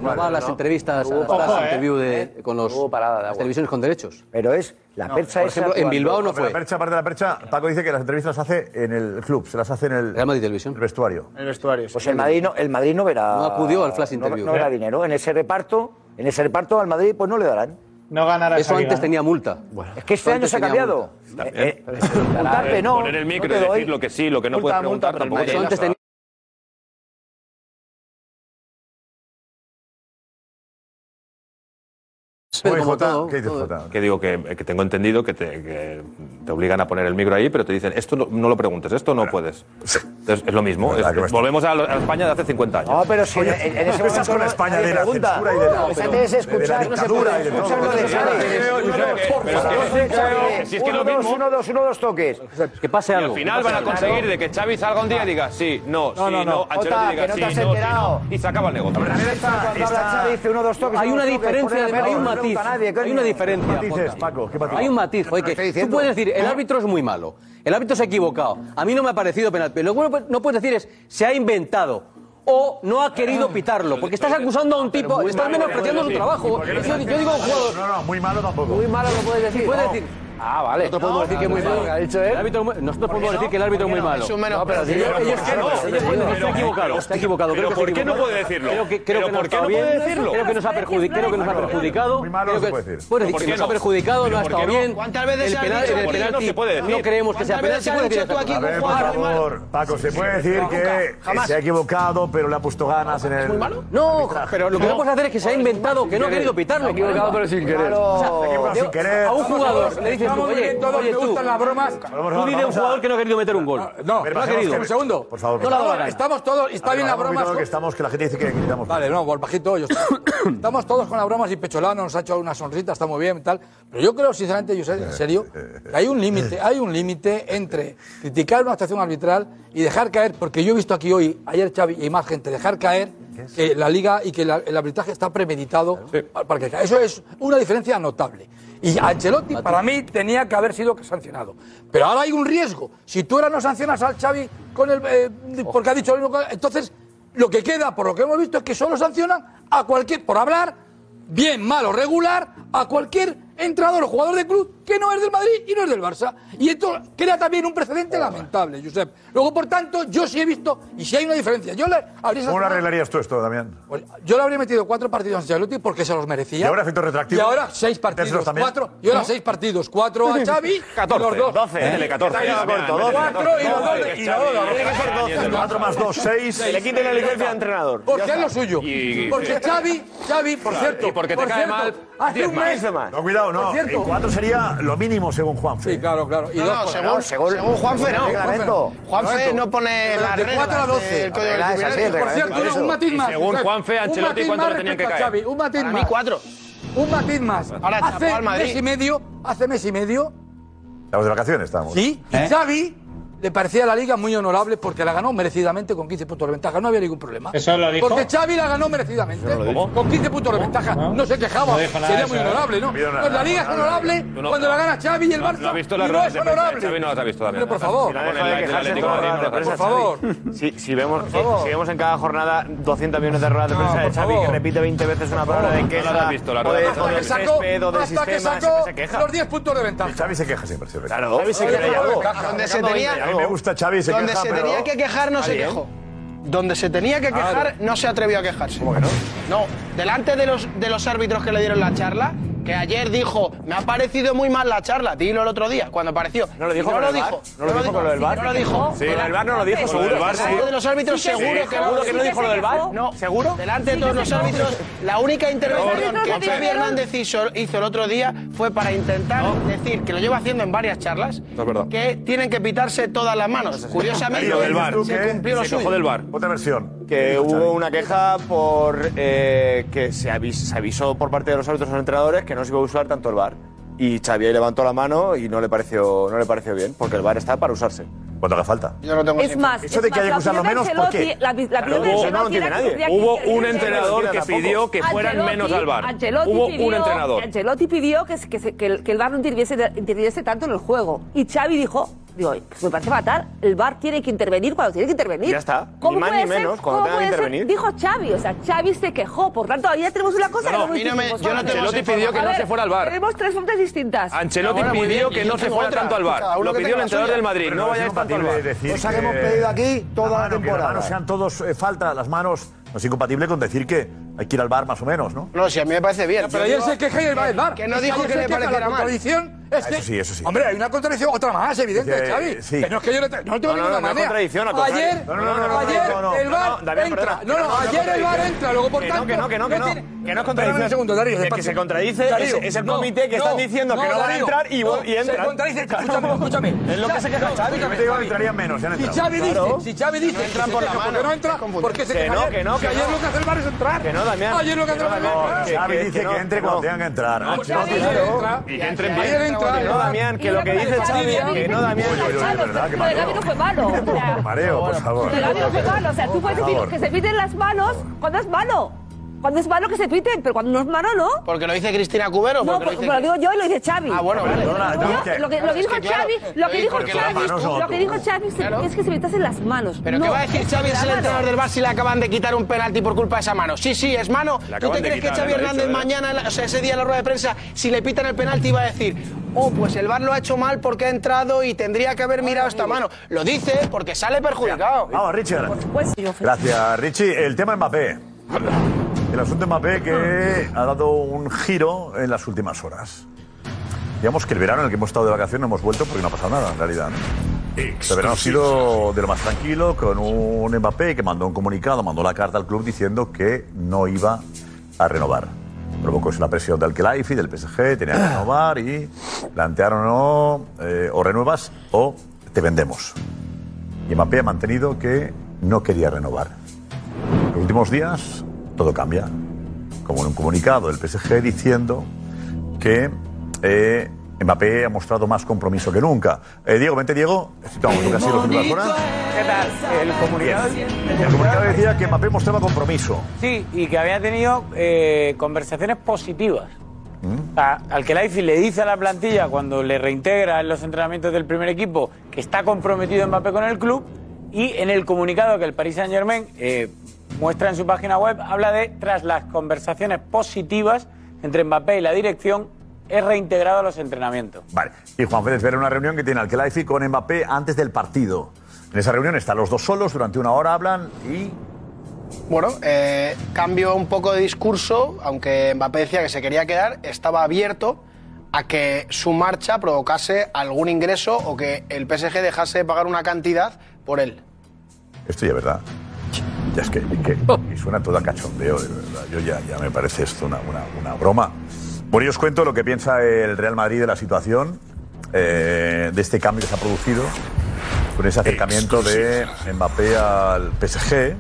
no va a las no. entrevistas, no a las interview de, ¿Eh? con los, las televisiones con derechos. Pero es la percha Por ejemplo, en Bilbao no fue. La percha, aparte de la percha, Paco dice que las entrevistas las hace en el club, se las hace en el... Real Madrid Televisión. El vestuario. El vestuario, sí. Pues el Madrid, no, el Madrid no verá... No acudió al flash interview. No, verá dinero. En ese reparto, en ese reparto al Madrid pues no le darán. No ganará Eso antes tenía multa. Bueno, es que este año se ha cambiado. Eh, eh, no. Poner el micro no y decir lo que sí, lo que no multa, puedes preguntar multa, tampoco. Eso antes tenía ¿Qué dices, todo. Que digo que, tengo entendido que te, te obligan a poner el micro ahí, pero te dicen, esto no, no lo preguntes, esto no puedes. Entonces, es lo mismo. Es, es, volvemos a, lo, a, España de hace 50 años. No, pero si Oye, en, en ese momento con la España de la censura y de la, pues antes de escuchar, no se puede escuchar lo de Xavi. Si es que lo mismo... Uno, dos, uno, dos toques. Que pase algo. al final van a conseguir de que Xavi salga un día y diga sí, no, sí, no, Ancelotti diga sí, no, sí, no, y se acaba el negocio. Hay una diferencia, hay un matiz. Hay una diferencia. Hay un matiz. Tú puedes decir, el árbitro es muy malo. El árbitro se ha equivocado. A mí no me ha parecido penalti. Lo que pues, no puedes decir es, se ha inventado o no ha querido pitarlo. Porque estás acusando a un tipo, estás menospreciando su trabajo. Yo, digo un jugador. No, no, muy malo tampoco. Muy malo no puedes decir. Puedes decir Ah, vale. Nosotros podemos decir que el árbitro es muy malo. No, pero ellos que no. Está equivocado. Está equivocado. Pero ¿por qué no puede decirlo? Creo que no puede decirlo. Creo que nos ha perjudicado. Creo que nos ha perjudicado. Muy malo no se puede decir. Nos ha perjudicado, no ha estado bien. ¿Cuántas veces el penalti? No se puede decir. No creemos que sea penalti. Por favor, Paco, se puede decir que se ha equivocado, pero le ha puesto ganas en el. ¿Muy malo? No, pero lo que vamos a hacer es que se ha inventado que no ha querido pitarlo. Se equivocado, pero sin querer. Sin querer. A un jugador le dices Estamos muy bien todos, me gustan las bromas. Tú dile un jugador que no ha querido meter un gol. Ah, no, no ha querido. Un segundo. Por favor. No la Estamos todos, está bien la broma. estamos, que la gente dice que gritamos. Vale, no, bajito. Estamos todos con las bromas y Pecholano nos ha hecho una sonrita, está muy bien y tal. Pero yo creo, sinceramente, yo sé, en serio, que hay un límite, hay un límite entre criticar una actuación arbitral y dejar caer, porque yo he visto aquí hoy, ayer Xavi y más gente, dejar caer la liga y que el arbitraje está premeditado para que Eso es una diferencia notable. Y Ancelotti para mí tenía que haber sido sancionado. Pero ahora hay un riesgo. Si tú ahora no sancionas al Xavi con el, eh, porque ha dicho lo mismo, entonces lo que queda, por lo que hemos visto, es que solo sancionan a cualquier, por hablar, bien, mal o regular, a cualquier entrador o jugador de club que no es del Madrid y no es del Barça. Y esto crea también un precedente lamentable, Josep. Luego, por tanto, yo sí he visto, y si hay una diferencia, yo le habría... ¿Cómo lo arreglarías tú esto, Damián? Pues, yo le habría metido cuatro partidos a Ancelotti porque se los merecía. Y ahora efecto retractivo. Y ahora seis partidos, cuatro. Y ahora seis partidos, cuatro a Xavi, 14, y los dos. ¿Eh? ¿eh? Cuatro y los. Y los dos. Cuatro más dos, seis. Le quiten la licencia de entrenador. Porque es lo suyo. Porque Xavi, Xavi, por cierto... Y porque te cae mal, hace un mes. No, cuidado, no. Cuatro sería lo mínimo según Juanfe. Sí, ¿eh? claro, claro. No, según, según, según, Juanfe no. Reglamento. Juanfe no pone la de 4 a 12. Por cierto, un matiz más. Según Juanfe, Ancelotti, ¿cuánto le tenían que caer? Un matiz más. Para mí, cuatro Un matiz más. Ahora hace mes y medio, hace mes y medio. Estamos de vacaciones, estamos. Sí, y ¿Eh? Xavi le parecía a la liga muy honorable porque la ganó merecidamente con 15 puntos de ventaja. No había ningún problema. Porque Xavi la ganó merecidamente. Con 15 puntos de ventaja. No, se quejaba. Sería muy honorable, ¿no? Pues la liga es honorable cuando la gana Xavi y el Barça. No, ha visto la y no es honorable. Xavi no las ha visto también. Pero por favor. Por favor. Si vemos si vemos en cada jornada 200 millones de ruedas de prensa de Xavi que repite 20 veces una palabra de queja. No las has visto la. Hasta que sacó los 10 puntos de ventaja. Xavi se queja siempre. Claro. Xavi se queja. Donde se tenía me gusta Xavi, se Donde se tenía que quejar no se quejó. Donde se tenía que quejar no se atrevió a quejarse. ¿Cómo no? No, delante de los, de los árbitros que le dieron la charla, que ayer dijo, me ha parecido muy mal la charla, dilo el otro día, cuando apareció. ¿No lo dijo no el lo dijo. ¿No lo dijo con lo del VAR? No lo dijo. Sí, con el VAR no lo dijo, seguro. el VAR, Sí. Delante de los árbitros, seguro sí, que seguro que no dijo lo del VAR. No, ¿Seguro? Delante de todos los árbitros, la única intervención que lo Xavi. Hernández hizo, hizo el otro día fue para intentar decir, que lo lleva haciendo en varias charlas, que tienen que pitarse todas las manos. Curiosamente, Lo del se cumplió lo suyo. del VAR. Otra versión. Que hubo una queja por eh, que se, avis- se avisó por parte de los árbitros a los entrenadores que no se iba a usar tanto el VAR. Y Xavi ahí levantó la mano y no le pareció, no le pareció bien, porque el VAR está para usarse. Cuando haga falta. Yo no tengo Es más, Eso es de que más, haya de menos, ¿por qué? La, la Claro, eso no lo era nadie. Hubo intervenir un entrenador que pidió que fueran menos al. Ancelotti Hubo pidió- un entrenador. Ancelotti pidió que, que, se- que el, que el VAR no interviniese, interviniese tanto en el juego. Y Xavi dijo, digo, pues me parece fatal, el VAR tiene que intervenir cuando tiene que intervenir. Ya está. ¿Cómo Ni más puede ni ser? menos, cuando ¿Cómo tenga que puede ser? intervenir. Dijo Xavi, o sea, Xavi se quejó, por tanto, ahí ya tenemos una cosa No, no, que mí no me- yo no tengo Ancelotti pidió que A no ver, se fuera al VAR. Tenemos tres fuentes distintas. Ancelotti pidió bien, que no se fuera otra. tanto al VAR. Lo pidió el entrenador suya. del Madrid. Pero No vayáis tanto incompatible decir Cosa que hemos pedido aquí toda la mano, que temporada. las manos sean todos eh, falta, las manos. No es incompatible con decir que hay que ir al bar más o menos, ¿no? No, si a mí me parece bien. Pero Yo ayer digo se queja y el VAR. Que no Es dijo ayer que se le queja, pareciera La mal. contradicción es Ah, que. eso sí, eso sí. Hombre, hay una contradicción, otra más, evidente, Dice, Xavi. sí. Que no es que yo no, te- no tengo No, no, ninguna no, no es manera. contradicción, al contrario. Ayer, No, no, no, no, no, ayer no, no, el no, VAR no, Damián, entra. perdona. No, no, No, no, ayer el VAR contradicción. entra, luego por Que no, tanto. que no, que no, que no. tiene- Que no es Espérame contradicción. un segundo, Darío. Que despacio. se contradice Darío, es- es el no, comité que están diciendo que no van a Darío, entrar y- no, y entran. Se contradice, Claro. escúchame, escúchame. Es lo que se queja No, Xavi. escúchame, Te digo que entrarían menos, ya han Si entrado. Xavi dice, Claro. si Xavi dice, entran que por la mano, porque no entra, es porque se Que queja no, ayer. que no, que ayer no. lo que hace el VAR es entrar. Que no, Damián. Ayer lo que Que no, es Damián. Que- Xavi que- dice que no, que entre que cuando no. tengan que entrar. Entra. Y que entren Ayer bien. entra. Que no, Damián, que lo que dice Xavi, que no, Damián. Verdad, Gavi mareo. no fue malo. o sea, Mareo, por favor. Gavi no fue malo. O sea, tú puedes decir que se piten las manos cuando es malo. Cuando es malo que se piten, pero cuando no es malo, no. Porque lo dice Cristina Cubero. No, porque lo lo dice... digo yo y lo dice Xavi. Ah, bueno, vale. Perdona, no, lo que, lo que es dijo claro, Xavi, lo que dijo Xavi, lo que dijo Xavi Claro. es que se pitasen las manos. ¿Pero no qué va a decir Xavi se es el entrenador del Bar si le acaban de quitar un penalti por culpa de esa mano? Sí, sí, es mano. ¿Tú te crees que Xavi Hernández mañana, o sea, ese día en la rueda de prensa, si le pitan el penalti va a decir, oh, pues el Bar lo ha hecho mal porque ha entrado y tendría que haber mirado esta mano? Lo dice porque sale perjudicado. Vamos, Richie. Pues Gracias, Richie. El tema Mbappé. El asunto Mbappé que ha dado un giro en las últimas horas. Digamos que el verano en el que hemos estado de vacaciones no hemos vuelto porque no ha pasado nada, en realidad. ¿no? El verano ha sido de lo más tranquilo, con un Mbappé que mandó un comunicado, mandó la carta al club diciendo que no iba a renovar. Provocó eso la presión del Kelaifi, del PSG, tenía que renovar y plantearon no, eh, o renuevas o te vendemos. Y Mbappé ha mantenido que no quería renovar. En los últimos días todo cambia. Como en un comunicado del PSG diciendo que eh, Mbappé ha mostrado más compromiso que nunca. Eh, Diego, vente Diego. Lo que ha sido las últimas horas. ¿Qué tal? El comunicado. El comunicado decía que Mbappé mostraba compromiso. Sí, y que había tenido eh, conversaciones positivas. ¿Mm? A- al que Laifi le dice a la plantilla cuando le reintegra en los entrenamientos del primer equipo que está comprometido Mbappé con el club y en el comunicado que el Paris Saint Germain muestra en su página web habla de tras las conversaciones positivas entre Mbappé y la dirección es reintegrado a los entrenamientos. Vale. Y Juan Félix Vera, una reunión que tiene al Kelaifi con Mbappé antes del partido. En esa reunión están los dos solos, durante una hora hablan y Bueno, eh, cambio un poco de discurso, aunque Mbappé decía que se quería quedar, estaba abierto a que su marcha provocase algún ingreso o que el PSG dejase de pagar una cantidad por él. Esto ya es verdad. Ya es que, que- y suena todo a cachondeo, de verdad. Yo ya, ya me parece esto una, una- una broma. Bueno, yo os cuento lo que piensa el Real Madrid de la situación, eh, de este cambio que se ha producido, con ese acercamiento de Mbappé al PSG.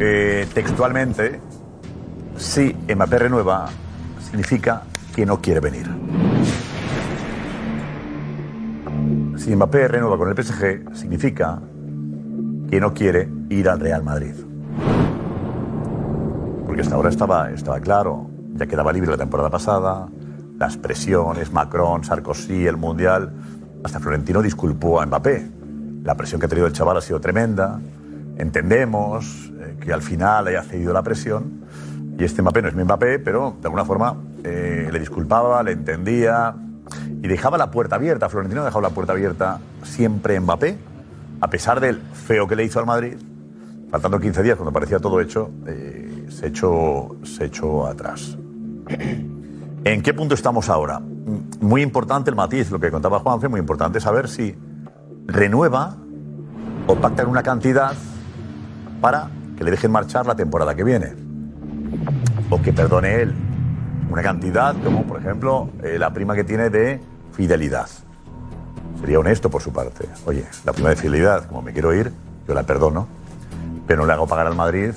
Eh, textualmente, si Mbappé renueva, significa que no quiere venir. Si Mbappé renueva con el PSG, significa que no quiere ir al Real Madrid. Porque hasta ahora estaba, estaba claro, ya quedaba libre la temporada pasada, las presiones, Macron, Sarkozy, el Mundial. Hasta Florentino disculpó a Mbappé. La presión que ha tenido el chaval ha sido tremenda. Entendemos eh, que al final haya cedido la presión. Y este Mbappé no es mi Mbappé, pero de alguna forma eh, le disculpaba, le entendía y dejaba la puerta abierta. Florentino ha dejado la puerta abierta siempre Mbappé, a pesar del feo que le hizo al Madrid. Faltando 15 días, cuando parecía todo hecho, eh, se, echó, se echó atrás. ¿En qué punto estamos ahora? Mm, Muy importante el matiz, lo que contaba Juanfe, muy importante saber si renueva o pacta en una cantidad para que le dejen marchar la temporada que viene. O que perdone él una cantidad como, por ejemplo, eh, la prima que tiene de fidelidad. Sería honesto por su parte. Oye, la prima de fidelidad, como me quiero ir, yo la perdono, pero no le hago pagar al Madrid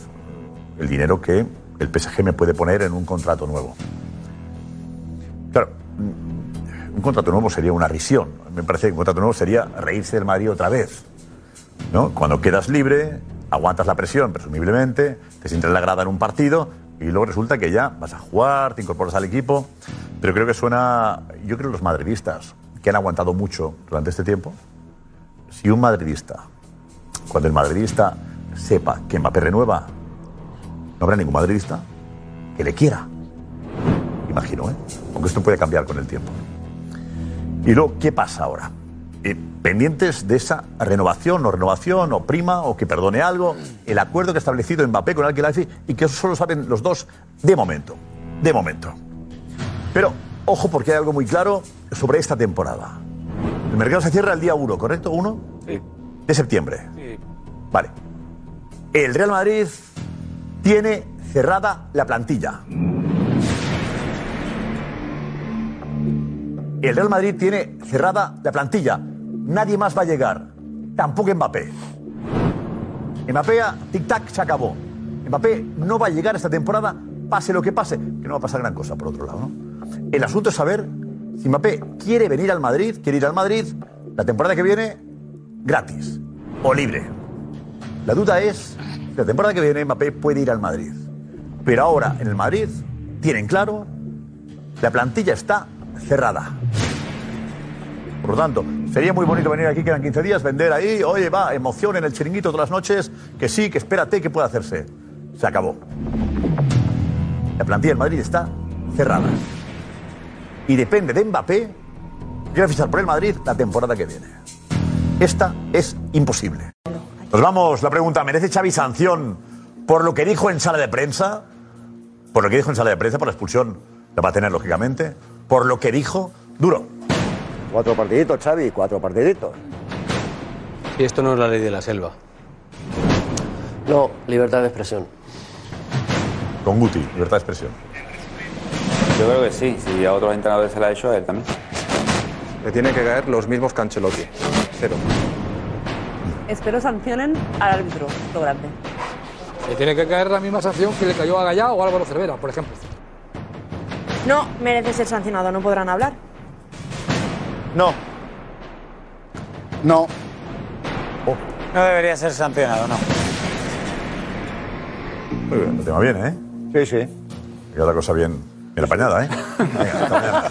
el dinero que el PSG me puede poner en un contrato nuevo. Claro, mm, un contrato nuevo sería una risión. Me parece que un contrato nuevo sería reírse del Madrid otra vez. ¿no? Cuando quedas libre, aguantas la presión, presumiblemente, te sientes en la grada en un partido y luego resulta que ya vas a jugar, te incorporas al equipo. Pero creo que suena. Yo creo que los madridistas, que han aguantado mucho durante este tiempo, si un madridista, cuando el madridista sepa que Mbappé renueva, no habrá ningún madridista que le quiera. Imagino, ¿eh? Aunque esto puede cambiar con el tiempo. Y luego, ¿qué pasa ahora? Eh, pendientes de esa renovación o renovación o prima o que perdone algo, el acuerdo que ha establecido Mbappé con el Al-Khelaifi y que eso solo saben los dos de momento. De momento. Pero, ojo, porque hay algo muy claro sobre esta temporada. El mercado se cierra el día 1, ¿correcto? ¿1? De septiembre. Vale. El Real Madrid tiene cerrada la plantilla. El Real Madrid tiene cerrada la plantilla. Nadie más va a llegar. Tampoco Mbappé. Mbappé, tic-tac, se acabó. Mbappé no va a llegar esta temporada, pase lo que pase, que no va a pasar gran cosa, por otro lado. ¿no? El asunto es saber si Mbappé quiere venir al Madrid, quiere ir al Madrid la temporada que viene gratis o libre. La duda es si la temporada que viene Mbappé puede ir al Madrid. Pero ahora en el Madrid tienen claro, la plantilla está cerrada. Por lo tanto, sería muy bonito venir aquí, quedan 15 días, vender ahí, oye, va, emoción en el chiringuito todas las noches, que sí, que espérate, que puede hacerse. Se acabó. La plantilla en Madrid está cerrada. Y depende de Mbappé, quiere fichar por el Madrid la temporada que viene. Esta es imposible. Nos vamos, la pregunta, ¿merece Xavi sanción por lo que dijo en sala de prensa? Por lo que dijo en sala de prensa, por la expulsión, la va a tener lógicamente. Por lo que dijo, duro. Cuatro partiditos, Xavi, cuatro partiditos. Y esto no es la ley de la selva. No, libertad de expresión. Con Guti, libertad de expresión. Yo creo que sí, si a otros entrenadores se le ha hecho a él también. Le tienen que caer los mismos que Ancelotti. Cero. Espero sancionen al árbitro, lo grande. Le tiene que caer la misma sanción que le cayó a Gallá o a Álvaro Cervera, por ejemplo. No merece ser sancionado, no podrán hablar. No. No. No debería ser sancionado, no. Muy bien, el tema viene, ¿eh? Sí, sí. Queda la cosa bien, bien apañada, ¿eh? Venga, hasta mañana.